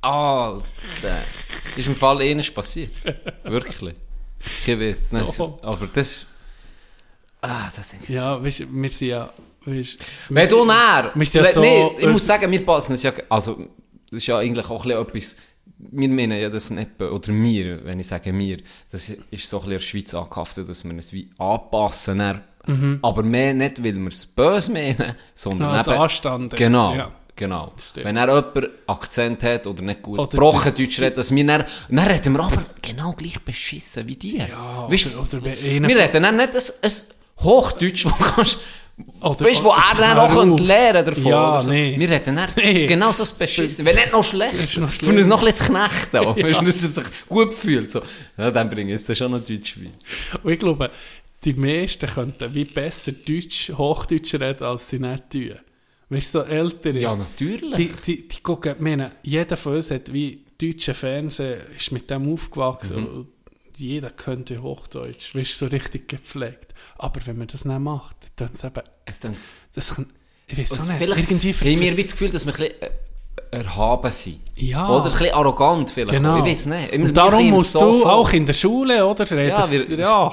Alter, ist im Fall eines passiert. Wirklich. Kein Witz. Nein, Oh. Aber das, ah, das denke ich Ja, weißt, du, wir sind ja... Weißt, wir sind- wir sind ja so- nee, ich muss sagen, wir passen es ja. Also, das ist ja eigentlich auch ein bisschen etwas. Wir meinen ja das nicht, oder wir, wenn ich sage wir, das ist so ein bisschen in der Schweiz angehaftet, dass wir es wie anpassen. dann. Mhm. Aber mehr nicht, weil wir es böse meinen, sondern Ja, also eben- Anstand. Genau. Ja. Genau. Wenn er jemand Akzent hat oder nicht gut gebrochen Deutsch redet, dass wir dann, dann reden wir aber genau gleich beschissen wie die. Ja, Weißt, oder- oder wir reden dann nicht ein, ein Hochdeutsch, wo kannst, Oder- weißt, wo er dann auch lernen davon. Ja, so. nee. Wir reden dann Nee. genau so ein beschissen. Wenn nicht noch schlecht. ist noch Für uns noch ein bisschen zu knechten. Ja. Weißt du, dass er sich gut fühlt. So. Ja, dann bringe ich es dann schon noch Deutsch bei. Und ich glaube, die meisten könnten wie besser Deutsch, Hochdeutsch reden, als sie nicht tun. Weißt du, so Ältere. Ja, natürlich. Die, die, die gucken, meine, jeder von uns hat wie deutsche Fernsehen, ist mit dem aufgewachsen. Mhm. Jeder könnte Hochdeutsch, du, so richtig gepflegt. Aber wenn man das nicht macht, dann es eben, Es dann- das kann, ich weiß auch nicht, vielleicht irgendwie haben wir das Gefühl, dass wir ein bisschen äh, erhaben sind. Ja. Oder ein bisschen arrogant vielleicht. Genau. Ich weiß nicht. Und darum musst du vor. auch in der Schule, oder? Redest, wir- ja,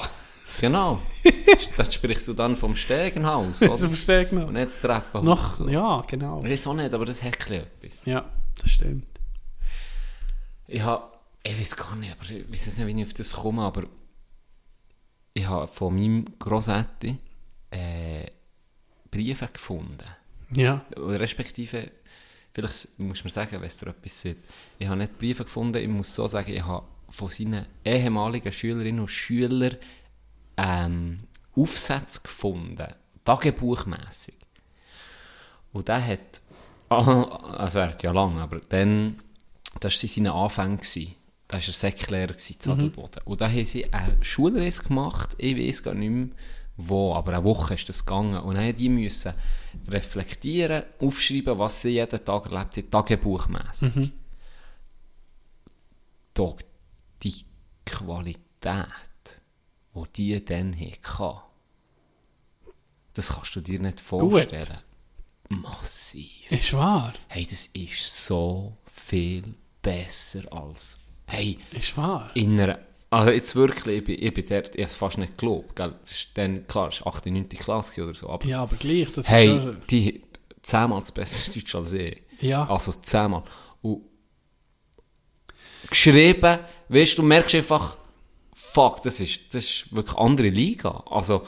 Genau. das sprichst du dann vom Stegenhaus, das verstehe ich Und nicht Treppen. Noch, ja, genau. Ich weiß auch nicht, aber das hat etwas. Ja, das stimmt. Ich habe, ich weiß gar nicht, aber ich weiß nicht, wie ich auf das komme, aber ich habe von meinem Grossetti äh, Briefe gefunden. Ja, respektive, vielleicht muss man sagen, wenn es dir etwas sagt. Ich habe nicht Briefe gefunden, ich muss so sagen, ich habe von seinen ehemaligen Schülerinnen und Schülern ähm, Aufsätze gefunden, tagebuchmässig. Und der hat, also er hat ja lange, aber dann, das war seine Anfänge. Da war er Säcklehrer in Zadelboden. Und da haben sie eine Schulreise gemacht, ich weiß gar nicht mehr wo, aber eine Woche ist das gegangen. Und dann die müssen reflektieren, aufschreiben, was sie jeden Tag erlebt haben, tagebuchmässig. Doch die Qualität, die die dann hatten, das kannst du dir nicht vorstellen. Massiv. ist wahr. Hey, das ist so viel besser als. Hey, Ist wahr. in einer. Also jetzt wirklich, ich bin, ich bin dort, ich habe es fast nicht geglaubt. Gell? Das ist dann, klar, es war 8., 9. Klasse oder so. Aber Ja, aber gleich, das ist hey, schon... die zehnmal das bessere Deutsch als ich. Ja. Also zehnmal. Und geschrieben, weißt du, du merkst einfach, fuck, das ist, das ist wirklich eine andere Liga. Also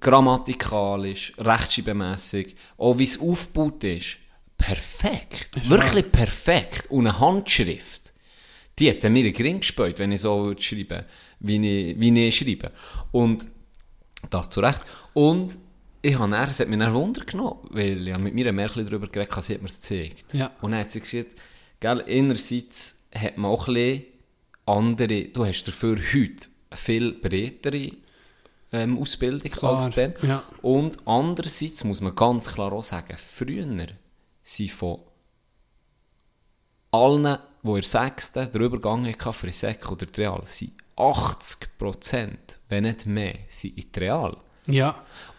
grammatikalisch, rechtschreibmässig, auch wie es aufgebaut ist, perfekt. Wirklich perfekt. Und eine Handschrift, die hat mir in den Ring gespielt, wenn ich so würde schreiben wie ich, wie ich schreibe. Und das zu Recht. Und ich habe dann, es hat mich dann Wunder genommen, weil ich mit mir ein Märchen darüber geredet, habe, sie hat mir es gezeigt. Ja. Und dann hat sie gesagt, gell, einerseits hat man auch ein bisschen andere, du hast dafür heute eine viel breitere ähm, Ausbildung Klar, als dann. ja. Und andererseits muss man ganz klar auch sagen, früher sind von allen, die in der Sechsten den Übergang hatten für die Sek oder die Real, sind 80%, wenn nicht mehr, sind in die Real. Ja.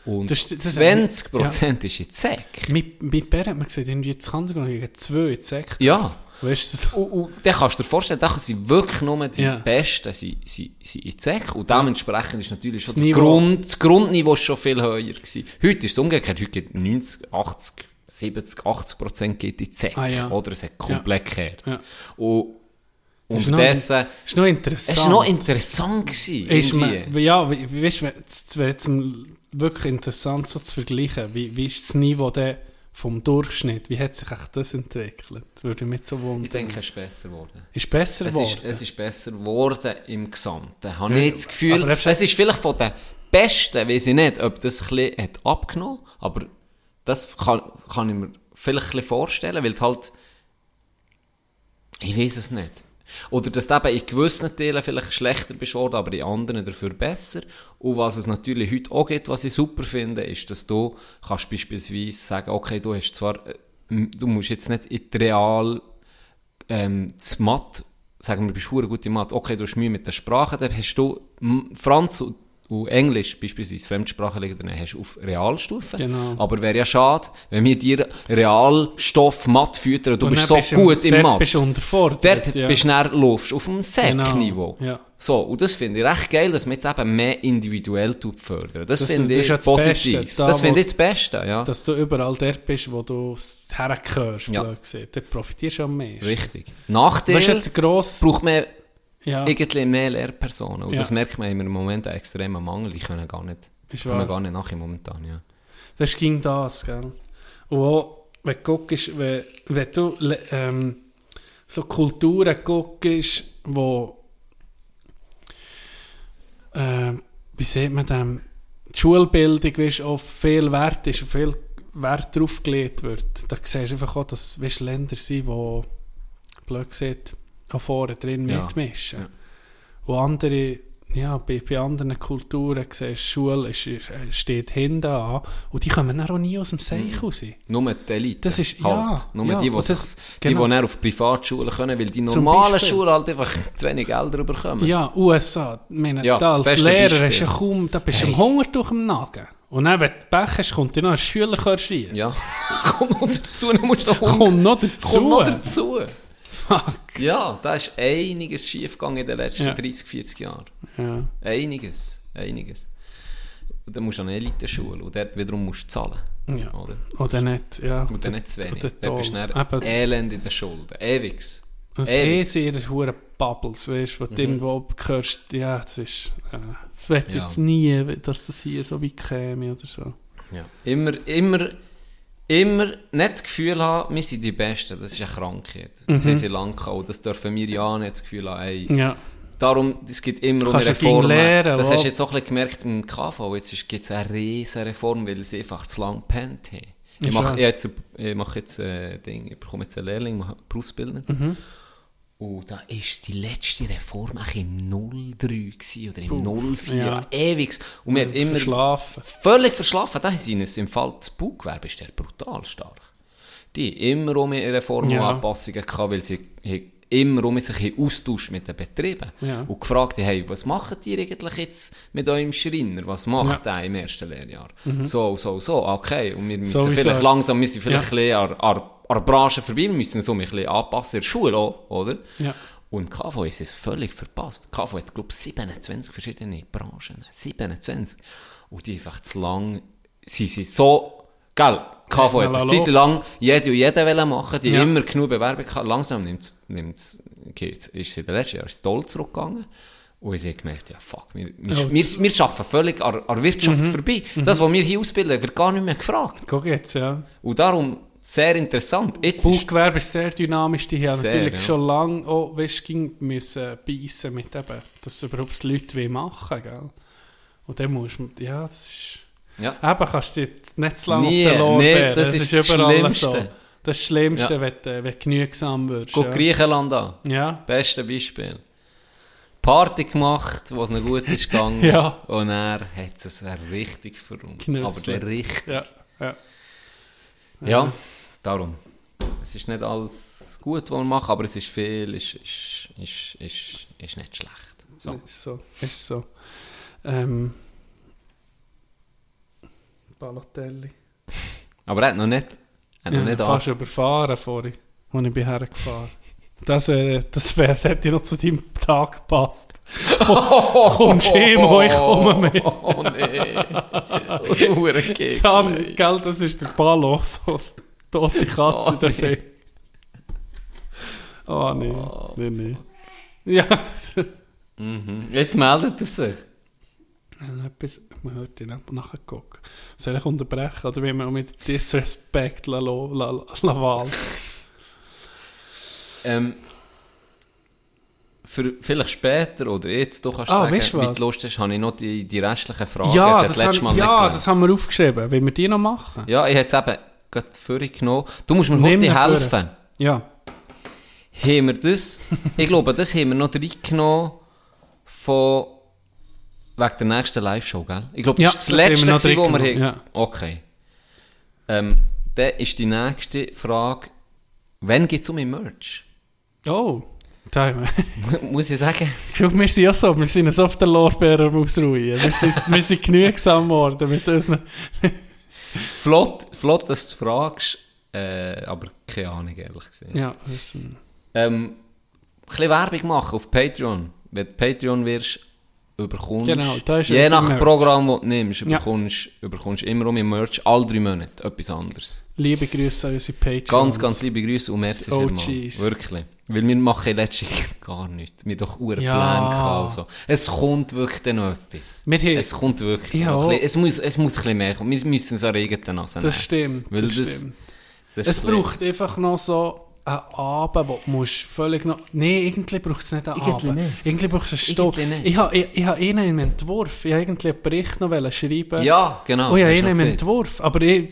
Und Das das- 20% ist in die Sek. Mit, mit Bär hat man gesagt, irgendwie jetzt kann gegen zwei in die Sekte. Ja. Weißt du, so- Und, und dann kannst du dir vorstellen, da sind wirklich nur die Ja. Besten sie, sie, sie in die Sek. Und dementsprechend ist natürlich schon Das das, Grund, das Grundniveau schon viel höher gewesen. Heute ist es umgekehrt. Heute geht 90, 80, 70, 80 Prozent geht in die. Ah, ja. Oder es hat komplett gekehrt. Ja. Und Ist noch- unterdessen, ist noch interessant. es war noch interessant gewesen. Ist man, ja, weißt, du, es wäre jetzt wirklich interessant so zu vergleichen, wie, wie ist das Niveau der vom Durchschnitt, wie hat sich das entwickelt? Das würde mich so wundern. Ich denke, es ist besser geworden. ist besser Es geworden. ist, es ist besser geworden im Gesamten. Habe Ja, ich das Gefühl, es ist vielleicht von den Besten, weiß ich nicht, ob das ein bisschen hat abgenommen aber das kann, kann ich mir vielleicht ein vorstellen, weil halt, ich weiß es nicht. Oder dass du eben in gewissen Teilen vielleicht schlechter bist worden, aber in anderen dafür besser. Und was es natürlich heute auch gibt, was ich super finde, ist, dass du kannst beispielsweise sagen, okay, du hast zwar, äh, du musst jetzt nicht in Real ähm, das Mathe, sagen wir, du bist gut in Mathe, okay, du hast Mühe mit der Sprache, dann hast du Franz und, und Englisch beispielsweise, Fremdsprachen liegen drin, hast du auf Realstufe. Genau. Aber wäre ja schade, wenn wir dir Realstoff Mathe füttern und du Und bist dann so du- gut im dort Mathe. bist du unterfordert. Dort ja. bist du dann laufst auf dem Säckniveau. Genau, ja. So, und das finde ich recht geil, dass man jetzt eben mehr individuell fördern. Das, Das- finde ich das positiv. Beste, da, das finde ich das Beste, ja. Dass du überall dort bist, wo du hergehörst, Ja. blöd gesagt. Dort profitierst du am meisten. Richtig. Nachteil braucht man Ja, irgendwie mehr Lehrpersonen. Und Ja. das merkt man im Moment einen extremen Mangel. Die können gar nicht, Ist wahr. gar nicht nach im momentan, ja. das ging das, gell. Und auch, wenn du guckst, wenn, wenn du ähm, so Kulturen guckst, wo äh, wie sieht man dem, die Schulbildung weißt, auf viel Wert ist, auf viel Wert drauf gelegt wird, da siehst du einfach auch, dass weißt, Länder sind, die, blöd gesagt, auch vorne drin Ja. mitmischen. Ja. Wo andere, ja, bei, bei anderen Kulturen siehst Schule ist, ist, äh, steht hinten an und die kommen dann auch nie aus dem Seich raus. Nur die Elite. Das ist- halt. ja, Nur ja, die, die, das- die, genau. die dann auf Privatschulen können, weil die normalen. Schulen halt einfach zu wenig Gelder bekommen. Ja, USA, meine, Ja, da als Lehrer Beispiel. du ja kaum, da bist du Hey. am Hunger durch den Nagen. Und dann, wenn du Pech hast, kommt dir noch ein Schüler schiessen. Ja. Komm noch dazu, dann musst du noch Kommt noch dazu. Kommt noch dazu. Fuck. Ja, da ist einiges schiefgegangen in den letzten Ja. 30, 40 Jahren. Ja. Einiges, einiges. Und dann musst du an eine Eliteschule und dort wiederum musst du zahlen. Ja. Oder? Oder nicht, ja. Und dann nicht zu wenig. Oder Dann bist du dann elend in den Schulden. Ewigs. Das ist eh sehr hure Bubbles, weißt wo du irgendwo hörst, ja, das ist, äh, das wird Ja. jetzt nie, dass das hier so weit käme oder so. Ja. Immer, immer, immer nicht das Gefühl haben, wir sind die Besten. Das ist eine Krankheit. Das haben sie lange gehabt. Und Das dürfen wir ja nicht das Gefühl haben, ey, Ja, Darum, es gibt immer um gegen lernen, das hast du jetzt auch ein bisschen gemerkt im KV. Jetzt gibt es eine riesige Reform, weil sie einfach zu lang gepennt haben. Ich Ist mache jetzt, ich mache jetzt äh, Ding, ich bekomme jetzt einen Lehrling, mache Berufsbildner. Mhm. Und da ist die letzte Reform eigentlich im 03 gewesen, oder im 04, ja. ewig. Und wir hat immer verschlafen. völlig verschlafen. Da sind es im Fall des Baugewerbe ist der brutal stark. Die immer um ihre Reformen Ja. gehabt, weil sie immer um sich haben austauscht mit den Betrieben. Ja. Und gefragt haben, hey, was macht ihr eigentlich jetzt mit eurem Schreiner? Was macht der im ersten Lehrjahr? So, so, so, okay. Und wir müssen Mhm. Sowieso. vielleicht langsam, wir sind vielleicht Ja. ein bisschen an, an, an der Branche vorbei, wir müssen so ein bisschen anpassen in der Schule auch, oder? Ja. Und im KV ist es völlig verpasst. KV hat, glaube ich, 27 verschiedene Branchen. 27. Und die einfach zu lang, sie sind so, gell, KV hat eine Zeit lang jede und jeder wollen machen, die Ja. immer genug Bewerbung hatten. Langsam nimmt's, nimmt's, ist sie in den letzten Jahren toll zurückgegangen. Und sie haben gemerkt, ja, fuck, wir, wir, wir, wir arbeiten völlig an, der Wirtschaft Mhm. vorbei. Das, was wir hier ausbilden, wird gar nicht mehr gefragt. Guck jetzt, ja. Und darum, sehr interessant. Jetzt ist, Baugewerbe ist sehr dynamisch. Die haben natürlich ja. schon lange auch, weißt, müssen beißen mit eben, dass überhaupt die Leute machen, gell? Und dann musst du, ja, das ist, ja, eben kannst du dich nicht zu lange Nie, auf den nee, das ist das überall Schlimmste. so. Das ist das Schlimmste, Ja. wenn, du, wenn du genügsam wirst. guck ja. Griechenland an. ja. Beste Beispiel. Party gemacht, was noch gut ist gegangen. Ja. Und er hat es richtig verrummt. Aber der richtig. Ja, ja. Ja, darum. Es ist nicht alles gut, was wir machen, aber es ist viel, ist, ist, ist, ist, ist nicht schlecht. So. Ist so. Ist so. Ähm, Balotelli. Aber er hat noch nicht, er hat Ja, noch nicht fast überfahren vorhin, als ich bin hergefahren Das wäre, das wäre, das hätte noch zu deinem Tag gepasst. Kommst du heim, wo ich komme mit. Oh nee. Hure. Can, gell, das ist der Ballo, so tote Katze Oh, der nee. Film. Oh nee, nee, nee. Ja, Mhm. Jetzt meldet er sich. Ja, etwas, man hört ihn ab nachher gucken. Soll ich unterbrechen oder wie man mit Disrespect la, la, la, la Wahl? Ähm, für vielleicht später oder jetzt, du kannst Ah, sagen, wie du Lust hast, habe ich noch die, die restlichen Fragen. Ja, das, letztes haben, ja das haben wir aufgeschrieben. Wollen wir die noch machen? Ja, ich hätte es eben gerade vorhin genommen. Du musst mir Nimm heute helfen. Ja. Haben wir das, ich glaube, das haben wir noch reingenommen von, wegen der nächsten Live-Show, gell? Ich glaube, das Ja, ist das, das letzte, gewesen, wo wir haben. reingenommen, Okay. Ähm, dann ist die nächste Frage, wann geht es um mein Merch? Oh, wir. Muss ich sagen? Schau, wir sind ja so, wir sind so auf den Lorbeeren am Ausruhen. Wir sind, wir sind genügsam geworden mit unseren... Flott, flott, dass du fragst, äh, aber keine Ahnung, ehrlich gesagt. Ja, das, ähm, Ähm, ein bisschen Werbung machen auf Patreon. Wenn du Patreon wirst, überkommst Genau, da ist je nach. Programm, das du nimmst, Ja. überkommst, überkommst immer um im Merch alle drei Monate etwas anderes. liebe Grüße an unsere Patreons. Ganz, ganz liebe Grüße und merci Oh, vielmals. jeez. Wirklich. Weil wir machen letztens gar nichts. Wir haben doch Uhren Ja. Gehabt. Also. Es kommt wirklich dann noch etwas. Wir es kommt wirklich Ja. noch ein bisschen, es, muss, es muss ein bisschen mehr kommen. Wir müssen es an eigenen Nase Das stimmt, Weil das das, stimmt. das Es braucht einfach noch so einen Abend, wo du musst völlig noch... Nein, irgendwie braucht es nicht einen Irgendwie Abend. nicht. Irgendwie braucht es einen Stopp. Ich habe ich, ich habe einen im Entwurf. Ich habe irgendwie einen Bericht noch schreiben Ja, genau. Oh, ich habe du einen im. Entwurf. Aber ich...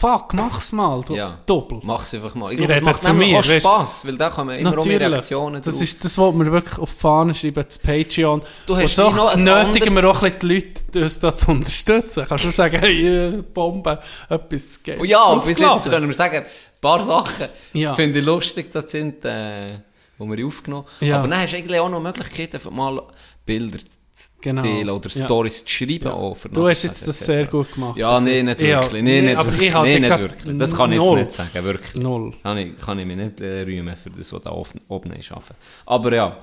Fuck, mach's mal. Du, Ja. Doppel. Mach's einfach mal. Ich Ich glaube, macht zu mir, auch weißt- Spass, weil da kommen immer mehr. Reaktionen Das, drauf. ist, das wollen wir wirklich auf die Fahne schreiben, zu Patreon. Du Und hast so ein nötigen wir auch ein bisschen die Leute, uns da zu unterstützen. Kannst du sagen, hey, äh, Bombe, etwas geht. Oh ja, bis jetzt können wir sagen, ein paar Sachen Ja. finde ich lustig, das sind, äh, die wir aufgenommen haben. Ja. Aber dann hast du eigentlich auch noch Möglichkeiten, mal Bilder zu Genau. teilen oder Ja. Stories zu schreiben. Auch für Du hast jetzt das sehr gut gemacht. Ja, jetzt. nicht wirklich. Nee, nicht aber wirklich. Nee, nicht wirklich. Das kann ich jetzt nicht sagen, wirklich. Null. Kann ich, kann ich mich nicht äh, rühmen für das, was da oben, ist. Aber ja,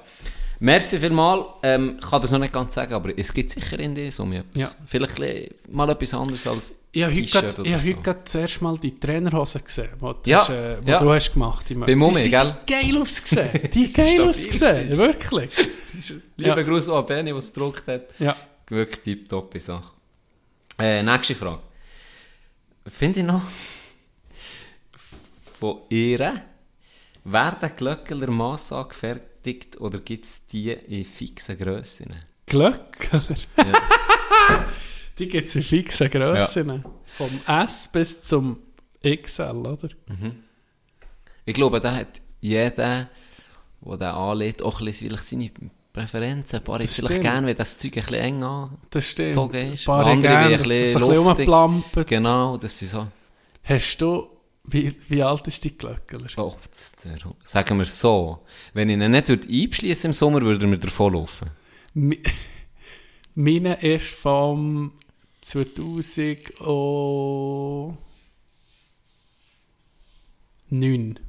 merci vielmal. Ähm, ich kann das noch nicht ganz sagen, aber es gibt sicher in so etwas. Ja. Vielleicht mal etwas anderes als habe heute grad- oder ich habe so. heute gerade zuerst mal die Trainerhose gesehen, die du, Ja, hast, äh, ja. du hast gemacht hast. Bei Mummi, Die gell? sind geil ausgesehen. Die geil ausgesehen, wirklich. Lieber Ja. Gruß an Benny, der es gedruckt hat. Ja. Wirklich tipptoppe Sache. Äh, nächste Frage. Finde ich noch von ihr. Werden Glöckler Mass angefertigt oder gibt es die in fixen Grössen? Glöckler. die gibt es in fixen Grössen. Vom S bis zum XL, oder? Ich glaube, da hat jeder, der den anlegt, auch ein bisschen seine Präferenzen. Ein paar ist vielleicht gerne, wenn das Zeug ein bisschen eng an. Das stimmt. Gezogen ist. Ein paar Andere gerne, ein bisschen ein bisschen. Genau, das sind so. Hast du, wie, wie alt ist die Glöckler? Oh, der, sagen wir so. Wenn ich ihn nicht würde einschliessen im Sommer, würde er mir davonlaufen. Meine ist vom 2009.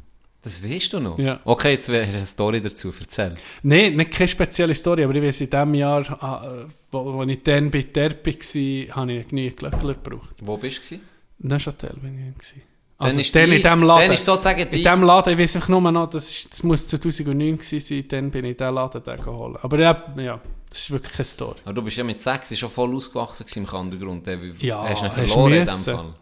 Das weißt du noch? Ja. Okay, jetzt hast du eine Story dazu erzählt. Nein, nicht keine spezielle Story, aber ich weiß, in dem Jahr, äh, wo, wo ich dann bei Terpi war, habe ich genügend Glöckler gebraucht. Wo bist du? Neuchâtel bin ich. Gewesen. Dann Also ist dann die- in dem Laden. dann ist sozusagen in die- dem Laden, ich weiß einfach nur noch, das, ist, das muss 2009 gewesen sein, dann bin ich in diesen Laden den geholt. Aber ja, ja, das ist wirklich keine Story. Aber du bist ja mit sechs schon voll ausgewachsen im Kandergrund. Ja, hast du ihn verloren in dem müssen. Fall?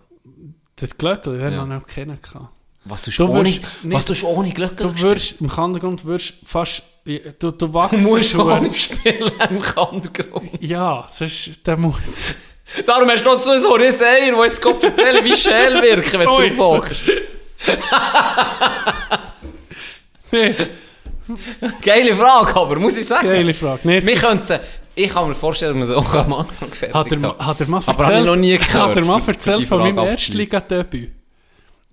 Der Glöckler, den Ja. habe ich noch kennengelernt. Was du schon ohne, wirst was nicht- du ohne Glöckler Du würdest, im Kandergrund würdest fast, du, du wachst. Du musst ohne spielen im Kandergrund. Ja, sonst, der muss. Darum hast du noch so so ein Eier, der jetzt Gott vertellen, wie Schäl wirken, wenn So du hockst. Nee, Geile Frage, aber muss ich sagen. geile Frage. Nee, Wir könnten ich kann mir vorstellen, dass man sie auch am Anfang gefertigt Hat er, hat. hat er mal Aber erzählt, habe ich noch nie Hat gehört, er mal erzählt von meinem. Erstligadebüt?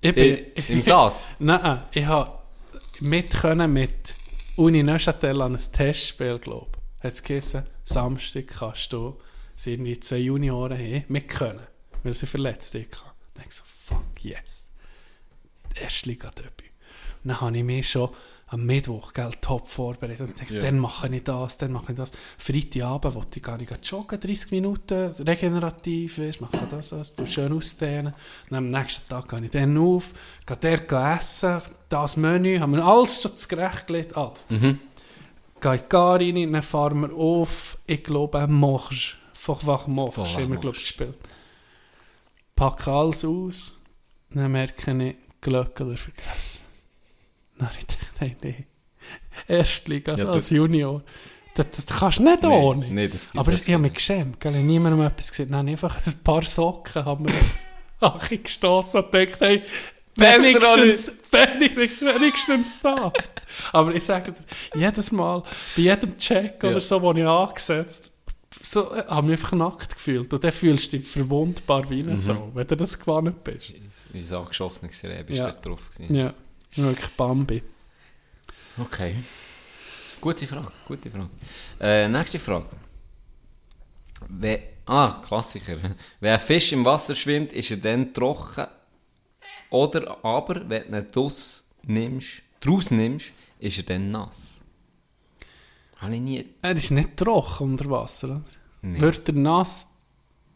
Ich bin... Im, Im Saas? Nein, ich habe mit können mit Uni Neuchâtel an ein Testspiel, glaube ich. Hat es geheißen, Samstag kannst du, sind irgendwie zwei Junioren haben, mit können, weil sie verletzt sind. Ich denke so, fuck yes. Erstligadebüt. Und dann habe ich mich schon am Mittwoch gell, top vorbereitet und dachte, Ja. dann mache ich das, dann mache ich das. Freitagabend wollte ich gar nicht joggen, 30 Minuten regenerativ, weißt, mache das, das, du schön ausdehnen. Dann am nächsten Tag gehe ich dann auf, gehe dort essen, das Menü, haben wir alles schon zurechtgelegt. Alles. Mhm. Gehe in die Gar rein, dann fahren wir auf, ich glaube, Morge Hast du immer, Moff. glaube ich, gespielt. Packe alles aus, dann merke ich, Glöckler vergessen. Dann habe ich gedacht, hey, nee. Erstliga, also Ja, als Junior. Das, das kannst du nicht ohne. nee, das Aber es ich habe mich geschämt, gell? Ich habe niemandem etwas gesagt. Nein, einfach ein paar Socken haben wir die gestossen und gedacht, hey, wenigstens, wenigstens, wenigstens das. Aber ich sage dir, jedes Mal, bei jedem Check oder Ja. so, den ich angesetzt so, äh, habe ich mich einfach nackt gefühlt. Und dann fühlst du dich verwundbar wie eine Sau, wenn du das gewohnt bist. Wie so angeschossene Serie bist Ja. du drauf gewesen. Ja, wirklich Bambi. Okay. Gute Frage, gute Frage. Äh, nächste Frage. Wenn, ah, Klassiker. Wenn ein Fisch im Wasser schwimmt, ist er dann trocken. Oder aber, wenn du ihn draus nimmst, draus nimmst, ist er dann nass. Habe ich nie... Er ist nicht trocken unter Wasser, oder? Nee. Wird er nass,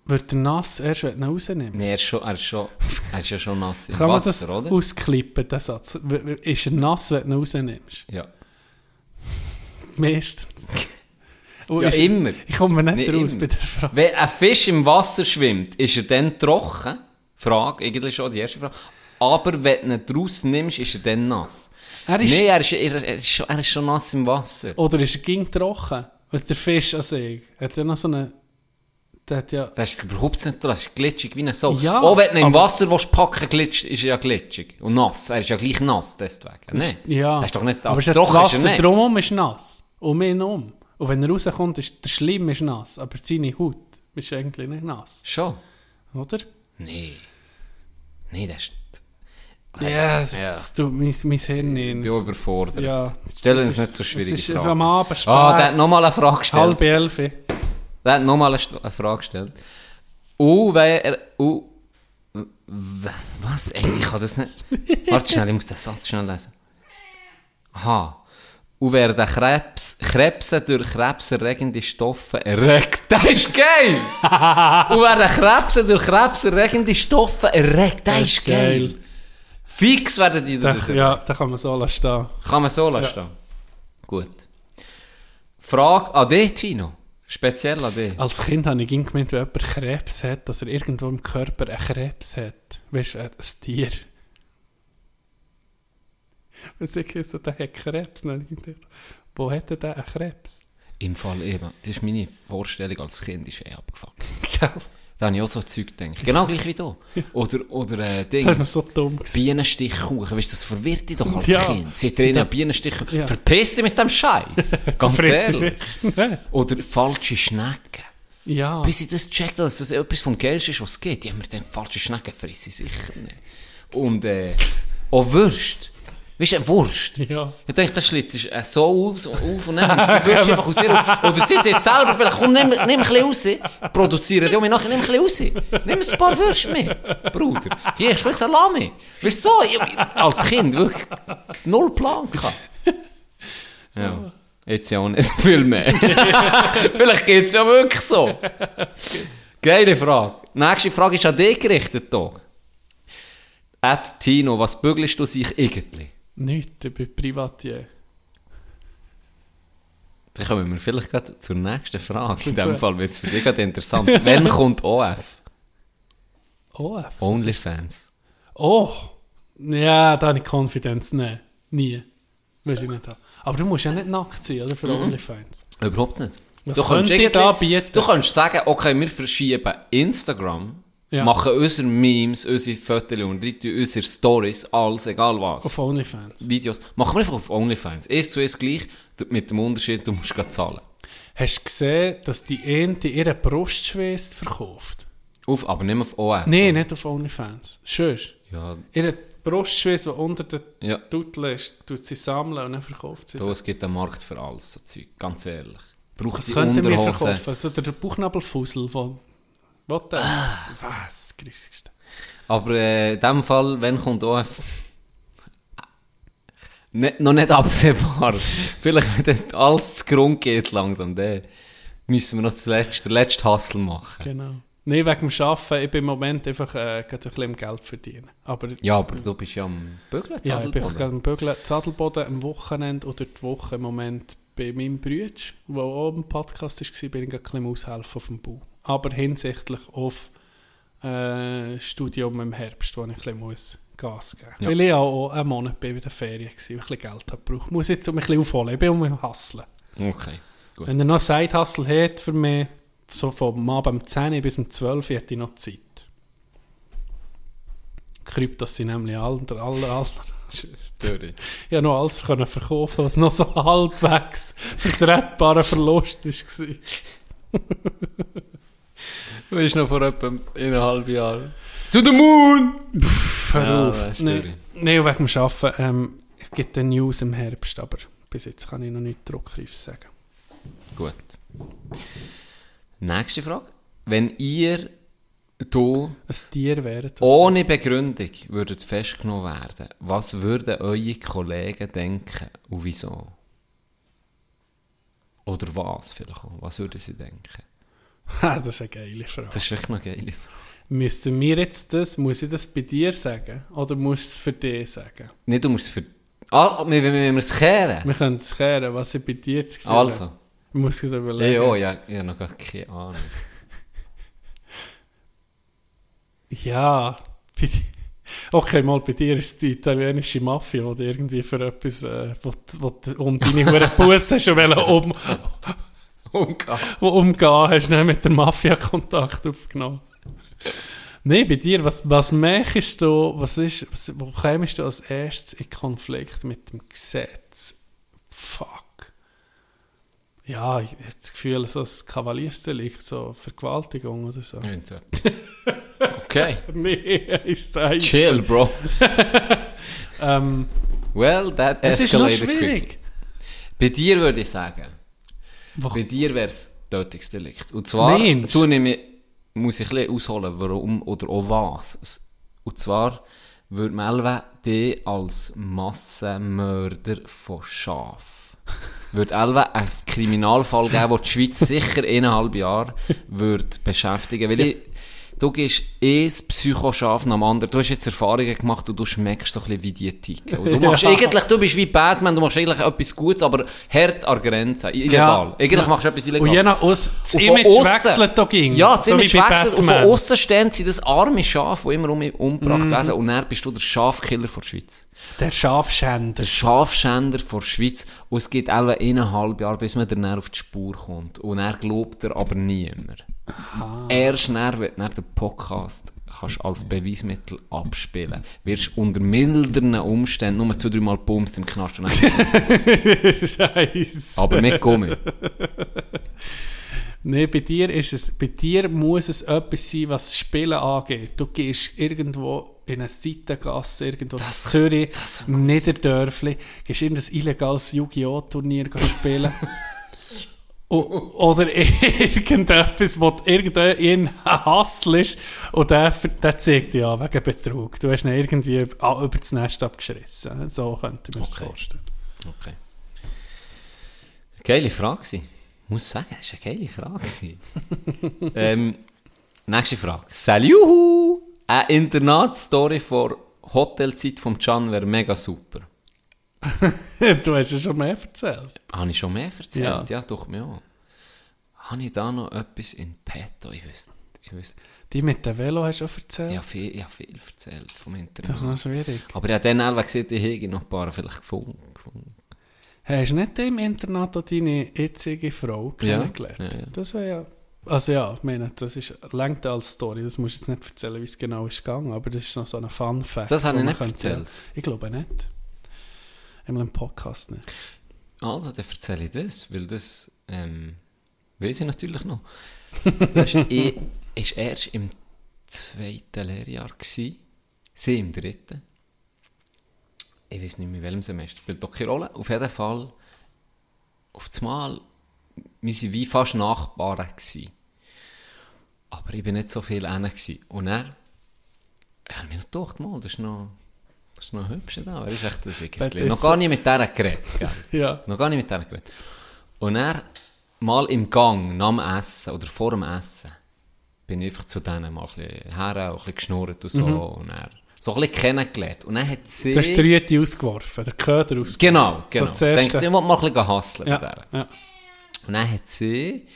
wird er nass erst, wenn du ihn rausnimmst? Nee, er ist, schon, er, ist schon, er ist ja schon nass im Kann man Wasser, das oder? ausklippen, den Satz? Ist er nass, wenn du ihn rausnimmst? Ja. Meistens. Ja, ist- immer. Ich komme nicht Nee, raus immer. bei der Frage. Wenn ein Fisch im Wasser schwimmt, ist er dann trocken? Frage, eigentlich schon die erste Frage. Aber wenn du ihn draus nimmst, ist er dann nass. Er ist, Nein, er ist, er, er, ist schon, er ist schon nass im Wasser. Oder ist er ging trocken? Und der Fisch an sich, hat ja noch so eine... Der hat ja... Das ist überhaupt nicht dran, das ist glitschig wie ein Sau. Ja, Auch wenn du ihn im aber- Wasser willst packen glitscht, ist er ja glitschig. Und nass. Er ist ja gleich nass, deswegen. Nee. Ja. Das ist doch nicht Aber ist ja das Trocken ist er Wasser nicht. drumherum ist nass. Um ihn um. Und wenn er rauskommt, ist der Schlimm ist nass. Aber seine Haut ist eigentlich nicht nass. Schon? Oder? Nee. Nee, das ist... Ja, das tut mein, mein Hirn Ich in. bin überfordert. Ja. Stell es uns nicht so schwierige Es ist Fragen. am Abend spät. Ah, der hat nochmal eine Frage gestellt. halb elf. Der hat nochmal eine, Frage gestellt. Uh, wer er. Uh, was? Ey, ich kann das nicht. Warte schnell, ich muss den Satz schnell lesen. Aha. Und wer den Krebs, Krebse durch krebserregende Stoffe erregt. Das ist geil! Und wer den Krebse durch krebserregende Stoffe erregt. Das, ist geil. Fix werden die das ja, da kann man so lassen stehen. Kann man so lassen. Gut. Frage an dich, Tino. Speziell an dich. Als Kind habe ich immer gemeint, wenn jemand Krebs hat, dass er irgendwo im Körper einen Krebs hat. Weißt du, ein Tier. Wenn ich so, der hat Krebs, ich gedacht, wo hat er denn einen Krebs? Im Fall eben. Das ist meine Vorstellung als Kind, ist eh abgefuckt. Da habe ich auch so Zeug gedacht. Genau gleich wie du. Oder, oder äh, Das hat mir Ding. so dumm. Bienenstichkuchen. Weißt du, das verwirrt dich doch als Ja. Kind. Sie da- einen Bienenstichkuchen. Ja. Verpiss dich mit dem Scheiß. Ganz ehrlich. Oder falsche Schnecken. Ja. Bis ich das checkt, dass das etwas vom Geilsten ist, was es gibt. Die haben mir dann falsche Schnecken frisse ich sicher nicht. Und, äh, auch Würst. Weißt du, Wurst. Ja. Ich denke, das schlitzt äh, so aus, auf und nimmst du die Würste einfach aus ihr. Oder sie sagt selber, vielleicht komm, nimm, nimm ein bisschen raus. Produzieren die mir nachher, nimm ein bisschen raus. Nimm ein paar Würste mit, Bruder. Hier, ist ein Salami. Weißt du, so, ich, ich- als Kind wirklich null Plan gehabt. Ja. Jetzt ja auch nicht viel mehr. vielleicht geht es ja wirklich so. Geile Frage. Nächste Frage ist an dich gerichtet, Tag. Ed Tino, was bügelst du sich irgendwie? Nicht, ich bin Privatier. Dann kommen wir vielleicht gerade zur nächsten Frage. In dem Fall wird es für dich gerade interessant. Wann kommt OF? OF. Onlyfans. Oh! Ja, da habe ich Confidence. Nein, nie. Weiß ich nicht. haben. Aber du musst ja nicht nackt sein, oder? Für Onlyfans. Überhaupt nicht. Was du ich irgendwie- da bieten? Du kannst sagen, okay, wir verschieben Instagram, Ja. machen unsere Memes, unsere Fotos und tun unsere Stories, alles, egal was. Auf Onlyfans. Videos. Machen wir einfach auf Onlyfans. Ist zu ist gleich, mit dem Unterschied, du musst gerade zahlen. Hast du gesehen, dass die eine ihre Brustschweiß verkauft? Auf, aber nicht auf OF. Nein, nicht auf Onlyfans. Schön. Ja, Ihre Brustschweiß, die unter der ja. Tuttel ist, tut sie sammeln und dann verkauft sie Da, das. es gibt einen Markt für alles, so Zeug. Ganz ehrlich. Braucht Was die könnte mir Unterhose. verkaufen? So der Bauchnabelfussel von... Was denn? Ah. Was? Grüßigste. Aber äh, in dem Fall, wenn kommt OF... Nicht, noch nicht absehbar. Vielleicht, wenn das alles zu Grund geht langsam, dann müssen wir noch das letzte, den letzten Hustle machen. Genau. Nein, wegen dem Arbeiten, ich bin im Moment einfach äh, ein bisschen Geld verdienen. Aber Ja, aber du bist ja am Bügeln, ja, ich bin gerade am Bügeln, Zadelboden am Wochenende oder die Woche im Moment bei meinem Bruder, der auch im Podcast war, bin ich ein bisschen aushelfen auf dem Bau. Aber hinsichtlich auf äh, Studium im Herbst, wo ich ein bisschen muss Gas geben muss. Ja. Weil ich auch einen Monat bin bei der Ferien war und ein bisschen Geld habe gebraucht. Muss jetzt um ein bisschen aufholen. Ich bin um ein Hustlen. Okay, gut. Wenn er noch Side-Hustle hat für mich, so vom Abend um 10 Uhr bis um 12 Uhr, hätte ich noch Zeit. Kryptos sind nämlich alle, alle, alle. Sorry. Ich habe noch alles können verkaufen, was noch so halbwegs vertretbarer Verlust war. Du bist noch vor etwa eineinhalb Jahren. To the moon! Hör Ja, auf. das ist Nein, nee, wegen dem Arbeiten. Ähm, es gibt eine News im Herbst, aber bis jetzt kann ich noch nicht druckreif sagen. Gut. Nächste Frage. Wenn ihr du Ein Tier wäre das. ohne Begründung würdet festgenommen werden, was würden eure Kollegen denken und wieso? Oder was vielleicht auch? Was würden sie denken? Ha, das ist eine geile Frage. Das ist wirklich noch geil. Müssten wir jetzt das, muss ich das bei dir sagen? Oder muss ich es für dich sagen? Nicht, du musst es für... Ah, wir, wir es kehren? Wir können es kehren, was ich bei dir das Gefühl Also. Ich muss es überlegen. ja, ja, ich habe noch gar keine Ahnung. Ja, bei di- okay, mal bei dir ist die italienische Mafia, die irgendwie für etwas, äh, wo, wo, um deine Hure Busse schon um, Umgehen. umgehen hast, du mit der Mafia Kontakt aufgenommen. Nein, bei dir, was, was merkst du, was ist, was, wo kommst du als erstes in Konflikt mit dem Gesetz? Fuck. Ja, ich habe das Gefühl, so ein Kavaliersdelikt, so Vergewaltigung oder so. Nicht so. Okay. Nee, ist es Chill, Bro. Ähm, Well, that es ist noch escalated schwierig. quickly. Bei dir würde ich sagen, Wo- bei dir wäre es Tötungsdelikt. Und zwar, Mensch. du nehme, muss ich ein bisschen ausholen, warum oder auch was. Und zwar würde Melva dich als Massenmörder von Schaf. würde Elva einen Kriminalfall geben, der die Schweiz sicher eineinhalb Jahre würde beschäftigen. Ich, du gehst eh das Psychoschaf nach dem anderen. Du hast jetzt Erfahrungen gemacht und du schmeckst so ein bisschen wie die ticken. Und du machst Ja. eigentlich, du bist wie Batman, du machst eigentlich etwas Gutes, aber hart an der Grenze. Illegal. Ja. Eigentlich machst du etwas Illegales. Und je nach aus, das Und Image aussen- wechselt da ging. Ja, das so Image wechselt. Und von außen stehen sie das arme Schaf, das immer um, umgebracht werden. Und dann bist du der Schafkiller von der Schweiz. Der Schafschänder. Der Schafschänder von der Schweiz. Und es geht etwa eineinhalb Jahre, bis man dann auf die Spur kommt. Und er glaubt er aber niemand. Erst dann, wenn du den Podcast kannst als Beweismittel abspielen wirst unter milderen Umständen nur zwei, dreimal bumst im Knast. Und Scheiße. aber mit Gummi. Nee, bei dir ist es, bei dir muss es etwas sein, was das Spielen angeht. Du gehst irgendwo in eine Seitengasse, irgendwo in Das- Zürich, das wär im Niederdörfli, gehst in ein illegales Yu-Gi-Oh! Turnier spielen. Oder irgendetwas, wo irgendein Hassel ist und der, der zeigt dich an wegen Betrug. Du hast ihn irgendwie über über das Nest abgeschrissen. So könnte man es Okay. vorstellen. Okay. Geile Frage gewesen. Muss sagen, es war eine geile Frage. ähm, nächste Frage. Salut! Eine Internatsstory vor Hotelzeit vom Can wäre mega super. du hast ja schon mehr erzählt. Habe ich schon mehr erzählt? Ja, Ja. doch, mir auch. Habe ich da noch etwas in petto? Ich wüsste, ich wüsste. Die mit dem Velo hast du schon erzählt? Habe viel, ich habe viel erzählt vom Das ist noch schwierig. Aber ich habe dann einfach gesehen, ich hätte noch ein paar vielleicht gefunden. Hast du nicht im Internat auch deine jetzige Frau Ja, kennengelernt? ja, ja. Das wäre ja... Also ja, ich meine, das ist längt als Story. Das musst du jetzt nicht erzählen, wie es genau ist gegangen, aber das ist noch so ein Fun-Fact. Das habe ich nicht erzählt. Ich glaube nicht. Einmal im Podcast nicht. Also, dann erzähle ich das, weil das ähm, weiß ich natürlich noch. Das war eh, erst im zweiten Lehrjahr. Gewesen. Sie im dritten. Ich weiß nicht mehr, in welchem Semester. Spielt doch keine Rolle. Auf jeden Fall, auf das Mal, wir waren wie fast Nachbarn. Gewesen. Aber ich war nicht so viel hin. Und er, ich habe mir noch gedacht, mal, das ist noch, das ist noch hübsch da. Er ist echt ein Siegel. Noch gar nicht mit der geredet. Ja. Noch gar nicht mit denen geredet. Und er mal im Gang, nach dem Essen oder vor dem Essen, bin ich einfach zu denen mal ein bisschen her, ein bisschen geschnurrt und so. Und er so ein bisschen kennengelernt. Und dann hat sie... Du hast die Rüte ausgeworfen, der Köder ausgeworfen. Genau, genau. So Denkt, ich will mal ein bisschen hustlen mit Ja, der. ja. Und dann hat sie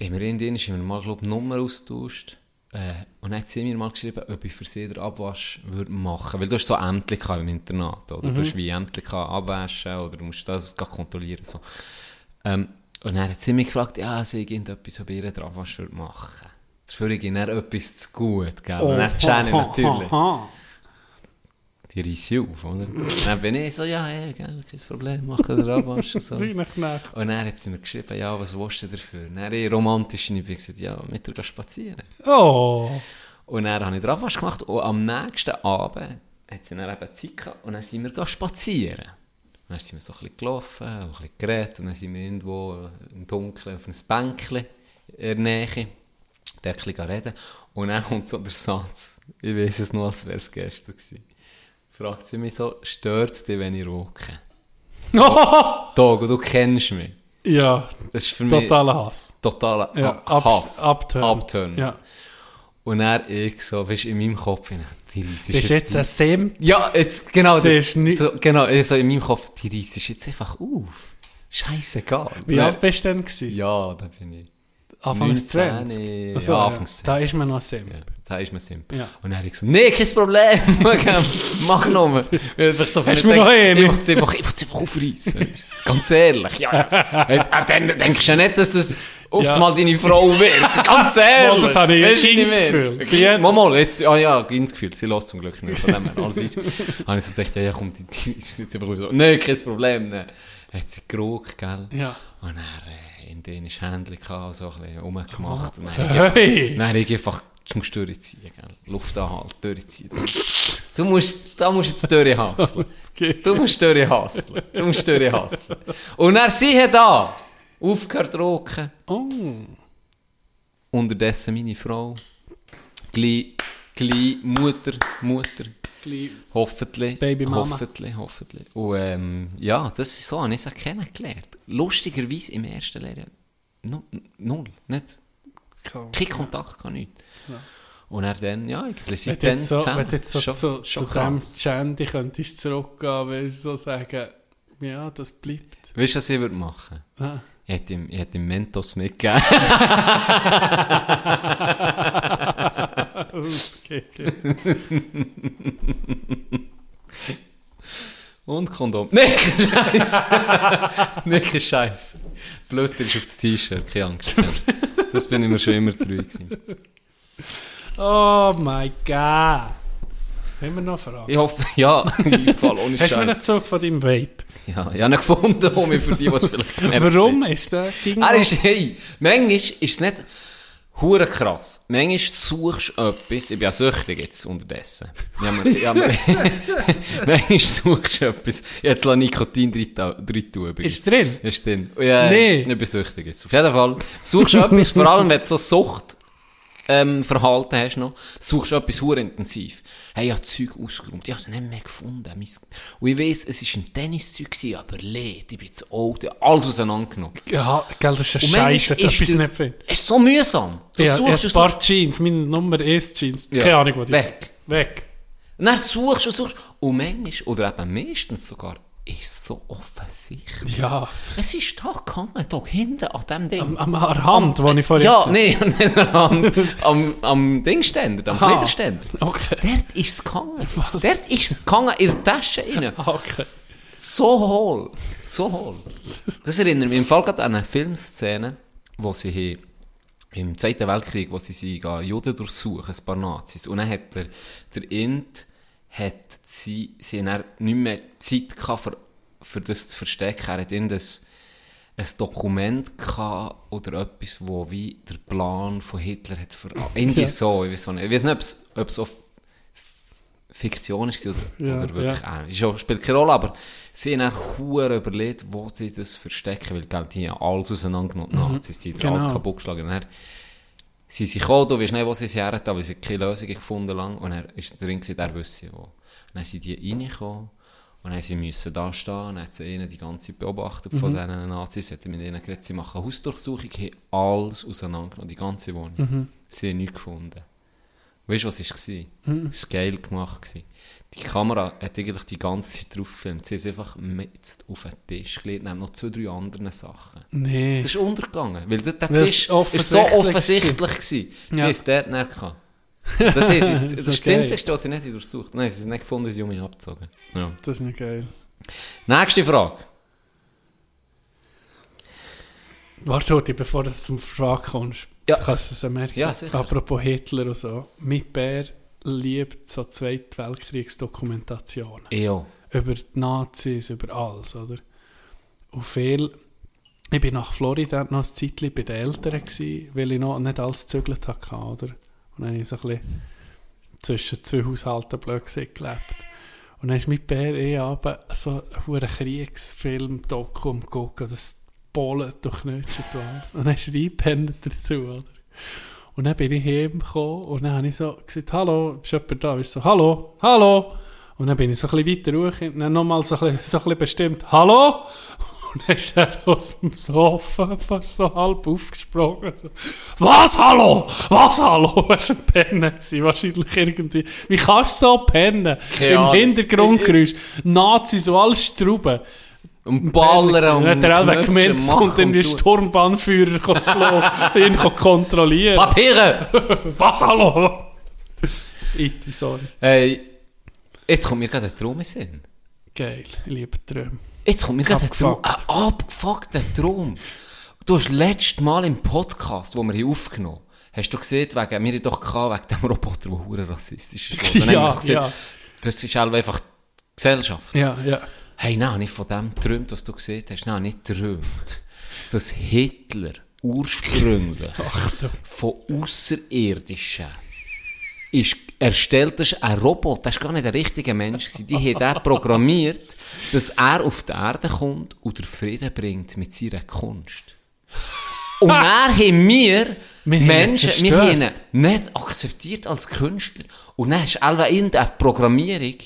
haben wir in haben wir mal, glaub, Nummer austauscht. Äh, und dann hat sie mir mal geschrieben, ob ich für sie den Abwasch würde machen Weil du hast so Ämter im Internat, oder? Du hast wie Ämter abwaschen oder du musst das kontrollieren. So. Ähm, und dann hat sie mich gefragt, ja, sie irgendetwas, ob ich den Abwasch würde machen Dafür ich ihnen etwas zu gut, gell? Und dann Jenny natürlich. Die reissen auf, oder? dann bin ich so, ja, hey, gell, kein Problem, machen den Abwasch und so. Und dann hat sie mir geschrieben, ja, was willst du dafür? Und dann ich romantisch und ich gesagt, ja, mit gehen spazieren. Oh. Und dann habe ich den Abwasch gemacht und am nächsten Abend hat sie dann eben Zeit gehabt und dann sind wir spazieren. Und dann sind wir so ein bisschen gelaufen, und ein bisschen geredet und dann sind wir irgendwo im Dunkeln auf einem Bänkchen in der Nähe, dort ein reden. Und dann kommt so der Satz, ich weiß es noch, als wäre es gestern gewesen. Fragt sie mich so, stört es dich, wenn ich rauche? Togo, du kennst mich. ja, Das ist für mich totaler Hass. totaler Ja, Hass. Abturn. Abturn. Ja. Und er ich so, weißt du, in meinem Kopf, die Reise ist jetzt ein Sim. Ja, jetzt, genau. Sie ist nicht- so, genau, so in meinem Kopf, die Reise ist jetzt einfach auf. Scheißegal. Wie alt bist du denn? Gewesen? Ja, da bin ich. Anfangs 19, 20? ja, Also, Anfangs Da 20. ist man noch ein Sim. Ja, da ist man Sim. Ja. Und dann habe ich gesagt, nee, kein Problem, mach nochmal. So, Hast du mir noch eine? Ich will es einfach, ich einfach aufreißen. Ganz ehrlich, ja. ja. Äh, dann denkst du ja nicht, dass das oft mal deine Frau wird. Ganz ehrlich. das habe ich ich Gefühl. Mal, mal, jetzt, ah ja, ins Gefühl, sie lässt zum Glück nicht von dem her. Alles ist. habe ich so gedacht, ja, komm, die, die ist jetzt einfach so, nee, kein Problem, ne. Hat sie geraucht, gell. Ja. Und dann, in Händchen gehabt, so ein bisschen rumgemacht. Habe ich Hey! Nein, ich einfach zum durchziehen, gell. Luft anhalten, durchziehen. Du musst, da musst du jetzt durchhasseln. Du musst durchhasseln. Du musst durchhasseln. Und dann siehe da, aufgehört rauchen. Oh. Unterdessen meine Frau, gleich, gleich Mutter, Mutter, hoffentlich, Babymama. hoffentlich, hoffentlich. Und ähm, ja, das ist so, habe ich sie kennengelernt. Lustigerweise im ersten Lehrjahr, nu- null, nicht, kein Kontakt, gar nichts. Und er dann, ja, eigentlich sind du jetzt so, zusammen. wenn du jetzt so Schon- zu, schon zu dem. Chandy könntest zurückgehen, würdest du so sagen, ja, das bleibt. Weißt du, was ich würde machen? Ah. Ich hätte ihm, ich hätte ihm Mentos mitgegeben. Ausgegeben. Und Kondom. Nein, kein Scheiß. Nein, kein Scheiß. Blöder ist auf das T-Shirt, keine Angst. Das bin ich mir schon immer treu gewesen. Oh mein Gott. Haben wir noch Fragen? Ich hoffe, ja, ich fall ohne Hast du mir einen Scheiß. Zug von deinem Vape? Ja, ich habe ihn gefunden, um mich für die, was vielleicht Warum ist der Er ist, hey, manchmal ist es nicht hure krass. Manchmal suchst du etwas, ich bin ja süchtig jetzt unterdessen. Ja, mir, ja, mir, manchmal suchst du etwas, jetzt lass Nikotin drin tun. Ist drin? Ist drin. Ja, Nee. Ich bin süchtig jetzt. Auf jeden Fall suchst du etwas, vor allem wenn du so Sucht, ähm, Verhalten hast noch, suchst du etwas hure intensiv. Hey, ich habe Zeug ausgeräumt, ich habe es nicht mehr gefunden. Und ich weiss, es war ein Tenniszeug, aber leer, ich bin zu alt, ich alles auseinandergenommen. Ja, gell, das ist manchmal Scheiße, ich ist es der- nicht finde. Es ist so mühsam. Du Ja, suchst ein paar suchst. Jeans, meine Nummer 1 Jeans. Ja. Keine Ahnung, wo die Weg. Weg. Und dann suchst und suchst. Und manchmal, oder eben meistens sogar, ist so offensichtlich. Ja, Es ist da gehangen, da hinten an dem Ding. am, am an der Hand, die ich vorhin ja, nee, nicht am, am, am Dingständer, am Aha. Okay. Dort ist es gehangen. Dort ist es gehangen in der Tasche rein. Okay. So hohl. So hohl. Das erinnert mich im Fall gerade an eine Filmszene, wo sie hier im Zweiten Weltkrieg, wo sie sie Juden durchsuchen, ein paar Nazis. Und dann hat der, der Int, hat sie, sie dann nicht mehr Zeit gehabt, für, für das zu verstecken. Er hat irgendein ein Dokument gehabt oder etwas, wo wie der Plan von Hitler hat ver... Irgendwie so, ich weiß nicht. Ich weiß nicht, ob es, auf Fiktion ist oder, Ja, oder wirklich... Äh, ist auch, spielt keine Rolle, aber sie haben auch überlegt, wo sie das verstecken, weil die haben alles auseinandergenommen, die Nazis, die haben Genau. alles kaputt geschlagen. Sie sind gekommen, du weißt nicht, wo sie her weil sie keine Lösung gefunden lang und er ist drin gewesen, der wüsste wo. Und dann sind die reingekommen und dann sie müssen da stehen und dann hat sie ihnen die ganze Zeit beobachtet von diesen Nazis, hat mit ihnen geredet, sie machen Hausdurchsuchung, haben alles auseinandergenommen, die ganze Wohnung. Sie haben nichts gefunden. Weißt du, was es war? Hm. Es war geil gemacht. Gewesen. Die Kamera hat eigentlich die ganze Zeit drauf gefilmt. Sie ist einfach mit auf den Tisch gelegt, neben noch zwei, drei anderen Sachen. Nee. Das ist untergegangen, weil der, der Weil es Tisch ist so offensichtlich gewesen. Sie Ja. es dort nicht gehabt. Das, ist, jetzt- das, Das ist ist das. Einzige, was sie nicht durchsucht Nein, sie haben es nicht gefunden, sie haben mich abgezogen. Ja. Das ist nicht geil. Nächste Frage. Warte, Oti, bevor du zum Frage kommst. Ja. Du kannst es ja merken. Ja, sicher. Apropos Hitler und so. Mein Bär liebt so Zweite Weltkriegsdokumentationen. Ja. Über die Nazis, über alles, oder? Und viel... Ich bin nach Florida noch ein Zeitchen bei den Eltern gewesen, weil ich noch nicht alles gezügelt hatte, oder? Und dann habe ich so ein bisschen zwischen zwei Haushalten blöd gelebt. Und dann ist mit Bär eh aber so einen Kriegsfilm, Doku gucken, das Polen durchknutscht und alles. Und dann ist er dazu, oder? Und dann bin ich heimgekommen und dann habe ich so gesagt, hallo, ist jemand da? Ich so, hallo, hallo. Und dann bin ich so ein bisschen weiter hoch und dann nochmal so ein bisschen, so ein bisschen bestimmt, hallo? Und dann ist er aus dem Sofa fast so halb aufgesprungen. So, was, hallo? Was, hallo? Er war ein Penner gewesen, wahrscheinlich irgendwie. Wie kannst du so pennen? Keine Im. Hintergrundgeräusch. Nazis und alles Strauben. Und Ballern und hat er gemetzt machen und dann ist tun. Turmbahnführer zu ihn kontrollieren. Papiere! Was, hallo? Item, sorry. Hey, jetzt kommt mir gerade ein Traum in Sinn. Geil, ich liebe Träume. Jetzt kommt mir gerade ein Traum. Ein abgefuckter Traum. Du hast letztes Mal im Podcast, wo wir hier aufgenommen haben, hast du gesehen, wegen, wir doch gehabt, wegen dem Roboter, der hure rassistisch ist. Haben wir Ja, gesehen, ja. Das ist einfach die Gesellschaft. Ja, ja. Hey, nein, habe ich von dem geträumt, was du gesehen hast. Nein, nicht geträumt. Dass Hitler ursprünglich von Außerirdischen ist erstellt, das ist ein Robot, das war gar nicht ein richtiger Mensch. gewesen. Die haben den programmiert, dass er auf die Erde kommt und den Frieden bringt mit seiner Kunst. Und dann haben wir, Wir Menschen, wir haben ihn nicht akzeptiert als Künstler. Und dann ist einfach irgendeine Programmierung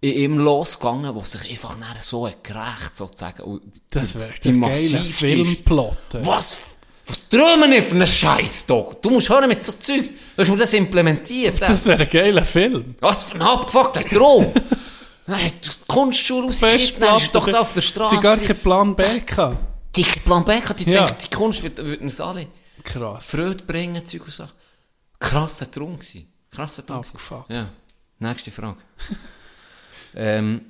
in ihm losgegangen, die sich einfach nachher so gerecht, sozusagen. Und Das die- wäre die der geile massivste ist- Filmplot. Was? Was träumen wir für einen Scheiß, Dog? Du musst hören mit so Zeug. Du hast mir das implementiert. Das wäre ein geiler Film. Was für ein abgefuckter Traum. Nein, die Kunstschule rausgekippt, dann ist doch da auf der Sie gar Straße. keinen Plan B gehabt. Die Plan B hat, die Ja. denken, die Kunst wird, wird uns alle Krass. Freude bringen, Zeug und Sachen. Krasser Traum gewesen. Krasser Traum. Abgefuckt. Ja. Nächste Frage. Ähm,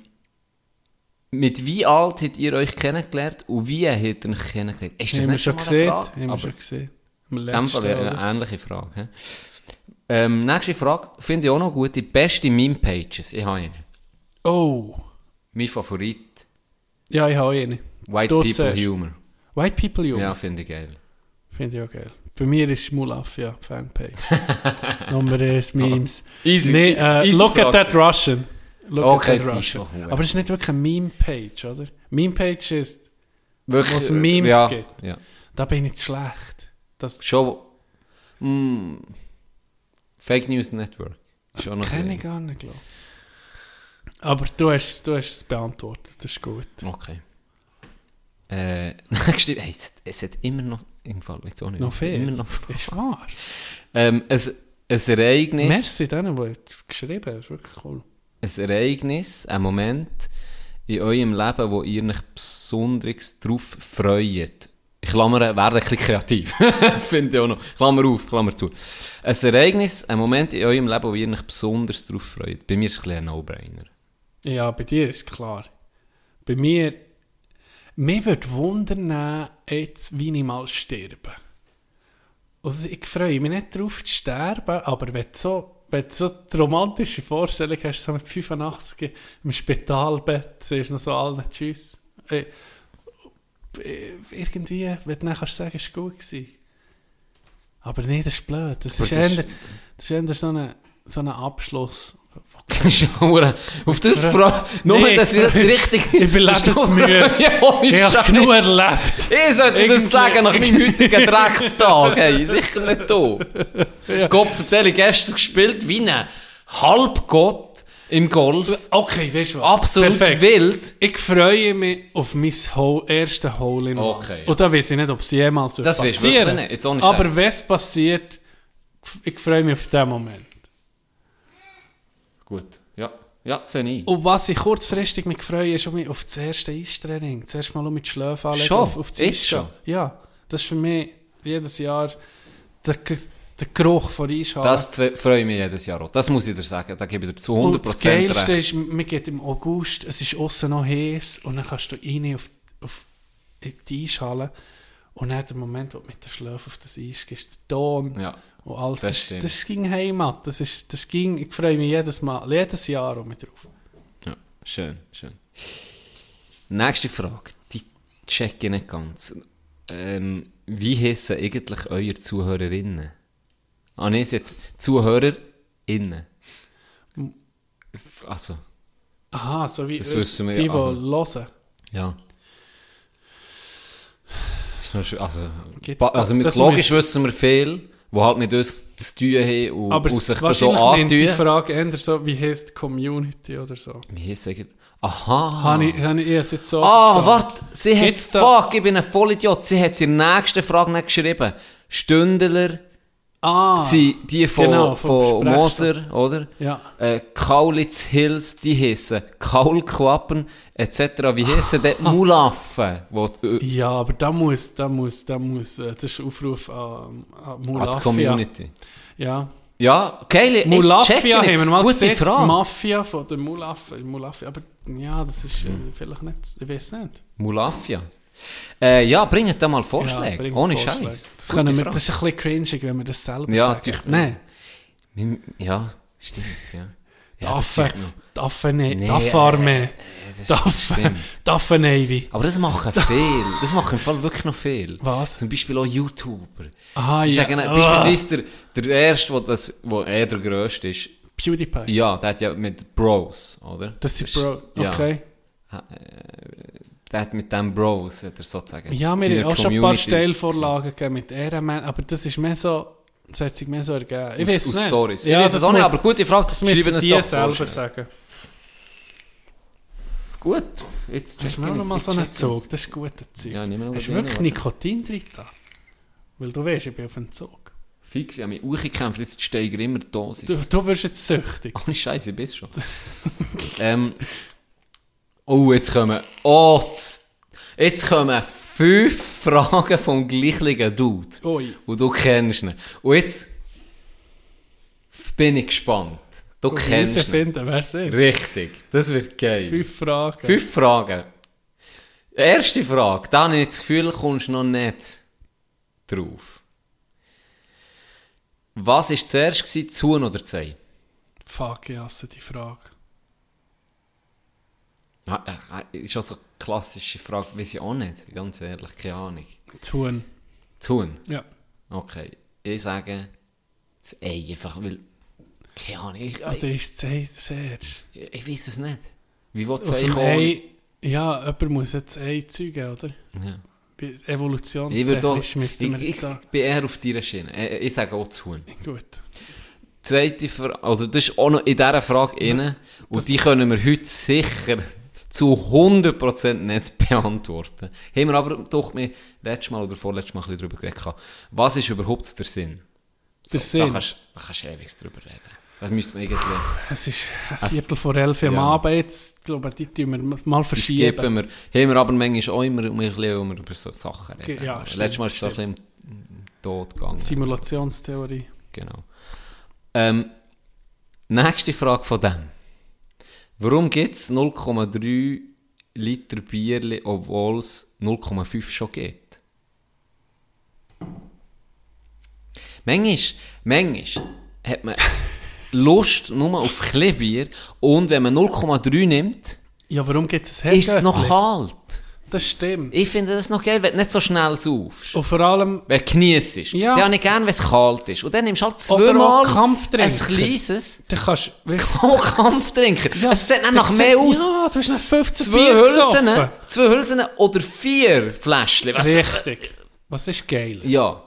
mit wie alt habt ihr euch kennengelernt und wie habt ihr euch kennengelernt? Ist das Haben nicht schon mal eine gesehen? Frage? Haben wir Aber- schon gesehen. Im letzten, eine ähnliche Frage. Ähm, nächste Frage finde ich auch noch gut. Die beste Meme-Pages. Ich habe eine. Oh. Mein Favorit. Ja, ich habe eine. White People zuerst. Humor. White People Humor. Ja, finde ich geil. Finde ich auch geil. Bei mir ist Mulaf, ja, Fanpage. Nummer eins, Memes. Easy. Nee, äh, Easy look at that Russian. Okay, hure. Aber es ist nicht wirklich eine Meme-Page, oder? Meme-Page ist, Wirklich, Wo es äh, Memes ja, gibt. Ja. da bin ich zu schlecht. Das Schon. Mm, Fake News Network. Schon noch kenne ich gar nicht, glaube. Aber du hast, du hast es beantwortet, das ist gut. Okay. Äh, nächste, hey, es, es hat immer noch, im Fall, jetzt auch nicht. Noch viel? Immer noch. Ist wahr. Ähm, ein, ein Ereignis. Merci denen, die es geschrieben haben, das ist wirklich cool. Ein Ereignis, ein Moment in eurem Leben, wo ihr euch besonders drauf freut. Ich klammere, werde ein bisschen kreativ. Finde ich auch noch. Klammer auf, Klammer zu. Ein Ereignis, ein Moment in eurem Leben, wo ihr euch besonders drauf freut. Bei mir ist es ein ein No-Brainer. Ja, bei dir ist klar. Bei mir, mir würde wundern, jetzt, wie ich mal sterbe. Also ich freue mich nicht darauf zu sterben, aber wenn du so, wenn du so die romantische Vorstellung hast, so mit 85 im Spitalbett, siehst du noch so allen Tschüss. Äh, äh, irgendwie, wenn du dann kannst sagen, es war gut. Gewesen. Aber nee, das ist blöd. Das ist, das eher, das ist eher so ein so ein Abschluss. Schauer. Auf das Frage. Nur, Nee, dass ich das richtig. Ich bin lebensmüde. ja, ohne Ich habe genug erlebt. Ich sollte Irgendwie- das sagen nach meinem heutigen Dreckstag. Hey, sicher nicht du. Gott vertelle, gestern gespielt wie ein Halbgott im Golf. Okay, weißt du was? Absolut Perfekt. wild. Ich freue mich auf mein Hole, erste Hole in. Okay, ja. Und da weiß ich nicht, ob es jemals Das passieren ohne Aber wenn es passiert, ich freue mich auf den Moment. Gut. Ja, ja, sehe ich. Und was ich kurzfristig mich freue, ist auf das erste Eistraining. Zuerst mal um mit Schläfen anlegen. Schon? Auf, auf das Eis schon? Ja, das ist für mich jedes Jahr der, der Geruch von Eishalle. Das freue ich mich jedes Jahr auch. Das muss ich dir sagen. Da gebe ich dir zu 100% und das Geilste recht. ist, man geht im August, es ist außen noch heiß und dann kannst du rein auf, auf in die Eishalle und dann der Moment, wo du mit der Schläfe auf das Eis gehst, der Ton Ja, und alles, das das, das, ging Heimat. Das ist, das ging, ich freue mich jedes Mal, jedes Jahr um mich drauf. ja, schön, schön. Nächste Frage. Die check ich nicht ganz. Ähm, wie heissen eigentlich eure Zuhörerinnen? Ah, nee, ist jetzt ZuhörerInnen. Also, Aha, so wie Das wissen wir die, ja, die also- hören. ja. Also, ba- da- also mit logisch wissen wir viel, die halt mit uns zu tun haben und, Aber und sich das so nennt die antun. Frage eher so, wie heisst die Community oder so. Wie heisst eigentlich? Aha. Habe ich, habe ich es jetzt so Ah, warte, sie hat, da- fuck, ich bin ein Vollidiot, sie hat es in der nächsten Frage nicht geschrieben. Stündler Ah, sind die von, genau, von. Moser, oder? Ja. Äh, Kaulitz Hills, die heissen Kaulquappen, etc. Wie heissen die Mulaffen? Die, Ja, aber da muss, da muss, da muss, äh, das ist ein Aufruf an, an an die. Community. Ja. Ja, Mulafia ich haben wir mal Gute gesehen, Frage. Mafia von der Mulafia, Mulafia, aber ja, das ist äh, vielleicht nicht, ich weiß nicht. Mulafia. Äh, ja, bringt da mal Vorschläge. bring Ohne. Scheiß. Das, können wir, das ist ein bisschen cringy, wenn wir das selber Ja, sagen. natürlich. Nein, Ja, stimmt, ja. ja das Affe, ist noch- Daffe, nee, Nee, Daffarme, äh, das Daffe, Navy. Aber das machen viel. Das machen im Fall wirklich noch viel. Was? Zum Beispiel auch YouTuber. Ah, Die ja. sagen, Ah. beispielsweise der, der erste, wo, das, wo er der grösste ist, PewDiePie. ja, der hat ja mit Bros, oder? Das sind ist- Bro, Ja, okay. Der hat mit dem Bros, hat er sozusagen. Ja, seiner haben auch schon ein paar Stellvorlagen gegeben mit Ehrenmann, aber das ist mehr so, das hat sich mehr so ergeben. Ich Aus- weiß aus nicht. Stories. Ich Ja, es das auch nicht, aber gute Frage. Das müssen die selber sagen. Gut, jetzt mir auch noch mal so einen Zug? Das ist guter Zeug. Ja, nimm noch Hast du wirklich warte. Nikotin drin da? Weil du weißt, ich bin auf dem Zug. Fix, ich habe mich hochgekämpft, jetzt steige ich immer die Dosis. Du, du wirst jetzt süchtig. Ohne Scheiße, ich bin schon. ähm, oh, jetzt kommen. Oh, jetzt kommen fünf Fragen vom gleichen Dude. Ui. Und du kennst ihn. Und jetzt bin ich gespannt. Du kennst ihn. Herausfinden, wer es ist. Richtig, das wird geil. Fünf Fragen. Fünf Fragen. Erste Frage, da habe ich das Gefühl, kommst du noch nicht drauf. Was war zuerst, gewesen, Huhn oder Ei? Fuck, ich hasse die Frage. Äh, Ist auch so eine klassische Frage, weiß ich auch nicht, ganz ehrlich, keine Ahnung. Das. Das Huhn? Ja. Okay. Ich sage das Ei, einfach, weil, keine Ahnung, ich, ich, ist das Ei das erste? ich weiß es nicht. Wie will das Ei kommen? Ja, jemand muss jetzt Ei zeugen, oder? Ja. Ich, Evolutionstechnisch müssten wir ich, jetzt ich sagen. bin eher auf deiner Schiene. Ich, ich sage auch das Huhn. Gut. Zweite Frage, also das ist auch noch in dieser Frage drin. Und die können wir heute sicher zu 100% nicht beantworten. Haben wir aber doch mir letztes Mal oder vorletztes Mal ein bisschen darüber geredet. Was ist überhaupt der Sinn? Der Da Sinn? kannst, da kannst du ewig drüber reden. Das müsste man irgendwie... Es ist ein Viertel vor elf am Ja. Abend jetzt. Ich glaube, die tun wir mal Das verschieben. skippen wir. Haben wir aber manchmal auch immer wenn wir über so Sachen reden. Ja, stimmt, Letztes Mal ist es so ein bisschen im Tod gegangen. Simulationstheorie. Genau. Ähm, nächste Frage von dem. Warum gibt es 0,3 Liter Bier, obwohl es 0,5 schon geht? Manchmal, manchmal hat man Lust nur auf Kleinbier und wenn man 0,3 nimmt, Ja, warum gibt es ein ist es noch kalt. Das stimmt. Ich finde das noch geil, wenn du nicht so schnell saufst. Und vor allem, Wenn du geniessest. Ja. Dann habe ich gerne, wenn es kalt ist. Und dann nimmst du halt zweimal Kampftrinker. ein kleines du kannst wirklich... oh, Kampftrinker. es sieht dann du nach mehr aus. Ja, du hast nach 15 zwei Bier Hülsen, gesoffen. zwei Hülsen oder vier Fläschchen. Du? Richtig. Was ist geil? Ja.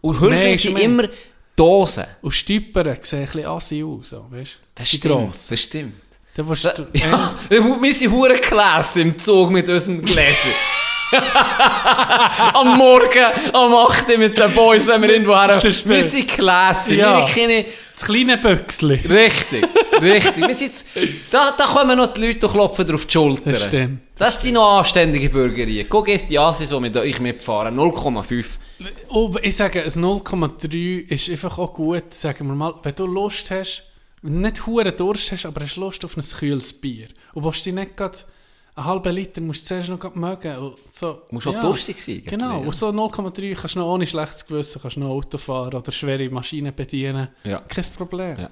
Und Hülsen sind immer Dosen. Und Stüppern sehen ein bisschen assi aus, so, weißt du? Das Die stimmt. grossen. Das stimmt. Da Da, du... ja, wir sind hure Klasse im Zug mit unserem Gläser. Am Morgen, am 8 Uhr mit den Boys, wenn wir irgendwo her... Wir sind classy, Ja. wir keine... Das kleine Büchsli. Richtig, richtig. Wir sind da, da kommen noch die Leute und klopfen dir auf die Schulter. Das stimmt. Das sind noch anständige Bürgerien. Guck jetzt die Asis, die mit euch mitfahren. 0,5. Oh, ich sage, ein 0,3 ist einfach auch gut, sagen wir mal, wenn du Lust hast, wenn du nicht hure Durst hast, aber hast Lust auf ein kühles Bier und willst dich nicht gerade einen halben Liter, musst du zuerst noch mögen. Und so, Musst auch durstig sein, Genau, ja. und so 0,3 kannst du noch ohne schlechtes Gewissen kannst du noch Auto fahren oder schwere Maschinen bedienen. Ja. Kein Problem. Ja.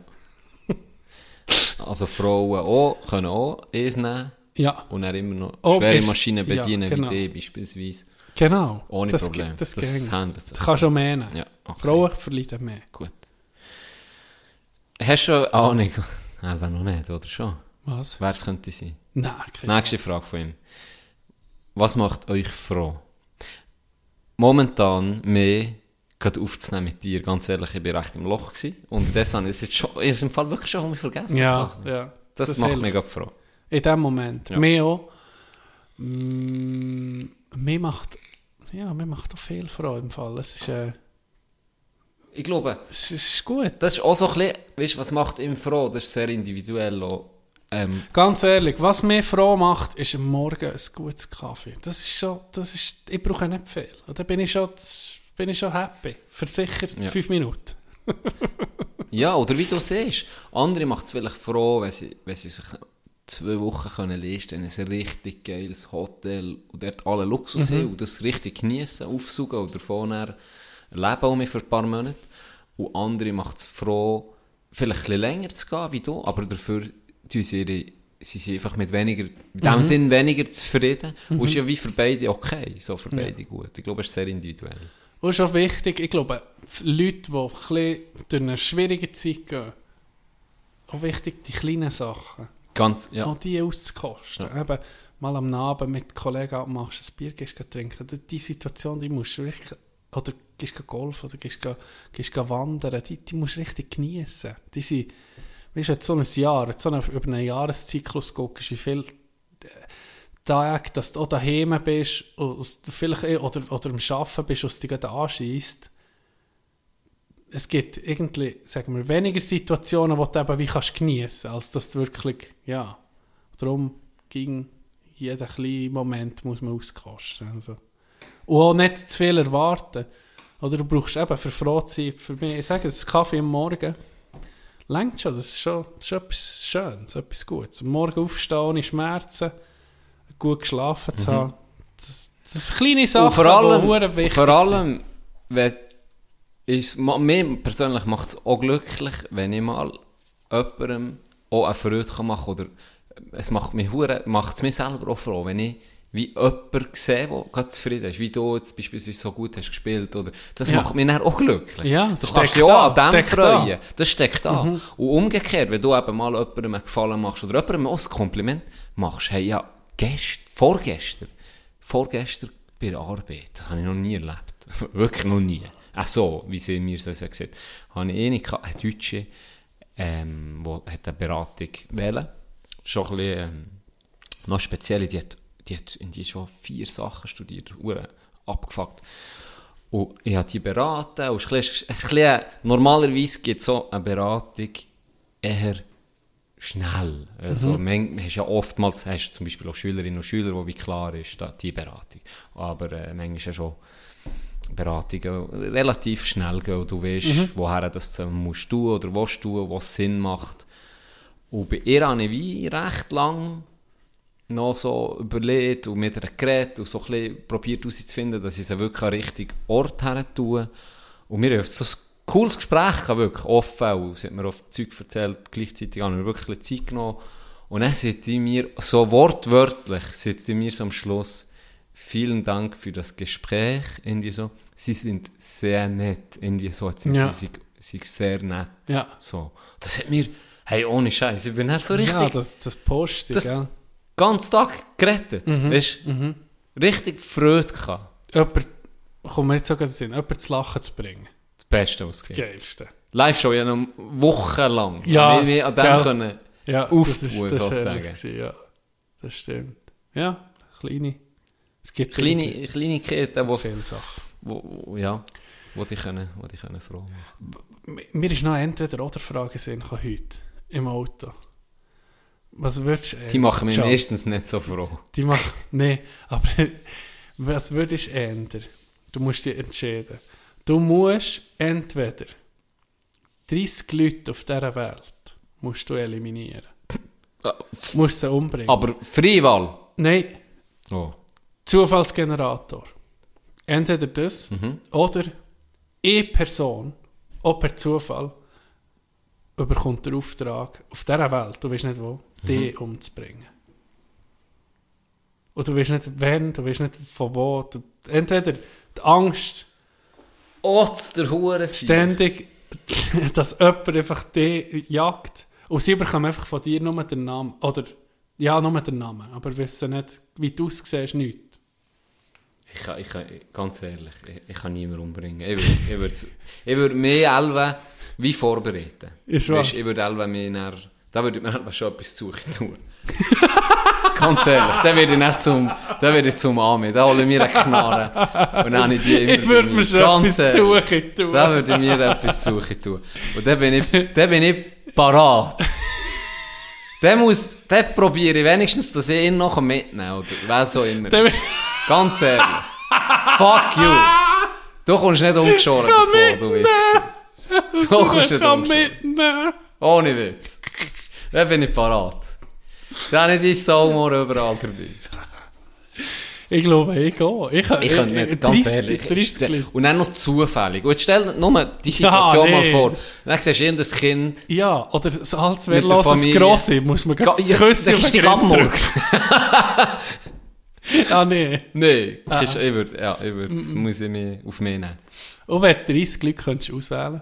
Also Frauen auch, können auch eins nehmen. Ja, Und dann immer noch Oh, schwere Maschinen ja, bedienen, genau. wie die beispielsweise. genau. Ohne das, Problem. Das, Das das handelt sich. Du kannst auch mehr nehmen. Ja, okay. Frauen verlieren mehr. Gut. Hast du eine Ahnung? Elva noch nicht, oder schon? Was? Wer es könnte sein? Nein, keine Nächste Frage von ihm. Was macht euch froh? Momentan mehr gerade aufzunehmen mit dir. Ganz ehrlich, ich bin recht im Loch gewesen. Und das habe ich jetzt schon, ich habe es im Fall wirklich schon vergessen. Ja, ja. Das, macht hilft. mich froh. In dem Moment. Ja. Mir auch. Mm, mir macht, ja, mir macht auch viel Freude im Fall. Es ist, äh, Ich glaube, es ist gut. das ist auch so ein bisschen, weißt du, was macht ihn froh? Das ist sehr individuell auch. Ähm, Ganz ehrlich, was mich froh macht, ist am Morgen ein gutes Kaffee. Das ist schon, das ist, ich brauche nicht viel. Und dann bin ich schon, bin ich schon happy. Für sicher Ja. fünf Minuten. ja, oder wie du siehst. Andere macht es vielleicht froh, wenn sie, wenn sie sich zwei Wochen können leisten in ein richtig geiles Hotel und dort alle Luxus Mhm. haben und das richtig genießen, aufsuchen und davon leben auch für ein paar Monate. Und andere macht es froh, vielleicht ein bisschen länger zu gehen wie du, aber dafür tun sie ihre sie sind einfach mit weniger, in Mhm. dem Sinn weniger zufrieden. Und ist ja wie für beide okay, so für beide gut. Ich glaube, es ist sehr individuell. Und ist auch wichtig, ich glaube, Leute, die ein bisschen durch eine schwierige Zeit gehen, auch wichtig, die kleinen Sachen. Ganz, ja. auch die auszukosten. Eben, mal am Abend mit Kollegen abmachst, ein Bier gehst, trinken. Die Situation, die musst du wirklich, oder gehst gehst golfen oder gehst, gehst, gehst wandern, die, die musst du richtig genießen. Die sind, weißt du, so ein Jahr, so eine, über einen Jahreszyklus guckst, wie viel äh, Tage, dass du auch daheim bist, und vielleicht, eh- oder, oder am Arbeiten bist, was dich gerade anschießt. Es gibt irgendwie, sagen wir, weniger Situationen, wo du eben wie kannst geniessen, als dass du wirklich, ja, darum ging jeder kleine Moment muss man auskosten. Also. Und auch nicht zu viel erwarten. Oder du brauchst eben für froh zu sein, für mich, ich sage, das Kaffee am Morgen, längt schon, das ist schon, das ist etwas Schönes, etwas Gutes. Am Morgen aufstehen ohne Schmerzen, gut geschlafen zu haben, das, das sind kleine Sachen, Und vor allem, die wichtig vor sind. allem wenn ist, ma- mir persönlich macht es auch glücklich, wenn ich mal jemandem auch eine Freude kann machen oder es macht mich macht es mir selber auch froh, wenn ich wie jemanden sehe, der gerade zufrieden ist, wie du jetzt beispielsweise so gut hast gespielt, oder, das Ja. macht mich dann auch glücklich. Ja, du das kannst steckt dich auch an dem steckt da. freuen. Das steckt da. Und umgekehrt, wenn du eben mal jemandem einen Gefallen machst oder jemandem auch ein Kompliment machst, hey, ja, gest, vorgestern, vorgestern bei der Arbeit, das habe ich noch nie erlebt. Wirklich noch nie. Ach so, wie sie mir das gesagt habe ich eine, gehabt, eine Deutsche, ähm, die hat eine Beratung wählen. Schon ein bisschen, ähm, noch speziell, die hat, die hat in die schon vier Sachen studiert, abgefuckt. Und ich habe die beraten, und ein bisschen, ein bisschen, normalerweise gibt es so eine Beratung eher schnell. Also, man, hast ja oftmals hast du zum Beispiel auch Schülerinnen und Schüler, wo wie klar ist, da, die Beratung. Aber äh, manchmal ist ja schon Beratungen relativ schnell gehen und du weißt, woher das du musst tun oder was tun, was Sinn macht. Und bei ihr habe ich wie recht lang noch so überlegt und mit ihr geredet und so ein bisschen probiert herauszufinden, dass ich sie wirklich an den richtigen Ort her tue. Und wir haben so ein cooles Gespräch gehabt, wirklich offen. Und sie hat mir oft Zeug erzählt, gleichzeitig haben wir wirklich Zeit genommen. Und dann sagt sie mir, so wortwörtlich, sagt sie mir so am Schluss, vielen Dank für das Gespräch, irgendwie so. Sie sind sehr nett, irgendwie so, hat sie mir Ja. gesagt, sie sind sehr nett. Ja. So. Das hat mir, hey, ohne Scheiß, ich bin dann so richtig Ja, das, das Das- gell? Ganz Tag gerettet. Mhm. Weißt du? Richtig Freude gehabt. Jemand, kommt mir jetzt sogar in Sinn, jemanden zu lachen zu bringen. Das Beste, es Das. Geilste. Live-Show ja noch wochenlang. Ja, Wir, an dem gell. können. Ja, Aufbauen, das ist, das sozusagen. gewesen, ja. Das stimmt. Ja, kleine, Es gibt Kleine, Kleinigkeiten, wo, viele Sachen. wo, wo, ja, wo die können, wo die können froh machen. Mir ist noch entweder oder Frage sehen heute im Auto. Was würdest du... Die machen mich meistens nicht so froh. Die machen... Nee, aber was würdest du ändern? Du musst dich entscheiden. Du musst entweder 30 Leute auf dieser Welt musst du eliminieren. Musst sie umbringen. Aber Freiwahl. Nein, Oh. Zufallsgenerator. Entweder das oder eine Person, auch per Zufall, überkommt den Auftrag, auf dieser Welt, du weißt nicht wo, die umzubringen. Und du weißt nicht wann, du weißt nicht von wo. Du, entweder die Angst, Otz, der Hure. ständig, dass jemand einfach die jagt und sie bekommen einfach von dir nur den Namen. Oder, ja, nur den Namen, aber wissen nicht, wie du aussiehst, nichts. Ich kann, ich kann, ganz ehrlich, ich, ich kann niemanden umbringen. Ich würde, ich würde, ich würde mehr Elven wie vorbereiten. Ist wahr. Weisst, ich würde mehr näher, da würde ich mir Elven schon etwas zu suchen tun. ganz ehrlich, dann würde ich nicht zum, dann würde ich zum Army, da hole ich mir eine Knarre. Und dann habe ich die immer Ich würde mir schon Ganz etwas ehrlich. suchen tun. Da würde ich mir etwas zu suchen tun. Und dann bin ich, dann bin ich parat. Dann muss, dann probiere ich wenigstens, dass ich ihn noch mitnehmen oder wer so immer. Ganz ehrlich. Fuck you. Du kommst nicht umgeschoren davon, du Wichser. Du kommst nicht umgeschoren. mitnehmen. Ohne Witz. Dann bin ich parat. Dann habe ich dein Saumor überall dabei. Ich glaube, ich gehe. Ich, Ich könnte nicht, ganz ehrlich. 30 Leute. Und dann noch zufällig. Und jetzt stell dir nur die Situation Ja, mal nee. vor. Dann siehst du irgendein Kind. Ja, oder das als Mit der wehrloses Familie. Grosse, muss man Ga- ganz Ja, Küsse dann auf ist die den Grind abmurks. drücken. Ah, nee. Nein, ich, ich würde, ja, ich würde, muss ich mich auf mich nehmen. Und wenn du 30 Leute könntest auswählen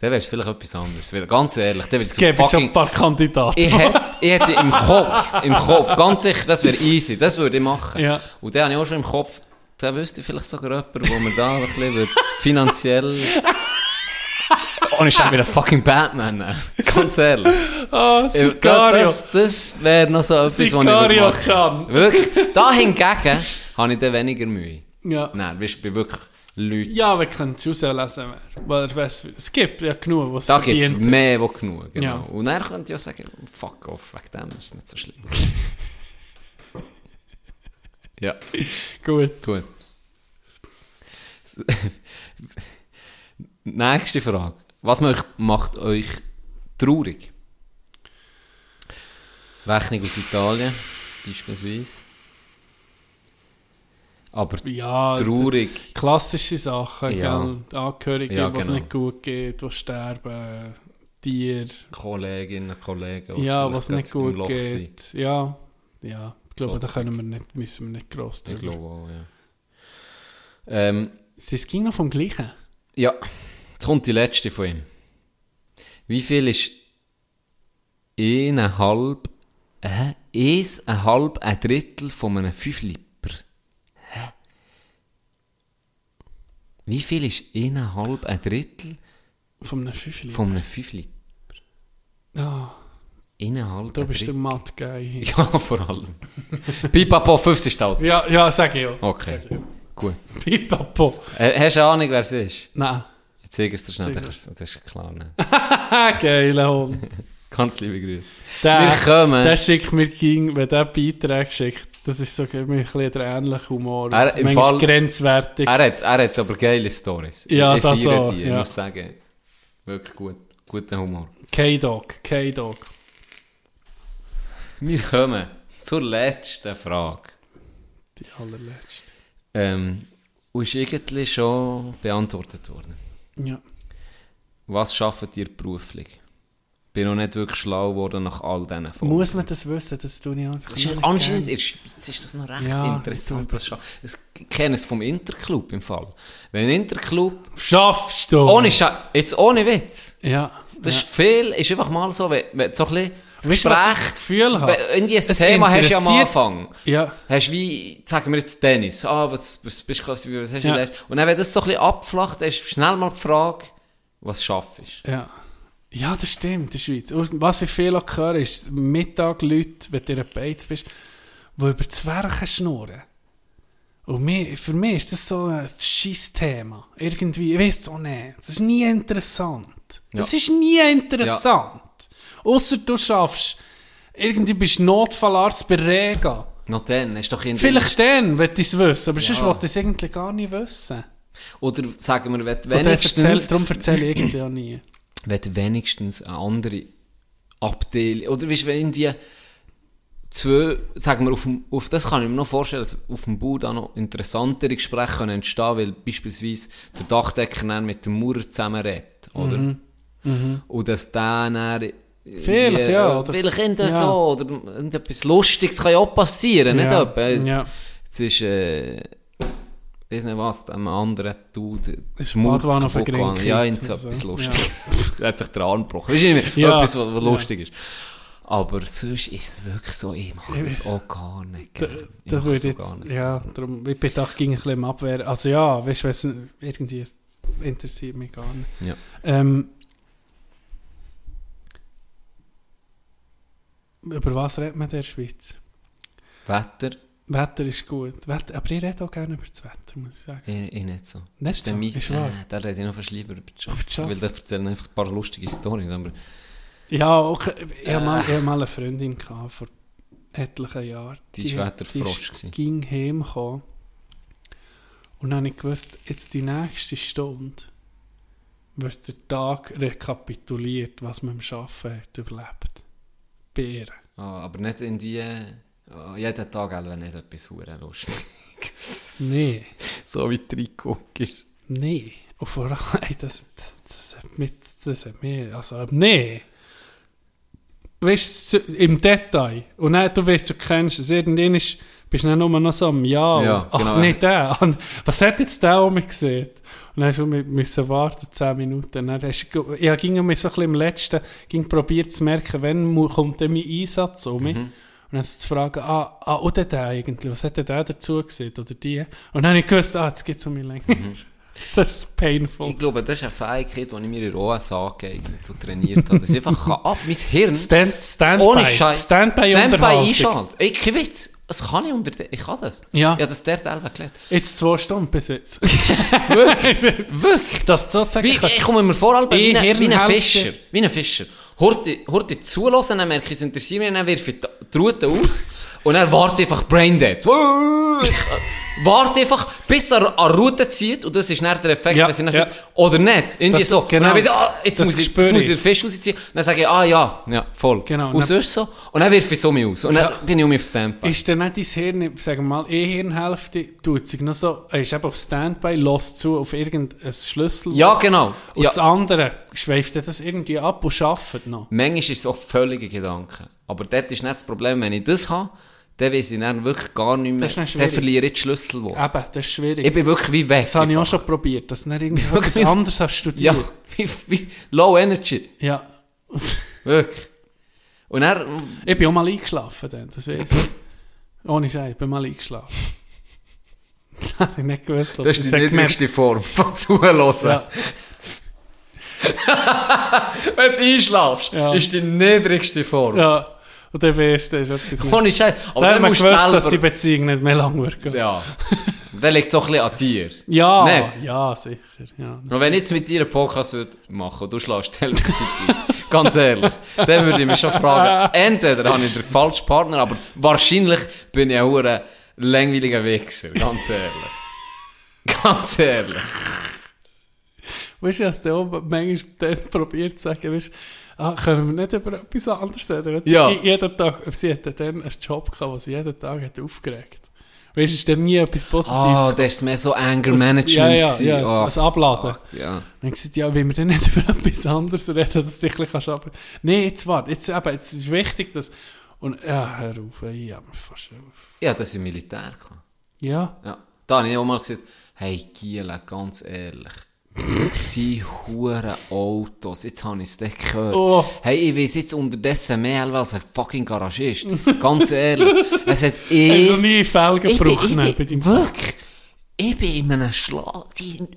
Dann wäre es vielleicht etwas anderes. Ganz ehrlich, dann würde Es gäbe so schon fucking... ein paar Kandidaten. Ich hätte, ich hätte im Kopf, im Kopf, ganz sicher, das wäre easy, das würde ich machen. Ja. Und dann habe ich auch schon im Kopf, da wüsste ich vielleicht sogar jemanden, wo man da ein bisschen wird finanziell... Oh, ich stehe wieder fucking Batman, ne? ganz ehrlich. Ich- Sicario. Das, das wäre noch so etwas, was ich würde Sicario. Wirklich, da hingegen habe ich dann weniger Mühe. Ja. Nein, weißt du, wirklich Leuten... Ja, wir können es auslesen. wer- Weil, weiss, es gibt ja genug, was Da gibt es mehr, wo genug. Genau. Ja. Und dann könnt ihr ja sagen, fuck off, wegen dem ist es nicht so schlimm. ja, Gut. gut. Nächste Frage. Was macht, macht euch traurig? Rechnung aus Italien, beispielsweise. Aber Ja, traurig. klassische Sachen, Ja. gell? Die Angehörigen, Ja, was genau. nicht gut geht, die sterben, Tiere, Kolleginnen, Kollegen, ja, was nicht gut geht. Ja, ja. Ich glaube, So da können wir nicht, müssen wir nicht gross Ich drüber. glaube auch, ja. Ähm, Es ging noch vom Gleichen. Ja, jetzt kommt die letzte von ihm. Wie viel ist eineinhalb, äh, eins, ein halb, ein Drittel von einem 5 Liter? Hä? Wie viel ist eineinhalb, ein Drittel Von einem Fünfli. von einem 5 Liter? Ja, Eineinhalb, du bist der Drittel. Matt-Guy. Ja, vor allem. Pipapo, 50.000. Ja, ja, sag ich ja. Okay, gut. Pipapo. Äh, hast du Ahnung, wer es ist? Nein. Ich zeige es dir schnell, dann kannst das ist klar. Ne? Geiler Hund. Ganz liebe Grüße. Der, Wir kommen. der schickt mir King, wenn der Beiträge schickt, das ist so ein bisschen der ähnliche Humor. Er- manchmal Fall- grenzwertig. Er hat, er hat aber geile Stories. Ja, ich das auch, die, ich ja. muss sagen. Wirklich gut. Guter Humor. K-Dog, K-Dog. Wir kommen zur letzten Frage. Die allerletzte. Ähm, ist irgendwie schon beantwortet worden. Ja. Was schafft ihr beruflich? Bin noch nicht wirklich schlau geworden nach all diesen Folgen. Muss man das wissen? Das tue ich einfach Das ist anscheinend in der Schweiz ist das noch recht Ja, interessant. Scha- Es kenne es vom Interclub im Fall. Wenn ein Interclub Schaffst du! ohne Scha jetzt ohne Witz. Ja. Das ja. ist viel, ist einfach mal so, wenn, wenn so ein bisschen das Weißt du, was ich das Gespräch, Gefühl habe? wenn irgendwie ein Thema hast du ja am Anfang. Ja. Hast du wie, sagen wir jetzt Tennis, ah, was, was bist du, was hast du Ja. gelernt? Und dann, wenn das so ein bisschen abflacht, dann ist schnell mal die Frage, was schaffst du? Ja. Ja, das stimmt, in der Schweiz. Und was ich viel auch höre, ist Mittag Leute, wenn du in Beiz bist, die über Werken schnurren. Und mir, für mich ist das so ein Scheiß-Thema. Irgendwie, ich weiß es auch nicht. Das ist nie interessant. Das Ja. ist nie interessant. Ausser du schaffst, irgendwie bist du Notfallarzt bei Rega. Noch dann, du doch irgendwie... Vielleicht dann, wenn ich es wissen, aber Ja. sonst wollte ich es irgendwie gar nicht wissen. Oder sagen wir, wenn du Oder erzähl, wenigstens... darum erzähle ich irgendwie auch nie. Wenn du wenigstens eine andere Abteilung, oder weißt wenn irgendwie zwei, sagen wir, auf, dem, auf das kann ich mir noch vorstellen, dass auf dem Bau da noch interessantere Gespräche können entstehen, weil beispielsweise der Dachdecker dann mit dem Maurer zusammen redet, oder? Und dass der dann Mhm. Vielleicht, ja, oder- Vielleicht irgendwie ja. so, oder irgendetwas Lustiges kann ja auch passieren, nicht Ja, etwa? ja. Es ist, äh, weiß nicht was, dem anderen Dude, Ist vergrinkt gegangen. Ja, oder so etwas so. Lustiges. Er hat sich der Arm gebrochen. Weißt du nicht mehr? Ja. Etwas, was, was Ja. lustig ist. Aber sonst ist es wirklich so, ich mache weiß. auch gar nicht. Da, das würde es auch jetzt, ja, darum, ich bin da ging ein bisschen Abwehr. Also ja, weißt du, es irgendwie interessiert mich gar nicht. Ja. Ähm, über was redet man in der Schweiz? Wetter, Wetter ist gut. Wetter, aber ich rede auch gerne über das Wetter, muss ich sagen. ich, ich nicht so. Nicht so, Mike, ist wahr. äh, da rede ich noch fast lieber über den Job. Weil der erzählt einfach ein paar lustige Storys. Aber Ja, okay. Ich Äh. mal, ich hatte mal eine Freundin gehabt, vor etlichen Jahren. Die war Wetterfrosch gewesen. ging heimgekommen. Und dann habe ich gewusst, jetzt die nächste Stunde wird der Tag rekapituliert, was man im Arbeiten hat überlebt. Bären. ah, aber nicht irgendwie... ah, jeden Tag auch nicht etwas hure Lustiges. Nee, so wie du reinguckst. nee. Und vor allem, das, das, das hat mich, das hat mich, also, nee. Weißt du, im Detail. Und dann, du weißt, du kennst es, irgendwann ist, bist du dann nur noch so am Ja. Ja, Ach, genau. nicht der. Was hat jetzt der um mich gesehen? Und dann hast du müssen warten, 10 Minuten. Dann hast du, ich ging mir so ein bisschen im Letzten, ging probiert zu merken, wann kommt denn mein Einsatz um mich. Mhm. Und dann zu fragen, ah, ah, oder der eigentlich, was hat der dazu gesehen, oder die? Und dann habe ich gewusst, ah, jetzt geht es um mich länger. Das ist painful. Mhm. Ich glaube, das ist eine Fähigkeit, die ich mir in OSA gegeben und trainiert habe. Dass ich einfach kann, ab mein Hirn Stand, Standby. ohne Scheiß Standby, Standby einschalten. Ey, kein Witz. Das kann ich unter Ich kann das. Ja. Ich habe das dort selber gelernt. Jetzt zwei Stunden bis jetzt. Wirklich? Das sozusagen. Wie, ich komme mir vor, wie, wie ein. Fischer. Wie ein Fischer. Horte, horte zulassen, dann merke ich, es interessiert mich, dann wirfe ich die Route aus und dann warte einfach Braindead. warte einfach, bis er an Route zieht und das ist nicht der Effekt, Ja, wenn sie dann ja. sagt, oder nicht. Irgendwie Das- so. genau. Und dann weiss ich, ah, jetzt, Das muss ich, jetzt muss ich den Fisch rausziehen. Dann sage ich, ah ja, ja, voll. Genau. Und Dann- sonst so. Und dann wirfe ich so mich aus. Und dann Ja. bin ich um mich auf Standby. Ist dann nicht dein Hirn, sagen wir mal, eh Hirnhälfte, tut sich noch so, ist eben auf Standby, lässt zu auf irgendein Schlüssel. Ja, genau. Und Ja. das andere schweift das irgendwie ab und arbeitet noch. Manchmal ist es auch völlige Gedanken. Aber dort ist nicht das Problem, wenn ich das habe, dann weiß ich dann wirklich gar nicht mehr. Das dann verliere ich die Schlüsselwort. Eben, das ist schwierig. Ich bin wirklich wie weg. das habe ich auch schon probiert, dass du nicht irgendwie etwas anderes hast Ja, studiert. wie, wie low energy. Ja. Wirklich. Und er, Ich bin auch mal eingeschlafen dann, das weiß ich. Ohne Scheiß, ich bin mal eingeschlafen. habe ich nicht gewusst. das ist die niedrigste Form von Zuhören. Ja. Wenn du einschlafst, Ja. ist die niedrigste Form. ja. Und dann du, das ist etwas. Ohne Scheiß. Aber dann man musst gewusst, du dass die selber... Beziehung nicht mehr lang wird. Ja. Dann liegt es auch ein bisschen an dir. Ja, Nicht? ja, sicher. Ja. Und wenn ich jetzt mit dir einen Podcast würde machen und du der Zeit ein, ganz ehrlich, dann würde ich mich schon fragen, entweder habe ich den falschen Partner, aber wahrscheinlich bin ich ein hure langweiliger Wichser, ganz ehrlich. Ganz ehrlich. Weißt du, dass der auch manchmal dann probiert zu sagen, weißt, ah, können wir nicht über etwas anderes reden? Ja. Jeden Tag, sie hatte dann einen Job gehabt, wo sie jeden Tag hat aufgeregt. Weißt du, ist dann nie etwas Positives. Ah, das ist mehr so Anger Management. Ja, ja, gewesen. ja, das Abladen. fuck, Ja. Dann gesagt, ja, wenn wir dann nicht über etwas anderes reden, dass du dich ein bisschen arbeiten Nein, jetzt warte, jetzt, eben, jetzt ist wichtig, dass... Und, ja, hör auf, ey, ja, mir fast auf. Ja, das ist im Militär. gehabt. Ja, Ja. Da habe ich auch mal gesagt, hey Giele, ganz ehrlich. Die huren Autos, jetzt habe ich es dann gehört. Oh. Hey, ich weiß jetzt unterdessen mehr als ein fucking Garagist. Ganz ehrlich. Es hat nie ich ich bei bin, deinem wirklich, ich bin in einem Schlag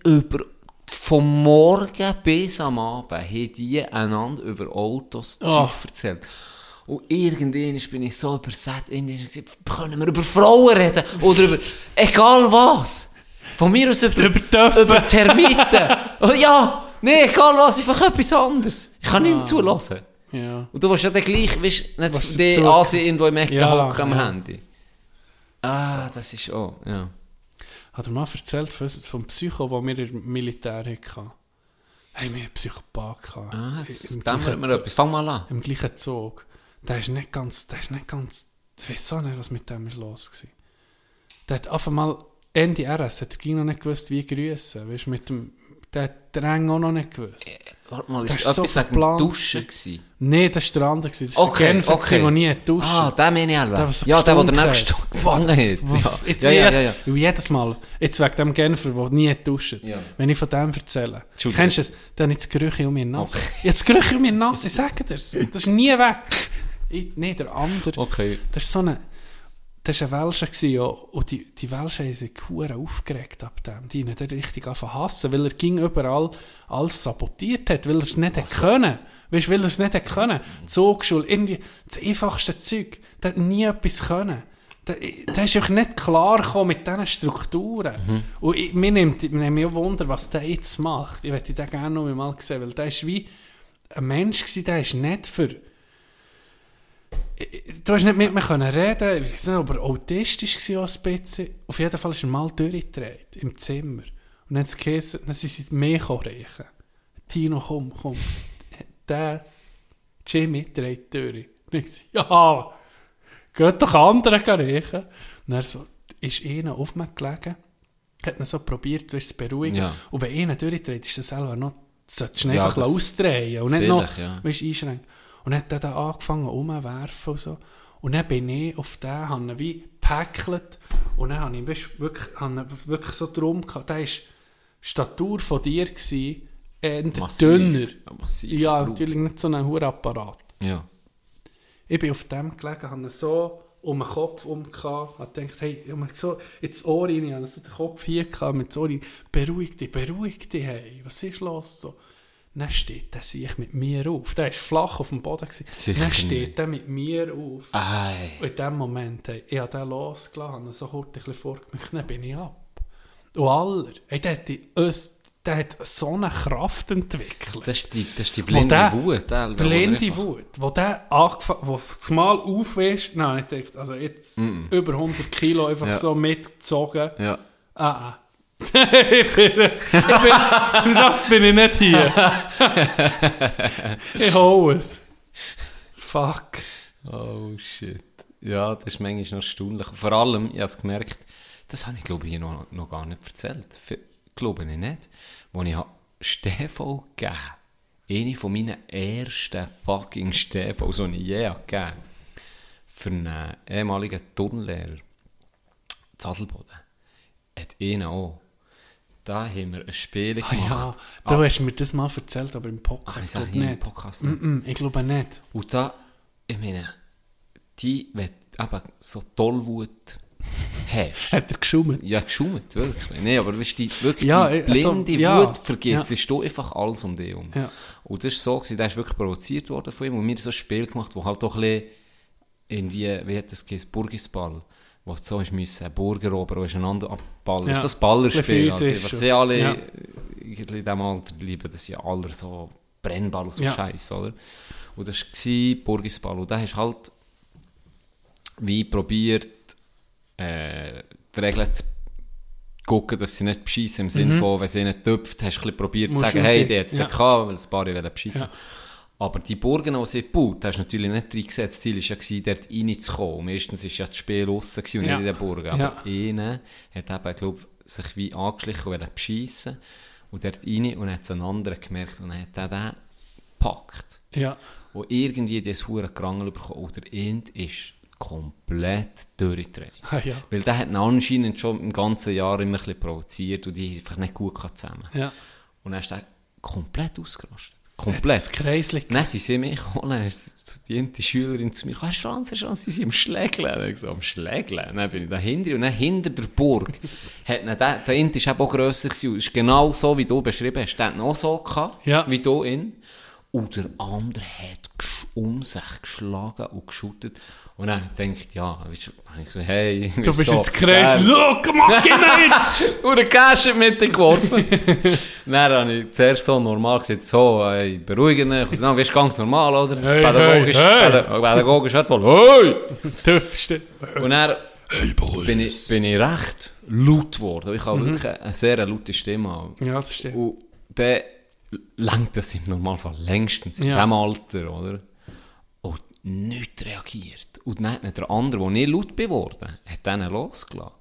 über vom Morgen bis am Abend haben die einander über Autos Oh. Erzählt. Und irgendwann bin ich so übersetzt, irgendwie gesagt, können wir über Frauen reden? Oder über, egal was. Von mir aus über, Über über Termiten. Oh, ja, nee, egal was, einfach etwas anderes. Ich kann nicht mehr zulassen. Ja. Und du willst ja dann gleich, weißt nicht die Asien irgendwo im Ecken Ja, hocken am ja. Handy. Ah, das ist auch, ja. Hat er mal erzählt vom Psycho, den wir im Militär hatten? Hey, wir hatten einen Psychopath. gehabt. Ah, das dämmert mir etwas. Fang mal an. Im gleichen Zug. Der ist nicht ganz, der ist nicht ganz, ich weiß auch nicht, was mit dem ist los war. Der hat einfach mal, Ende RS, hat ging noch nicht gewusst, wie grüßen. Weißt du, mit dem, der hat den auch noch nicht gewusst. Warte mal, Das ist ist so etwas Duschen gewesen. Nein, das war der andere. Das war Okay, der Genfer, okay. der nie duschen Ah, der meine ich Der, Elbe. was so Ja, der, der daneben gezwungen hat. Ja. Jetzt Ja, ja, ja, jedes Mal, jetzt wegen dem Genfer, der nie duscht, Ja. wenn ich von dem erzähle, kennst du es, dann habe ich das Gerüche um meine Nase. Okay. Ich habe das Gerüche um meine Nase, ich sage dir das. Das ist nie weg. Ich, nee, der andere, Okay. das ist so eine, das war ein Welscher, ja, und die, die Welscher haben sich aufgeregt ab dem. Die haben ihn richtig angefangen hassen, weil er ging überall alles sabotiert hat, weil er es nicht hätte können. Weißt du, weil er es nicht hätte können. Zugschule, irgendwie, das einfachste Zeug. Der hat nie etwas können. Der, der ist einfach nicht klar gekommen mit diesen Strukturen. Und ich, mir nimmt, mir nimmt auch Wunder, was der jetzt macht. Ich hätte den gerne noch mal sehen, weil der ist wie ein Mensch gewesen, der ist nicht für Du hast nicht mit mir können reden. Ich weiß nicht, ob er autistisch war, ein bisschen. Auf jeden Fall ist er mal durchgedreht im Zimmer. Und dann hat es geheißen, dann sind sie mehr reichen. Tino, komm, komm. Der Jimmy dreht durch. Und ich so, ja, geht doch andere reichen. Und er so, ist ihnen auf mir gelegen, hat ihn so probiert, du zu beruhigen. Ja. Und wenn einer durchdreht, ist das selber noch, solltest du ihn Ja, einfach ausdrehen und nicht noch, ja. weißt, einschränken. Und dann hat er angefangen umzuwerfen und so. Und dann bin ich auf den, habe ihn wie gepäckelt und dann habe ich weißt, wirklich, habe wirklich so drum gehabt. Der war Statur von dir, gewesen, eher Massiv. dünner. Ja, massiv. Ja, Blut. natürlich nicht so ein Hurapparat. Ja. Ich bin auf dem gelegen, habe ihn so um den Kopf um gehabt, habe gedacht, hey, ich habe so ins Ohr rein, ich habe so den Kopf hier gehabt, mit so Ohr rein, beruhig dich, beruhig dich, hey, was ist los? So. Dann steht der sich mit mir auf. Der war flach auf dem Boden. Gewesen. Dann steht der mit mir auf. Ei. Und in dem Moment, hey, ich habe den losgelassen, so kurz ein bisschen vorgemischt, dann bin ich ab. Und aller, hey, der, hat die, der hat so eine Kraft entwickelt. Das ist die, das ist die blinde der- Wut. Wo Blinde er Wut, wo der angefangen, wo zumal auf ist, nein, ich dachte, also jetzt über 100 Kilo einfach Ja. so mitgezogen. Ja. Ah, ah. Ich bin, ich bin, für das bin ich nicht hier. ich hole es. Fuck. Oh shit. Ja, das ist manchmal noch erstaunlich. Vor allem, ich habe es gemerkt, das habe ich glaube ich hier noch, noch gar nicht erzählt. F glaube ich nicht. Als ich habe Stefan gegeben eine von meinen ersten fucking Stefan, die ich je habe gegeben für einen ehemaligen Turnlehrer, Zadelboden, hat ihn auch. Da haben wir ein Spiel Ah, gemacht. ja, du hast mir das mal erzählt, aber im Ah, Podcast ich sage glaub hier im nicht. Podcast Mm nicht. -mm, ich glaube nicht. Und da, ich meine, die, wenn eben so Tollwut hast, Hat er geschummelt? ja, geschummelt, wirklich. Nee, aber weißt du, die, wirklich Ja, die also, blinde ja, Wut vergisst, ja. ist du einfach alles um dich herum. Ja. Und das ist so, gewesen, der ist wirklich provoziert worden von ihm und mir so ein Spiel gemacht, wo halt doch ein bisschen, irgendwie, wie hat das geheißen, Burgisball, wo so hast müssen, Burger erobern und einander abballern. Ja. So ein Ballerspiel. Ein physisch Was sie alle, Ja. in diesem Alter lieben das ja alle so Brennball und so Ja. Scheiß, oder? Und das war Burgisball. Und da hast du halt wie probiert, äh, die Regeln zu gucken, dass sie nicht beschissen im Sinne von, wenn sie nicht tüpft, hast du ein probiert zu Mhm. Sagen, hey, die hat es ja. ja. gehabt, weil das paar wollen beschissen. Ja. Aber die Burgen, die sie gebaut hast du natürlich nicht reingesetzt. Das Ziel war ja, dort reinzukommen. Meistens war ja das Spiel draussen und Ja. nicht in den Burgen. Aber Ja. einer hat eben, glaub, sich wie angeschlichen und beschissen. Und dort rein und hat es einen anderen gemerkt und dann hat er den gepackt. Ja. Und irgendwie das hure Krangel bekommen. Und der End ist komplett durchgedreht. Ah, ja. Weil der hat ihn anscheinend schon im ganzen Jahr immer ein bisschen provoziert und die einfach nicht gut zusammen. Ja. Und dann ist der komplett ausgerastet. Das Komplett. Kreisli. Dann sind sie mich gekommen, ist so die Schülerin zu mir, «Hast du Chance, hast du Chance?» Sie sind am Schlägeln. Ich gesagt, am Schlägeln? Dann bin ich dahinter und dann hinter der Burg hat der, der Int war eben auch grösser gewesen, ist genau so, wie du beschrieben hast. Der hat auch so gehabt, Ja. wie du ihn. Und der andere hat um sich geschlagen und geschüttet. Und dann denkt ja, weißt du, hey, Du bist so, jetzt crazy. Look, mach geh mit! und der Cash in die Mitte geworfen. dann habe ich zuerst so normal gesagt, so, ey, beruhigen dich. Und dann, weißt du, ganz normal, oder? Hey, pädagogisch, hey, hey. päda- pädagogisch hat wohl, hey! Tüffste. Und dann bin ich, bin ich recht laut geworden. Ich habe wirklich eine sehr laute Stimme. haben. Ja, das stimmt. Und dann lenkt das im Normalfall längstens in Ja. diesem Alter, oder? Und nichts reagiert. Und dann hat der andere, der nicht laut geworden hat den losgelassen.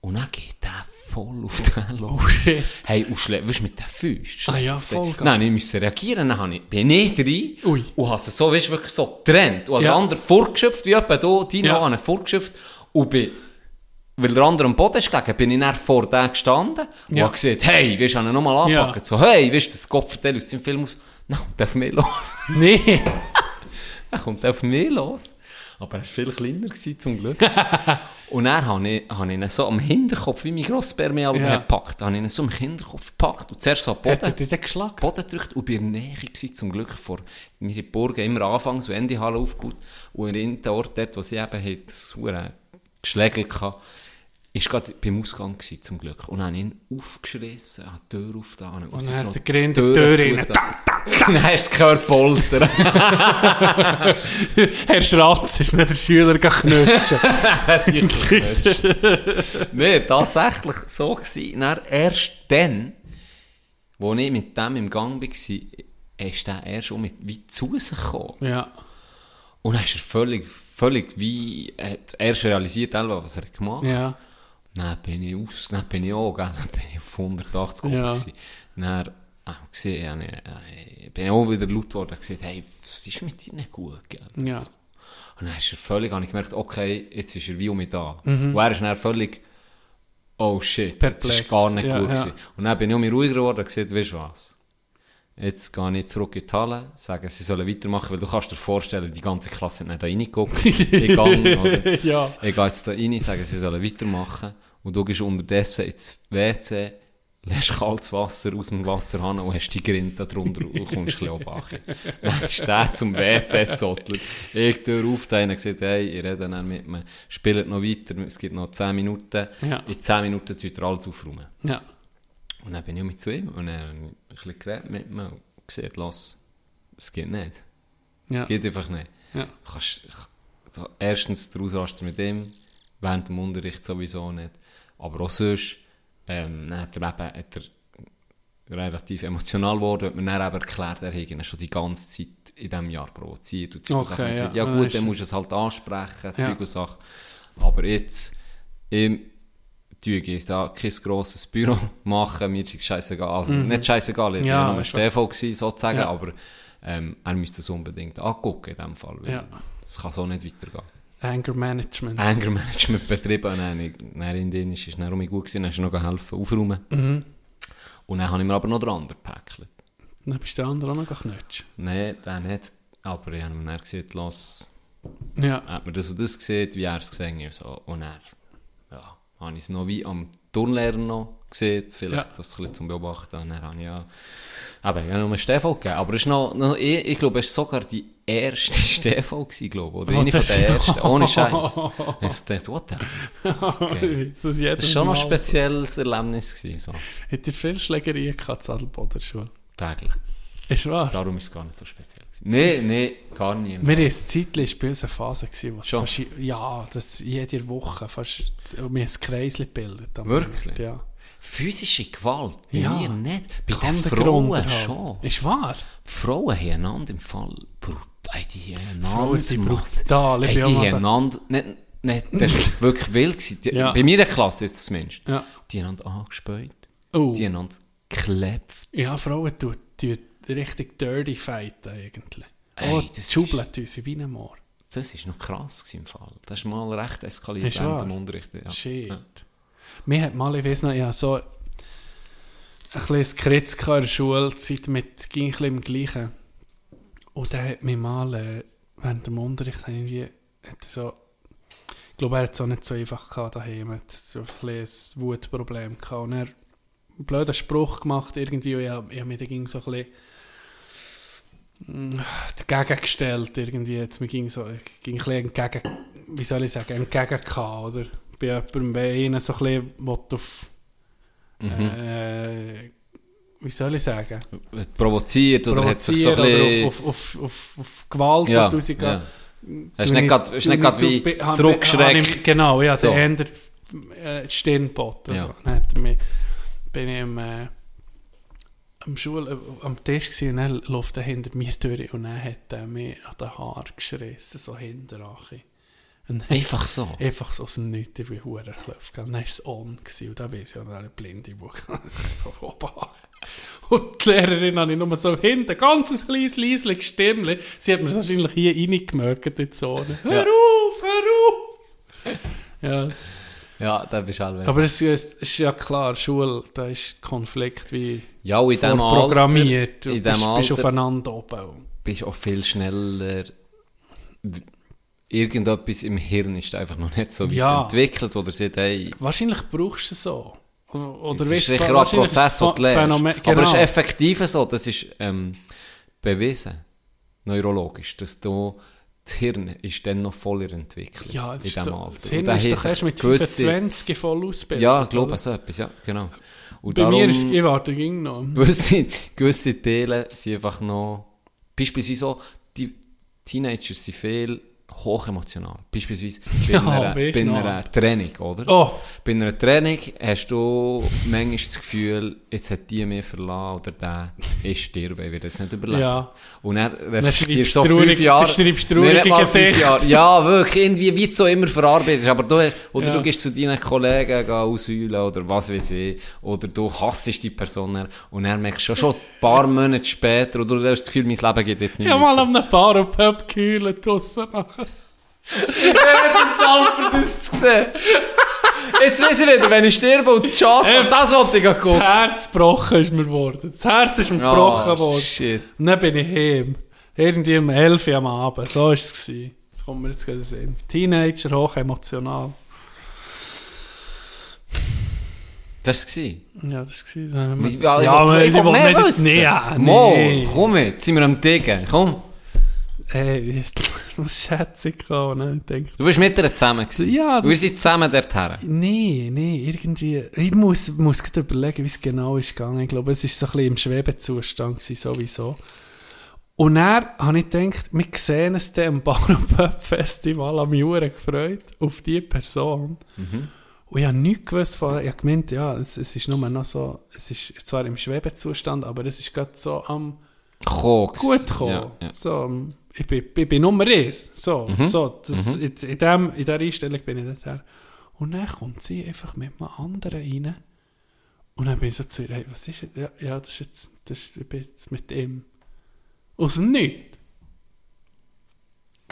Und dann geht der voll auf den los. Oh. Hey, und schlägt, weißt du, mit den Füßen. Ah ja, den- Vollgas. Nein, ich musste reagieren, dann ich, bin ich rein Ui. und habe es so, weißt wirklich so getrennt. Und Ja. der andere vorgeschöpft, wie etwa hier, Dino, Ja. habe vorgeschöpft und bin, weil der andere am Boden ist gelegen, bin ich dann vor dem gestanden und Ja. habe gesagt, hey, willst du ihn nochmal Ja. anpacken? So, hey, weißt du, das Kopfverteil aus dem Film aus? Kommt der auf mich los. Nee. Dann kommt auf mich los. Aber er war viel kleiner gewesen, zum Glück. und dann habe ich, habe ich ihn so am Hinterkopf, wie mein Grosspermeal Ja. ja. gepackt, habe ich ihn so am Hinterkopf gepackt und zuerst so am Hat er Boden. dich dann geschlagen? Boden gedrückt und bei der Nähe gewesen, zum Glück vor mir in Burgen immer Anfangs- und Endehalle aufgebaut und in den Ort dort, wo sie eben hat, das Geschlägel hatte, ist gerade beim Ausgang gewesen, zum Glück. Und habe ihn aufgeschrissen, habe die Tür aufgetan. Und dann hast du gegrinnt, die Tür rein. Dann hast du gehört poltern. Herr Schratz ist nicht der Schüler geknutschen. Nein, tatsächlich so gewesen. Dann, erst dann, wo ich mit dem im Gang war, ist der erst um mit, wie zu sich gekommen. ja. Und dann ist er völlig, völlig wie, hat erst realisiert, was er gemacht hat. Ja. Dann bin ich aus, dann bin ich auch, gell, dann bin ich auf 180 Ja. gewesen. Dann, habe ich gesehen, ich, bin auch wieder laut geworden, und gesagt, hey, was ist mit dir nicht gut, gell? Ja. So. Und dann ist er völlig, habe ich gemerkt, okay, jetzt ist er wie um mich da. Und er ist dann völlig, oh shit, jetzt ist Perplex. gar nicht Ja, gut ja. gewesen. Und dann bin ich um mich ruhiger geworden und gesagt, weißt du was? Jetzt gehe ich zurück in die Halle, sage, sie sollen weitermachen, weil du kannst dir vorstellen, die ganze Klasse hat nicht da reingeguckt, in Gang, oder? Ja. Ich gehe jetzt da rein, sage, sie sollen weitermachen. Und du gehst unterdessen ins WC, lässt kaltes Wasser aus dem Wasserhahn und hast die Grind da drunter und kommst ein bisschen. Dann ist der zum WC gezottelt. Ich Tür auf, der eine gesagt, hey, ich rede dann mit mir, spielt noch weiter, es gibt noch 10 Minuten. Ja. In 10 Minuten tut er alles aufräumen. Ja. Und dann bin ich mit zu ihm und ich ein bisschen geredet mit ihm und gesagt, lass, es geht nicht. Ja. Es geht einfach nicht. Ja. Du Kannst, so, erstens der Ausraster mit ihm, während dem Unterricht sowieso nicht. Aber auch sonst, ähm, dann hat er eben, hat er relativ emotional geworden, hat mir dann eben erklärt, er hätte schon die ganze Zeit in diesem Jahr provoziert und Okay, Sachen. Ja. ja gut, dann musst du es halt ansprechen, Ja. Zeug und Sachen. Aber jetzt, ihm, ich da kein grosses Büro machen, mir ist es scheißegal, also nicht scheißegal, ich Mhm. Ja, war ja nur Stefan sozusagen, Ja. aber ähm, er müsste es unbedingt angucken in dem Fall, weil Ja. es kann so nicht weitergehen. Anger Management. Anger Management betrieben dann, dann in Dänisch ist um mich gut gewesen, dann hast du noch helfen, aufräumen. Mhm. Und dann habe ich mir aber noch den anderen gepäckelt. Dann bist der andere auch noch geknutscht. Nein, der nicht, aber ich habe mir dann gesagt, lass, Ja. hat mir das und das gesehen, wie er es gesehen hat. So. Und ja, habe ich es noch wie am Turnlehrer noch gesehen, vielleicht Ja. das ein bisschen zum Beobachten. Und dann habe ich ja, aber ich habe nur einen Stefan gegeben. Aber es ist noch, noch ich, ich glaube, es war sogar die erste Stefan gewesen, glaube ich. Oder eine von der ersten, ohne Scheiß. Ich dachte, what the Okay. das war schon noch ein spezielles Erlebnis. Gewesen, so. Hätte viel Schlägerien gehabt, Zadelboder Schule? Täglich. Ist wahr? Darum ist es gar nicht so speziell. Gewesen. Nein, nein, gar nie. Wir hatten ein Zeitchen, es war bei uns eine Phase, gewesen, wo es Schon? fast, ja, das jede Woche fast, wir haben ein Kreisli gebildet. Wirklich? Ja. Physische Gewalt, bei Ja. mir nicht. Bei den Frauen Grund schon. Ist wahr? Die Frauen haben einander im Fall brutal. Die haben Frauen sind einander brutal, die haben einander. Nicht, nicht, das war wirklich wild. Gewesen. Die, Ja. Bei meiner Klasse ist es zumindest. Ja. Die haben einander angespäut. Oh. Die haben einander geklebt. Ja, Frauen tun, tun richtig dirty fighten eigentlich. Ey, oh, das tun sie wie ein Moor. Das war noch krass im Fall. Das ist mal recht eskaliert Ist während wahr? dem Unterricht. Ja. Shit. Ja. Mir hat mal, ich weiss noch, ja, so ein bisschen Kritz in der Schulzeit mit ging ein bisschen im Gleichen. Und der hat mich mal äh, während dem Unterricht irgendwie, hat so, ich glaube, er hat es auch nicht so einfach gehabt daheim, er hat so ein bisschen ein Wutproblem gehabt. Und er hat einen blöden Spruch gemacht irgendwie und ich, ich habe mich dann ging so ein bisschen dagegen gestellt irgendwie. Jetzt, mir ging so, ging ein bisschen entgegen, wie soll ich sagen, entgegen gehabt, oder? Bei jemandem, wenn einer so ein bisschen auf, Mhm. äh, wie soll ich sagen, provoziert oder hat sich so ein bisschen... auf, auf, auf, auf, Gewalt ja, rausgehen. ja. Hast nicht gerade wie zurückgeschreckt? Genau, ja, So. der ändert äh, die Stirn geboten. Ja. Dann hat er mich, bin ich am, äh, am, Schul, äh, am Tisch gewesen, und dann läuft er hinter mir durch und dann hat er mich an den Haar geschrissen, so dann Einfach so. Einfach so aus dem Nichts, wie Huren klopft. Dann war es on gewesen, und da weiss ich, eine blinde an. Und die Lehrerin habe ich nur so hinten, ganz kleines, leises Stimmchen. Sie hat mir wahrscheinlich hier reingemögt in die Zone. Hör auf, hör auf! Ja, Ja, da bist du alle aber es ist, ist ja klar, Schule, da ist Konflikt wie Ja, in dem Alter, programmiert. Du in bist, dem bist Alter aufeinander oben. bist auch viel schneller... Irgendetwas im Hirn ist einfach noch nicht so weit Ja. entwickelt, oder sie hey, Wahrscheinlich brauchst du es so. Oder das ist sicher auch ein Prozess, es den du lernst. Phänomen- Aber es ist genau. effektiv so, das ist ähm, bewiesen, neurologisch, dass du, das Hirn ist dann noch voller Entwicklung Ja, in das, ist diesem Alter. das Hirn ist doch erst mit gewisse- 25 voll ausgebildet. Ja, ich glaube so etwas, ja, genau. Und Bei darum, mir ist, ich warte, ging noch. gewisse, gewisse Teile sind einfach noch, beispielsweise so, die Teenager sind viel hochemotional. Beispielsweise bei, Ja, einer, weisst bei einer Training, oder? Oh, Bei einer Training hast du manchmal das Gefühl, jetzt hat die mich verlassen oder der ist sterben, ich werde das nicht überleben. Ja. Und Dann reflektierst so traurig- fünf Jahre... schreibst traurige. Jahre. Ja, wirklich, irgendwie, wie du so immer verarbeitest. Aber du, oder Ja. du gehst zu deinen Kollegen geh ausheulen oder was weiß ich. Oder du hassest die Person dann. und merkst du schon, schon ein paar Monate später, oder du hast das Gefühl, mein Leben geht jetzt nicht ich habe weiter. mal an einem Bar auf Pub geheult draussen nachher. Zeit für das zu sehen. Jetzt weiss ich wieder, wenn ich sterbe und die Chance habe, das wollte ich Das gucken. Herz gebrochen ist mir geworden. Das Herz ist mir gebrochen worden. Shit. Und dann bin ich heim. Irgendwie um 11 Uhr am Abend. So war es. Das kommt mir jetzt gerade Sinn. Teenager, hoch emotional. Das war es. Ja, das war es. Ja, ja, ich ich will nicht... Nee, nee. komm jetzt, sind wir am Diggen, komm. Hey, was schätze ich auch, ne? Ich denke, Du bist mit ihr zusammen gewesen. Ja, Wir sind zusammen dorthin. Nee, nee, irgendwie. Ich muss, muss gerade überlegen, wie es genau ist gegangen. Ich glaube, es war so ein bisschen im Schwebezustand gewesen, sowieso. Und dann habe ich gedacht, wir sehen es dann am Pub-Festival am Juren gefreut auf diese Person. Und ich habe nichts gewusst von, ich habe gemeint, ja, es, es ist nur noch so, es ist zwar im Schwebezustand, aber es ist gerade so am Koks. gut gekommen. Ja, ja. So, ähm, ich, bin, ich bin Nummer eins. So, so das, in, in, dem, in dieser Einstellung bin ich dort her. Und dann kommt sie einfach mit einem anderen rein. Und dann bin ich so zu ihr, hey, was ist das? Ja, ja das ist jetzt, das ist, ich bin jetzt mit ihm. Aus dem Nichts.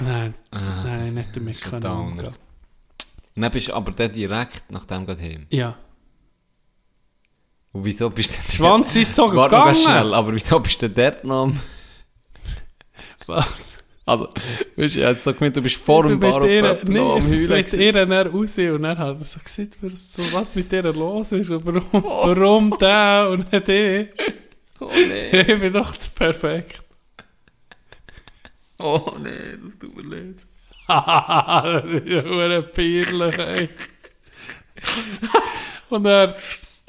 Nein, Ah, nein, nicht damit können umgehen. Dann bist du aber dann direkt nach dem gerade heim. Ja. Und wieso bist du. Schwanz Warte ganz gegangen. schnell, aber wieso bist du denn dort noch... Was? Also, weißt du, hab jetzt so gemeint, du bist vor dem Bar nee, noch am Heulen mit ihr dann raus und dann hat er so gesagt, was, so, was mit ihr los ist und warum, warum der und nicht ich. Oh nee, Ich bin doch perfekt. oh nee, das tut mir leid. das ist ja hure peinlich, ey. Und er,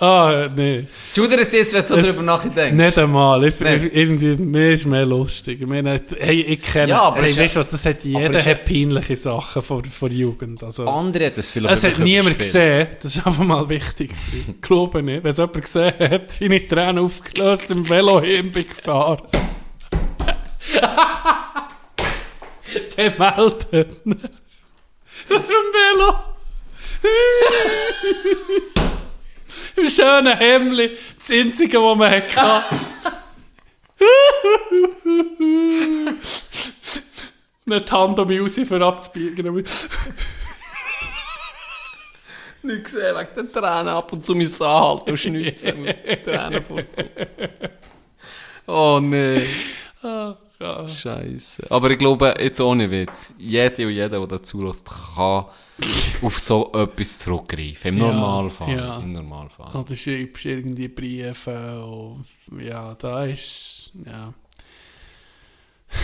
ah, nee. Schudert jetzt, wenn du so Es- drüber nachdenkst. Nicht einmal. Ich, Nee. ich, irgendwie, mir ist mehr lustig. Ich meine, hey, ich kenne, Ja, aber hey, weißt du was, das hat jeder hat peinliche Sachen von, von der Jugend. Also. Andere hat das vielleicht Es hat niemand gesehen, das ist einfach mal wichtig. gewesen. Glaube nicht. Wenn es jemand gesehen hat, wie ich Tränen aufgelöst im Velo hin bin gefahren. Der meldet. Im Velo. Im schönen Hemdli. Das einzige, was man hatte. Nicht die Hand um mich raus, für abzubiegen. Nicht gesehen, wegen den Tränen ab und zu müssen anhalten und schnitzen. Tränen vor Oh ja. Scheiße. Aber ich glaube, jetzt ohne Witz, jede und jeder, der dazu lässt, kann auf so etwas zurückgreifen. Im Ja, Normalfall. ja. Im Normalfall. Oder schreibst irgendwie Briefe und ja, da ist, ja.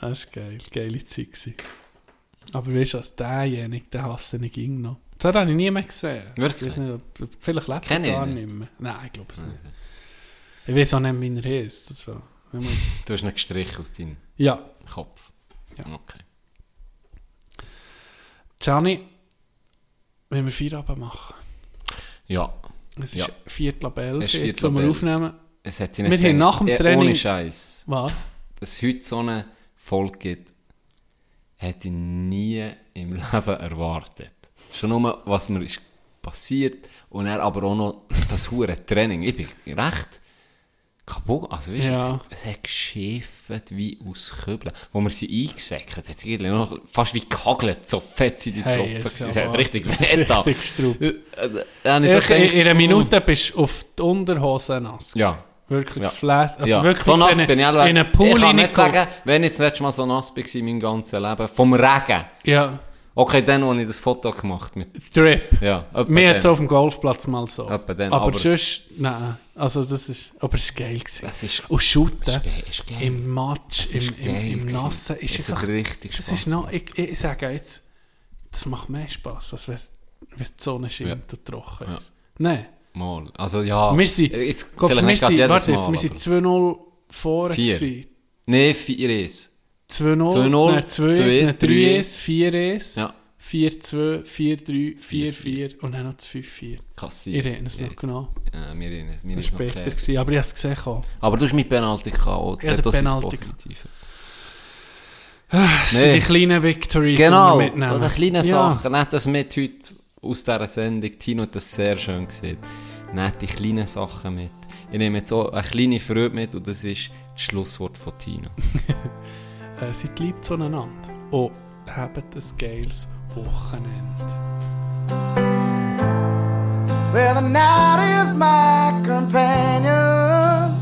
Das war geil. Geile Zeit. Gewesen. Aber weißt du was, derjenige, den hasse ich ging noch. Das habe ich nie mehr gesehen. Wirklich? Ich weiß nicht, ob, vielleicht lebt er ich gar nicht. mehr. Nein, ich glaube es nicht. Ich weiß auch nicht, wie er heißt. So. Man- Du hast ihn gestrichen aus deinem Ja, Kopf. Ja. Okay. Gianni, wenn wir Feierabend machen. Ja. Es Ja. ist Viertel ab elf, Es ist jetzt, Viertel wo wir aufnehmen. Es hat sie Wir nicht haben nach dem Training- Ohne Scheiß. Was? Dass es heute so eine Folge gibt, hätte ich nie im Leben erwartet. Schon nur, was mir ist passiert und er aber auch noch das hure Training. Ich bin recht kaputt. Also, weißt, Ja. es, hat, es hat geschifft wie aus Kübeln. Wo wir sie eingesäckert hat es irgendwie noch fast wie gehagelt. So fett sind die Hey, Tropfen. es hat richtig da. richtig Strupp. Äh, äh, In, in einer mm, Minute bist du auf die Unterhose nass. Ja. Wirklich Ja. flat. Also ja. wirklich so nass in, bin ich in einen Pool Ich kann nicht sagen, wenn ich das letzte Mal so nass war in meinem ganzen Leben. Vom Regen. Ja, Okay, dann, als ich das Foto gemacht mit Drip. Ja, Mir hat auf dem Golfplatz mal so. Dann, aber, aber- sonst, nein. Also das ist, aber es war geil. Gewesen. Das ist- Und Shooten ist geil, im Matsch, Das im, im, im. Nassen, ist Das einfach... richtig das Spaß ist noch, ich, ich sage jetzt, das macht mehr Spass, als wenn, die Sonne scheint Ja. und trocken Ja. ist. Nein. Mal. Also ja. Wir sind, Jetzt, vielleicht wir sind, warte jetzt, wir sind aber- 2-0 vorne Vier. Nee, 4-1. 2-0, 2-0, dann 2-1, dann 3-1, 4-1, Ja. 4-2, 4-3, 4-4 und dann noch das 5-4. Kassiert. Ich erinnere es noch genau. Ja, wir erinnern es. Mir Das war später, gewesen, aber ich habe es gesehen. auch. Aber du hast mit Penalty gehabt. Ja, das ist das Penalty. Positive. Das sind die kleinen Victories, Genau. die wir mitnehmen. Oder kleine Ja. Sachen. Nicht das mit heute aus dieser Sendung. Tino hat das sehr schön gesehen. Nicht die kleinen Sachen mit. Ich nehme jetzt auch eine kleine Freude mit und das ist das Schlusswort von Tino. Äh, seid lieb zueinander und habt ein geiles Wochenende. Well, the night is my companion,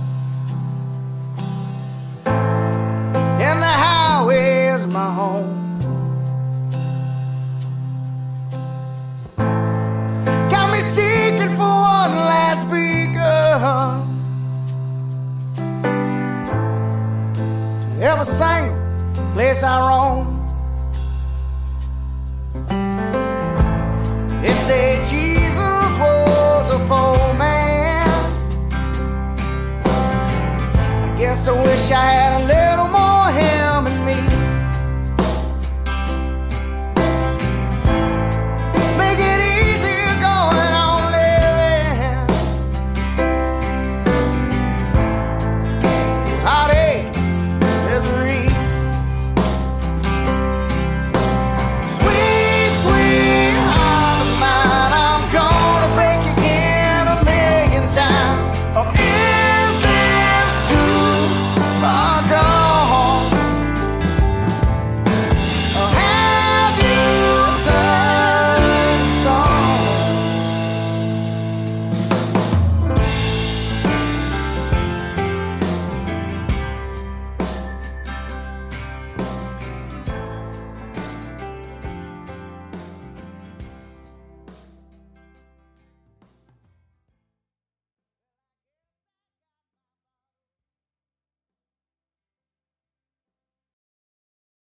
and the highway is my home. Got me seeking for one last beacon to every single place I roam. They say Jesus was a poor man. I guess I wish I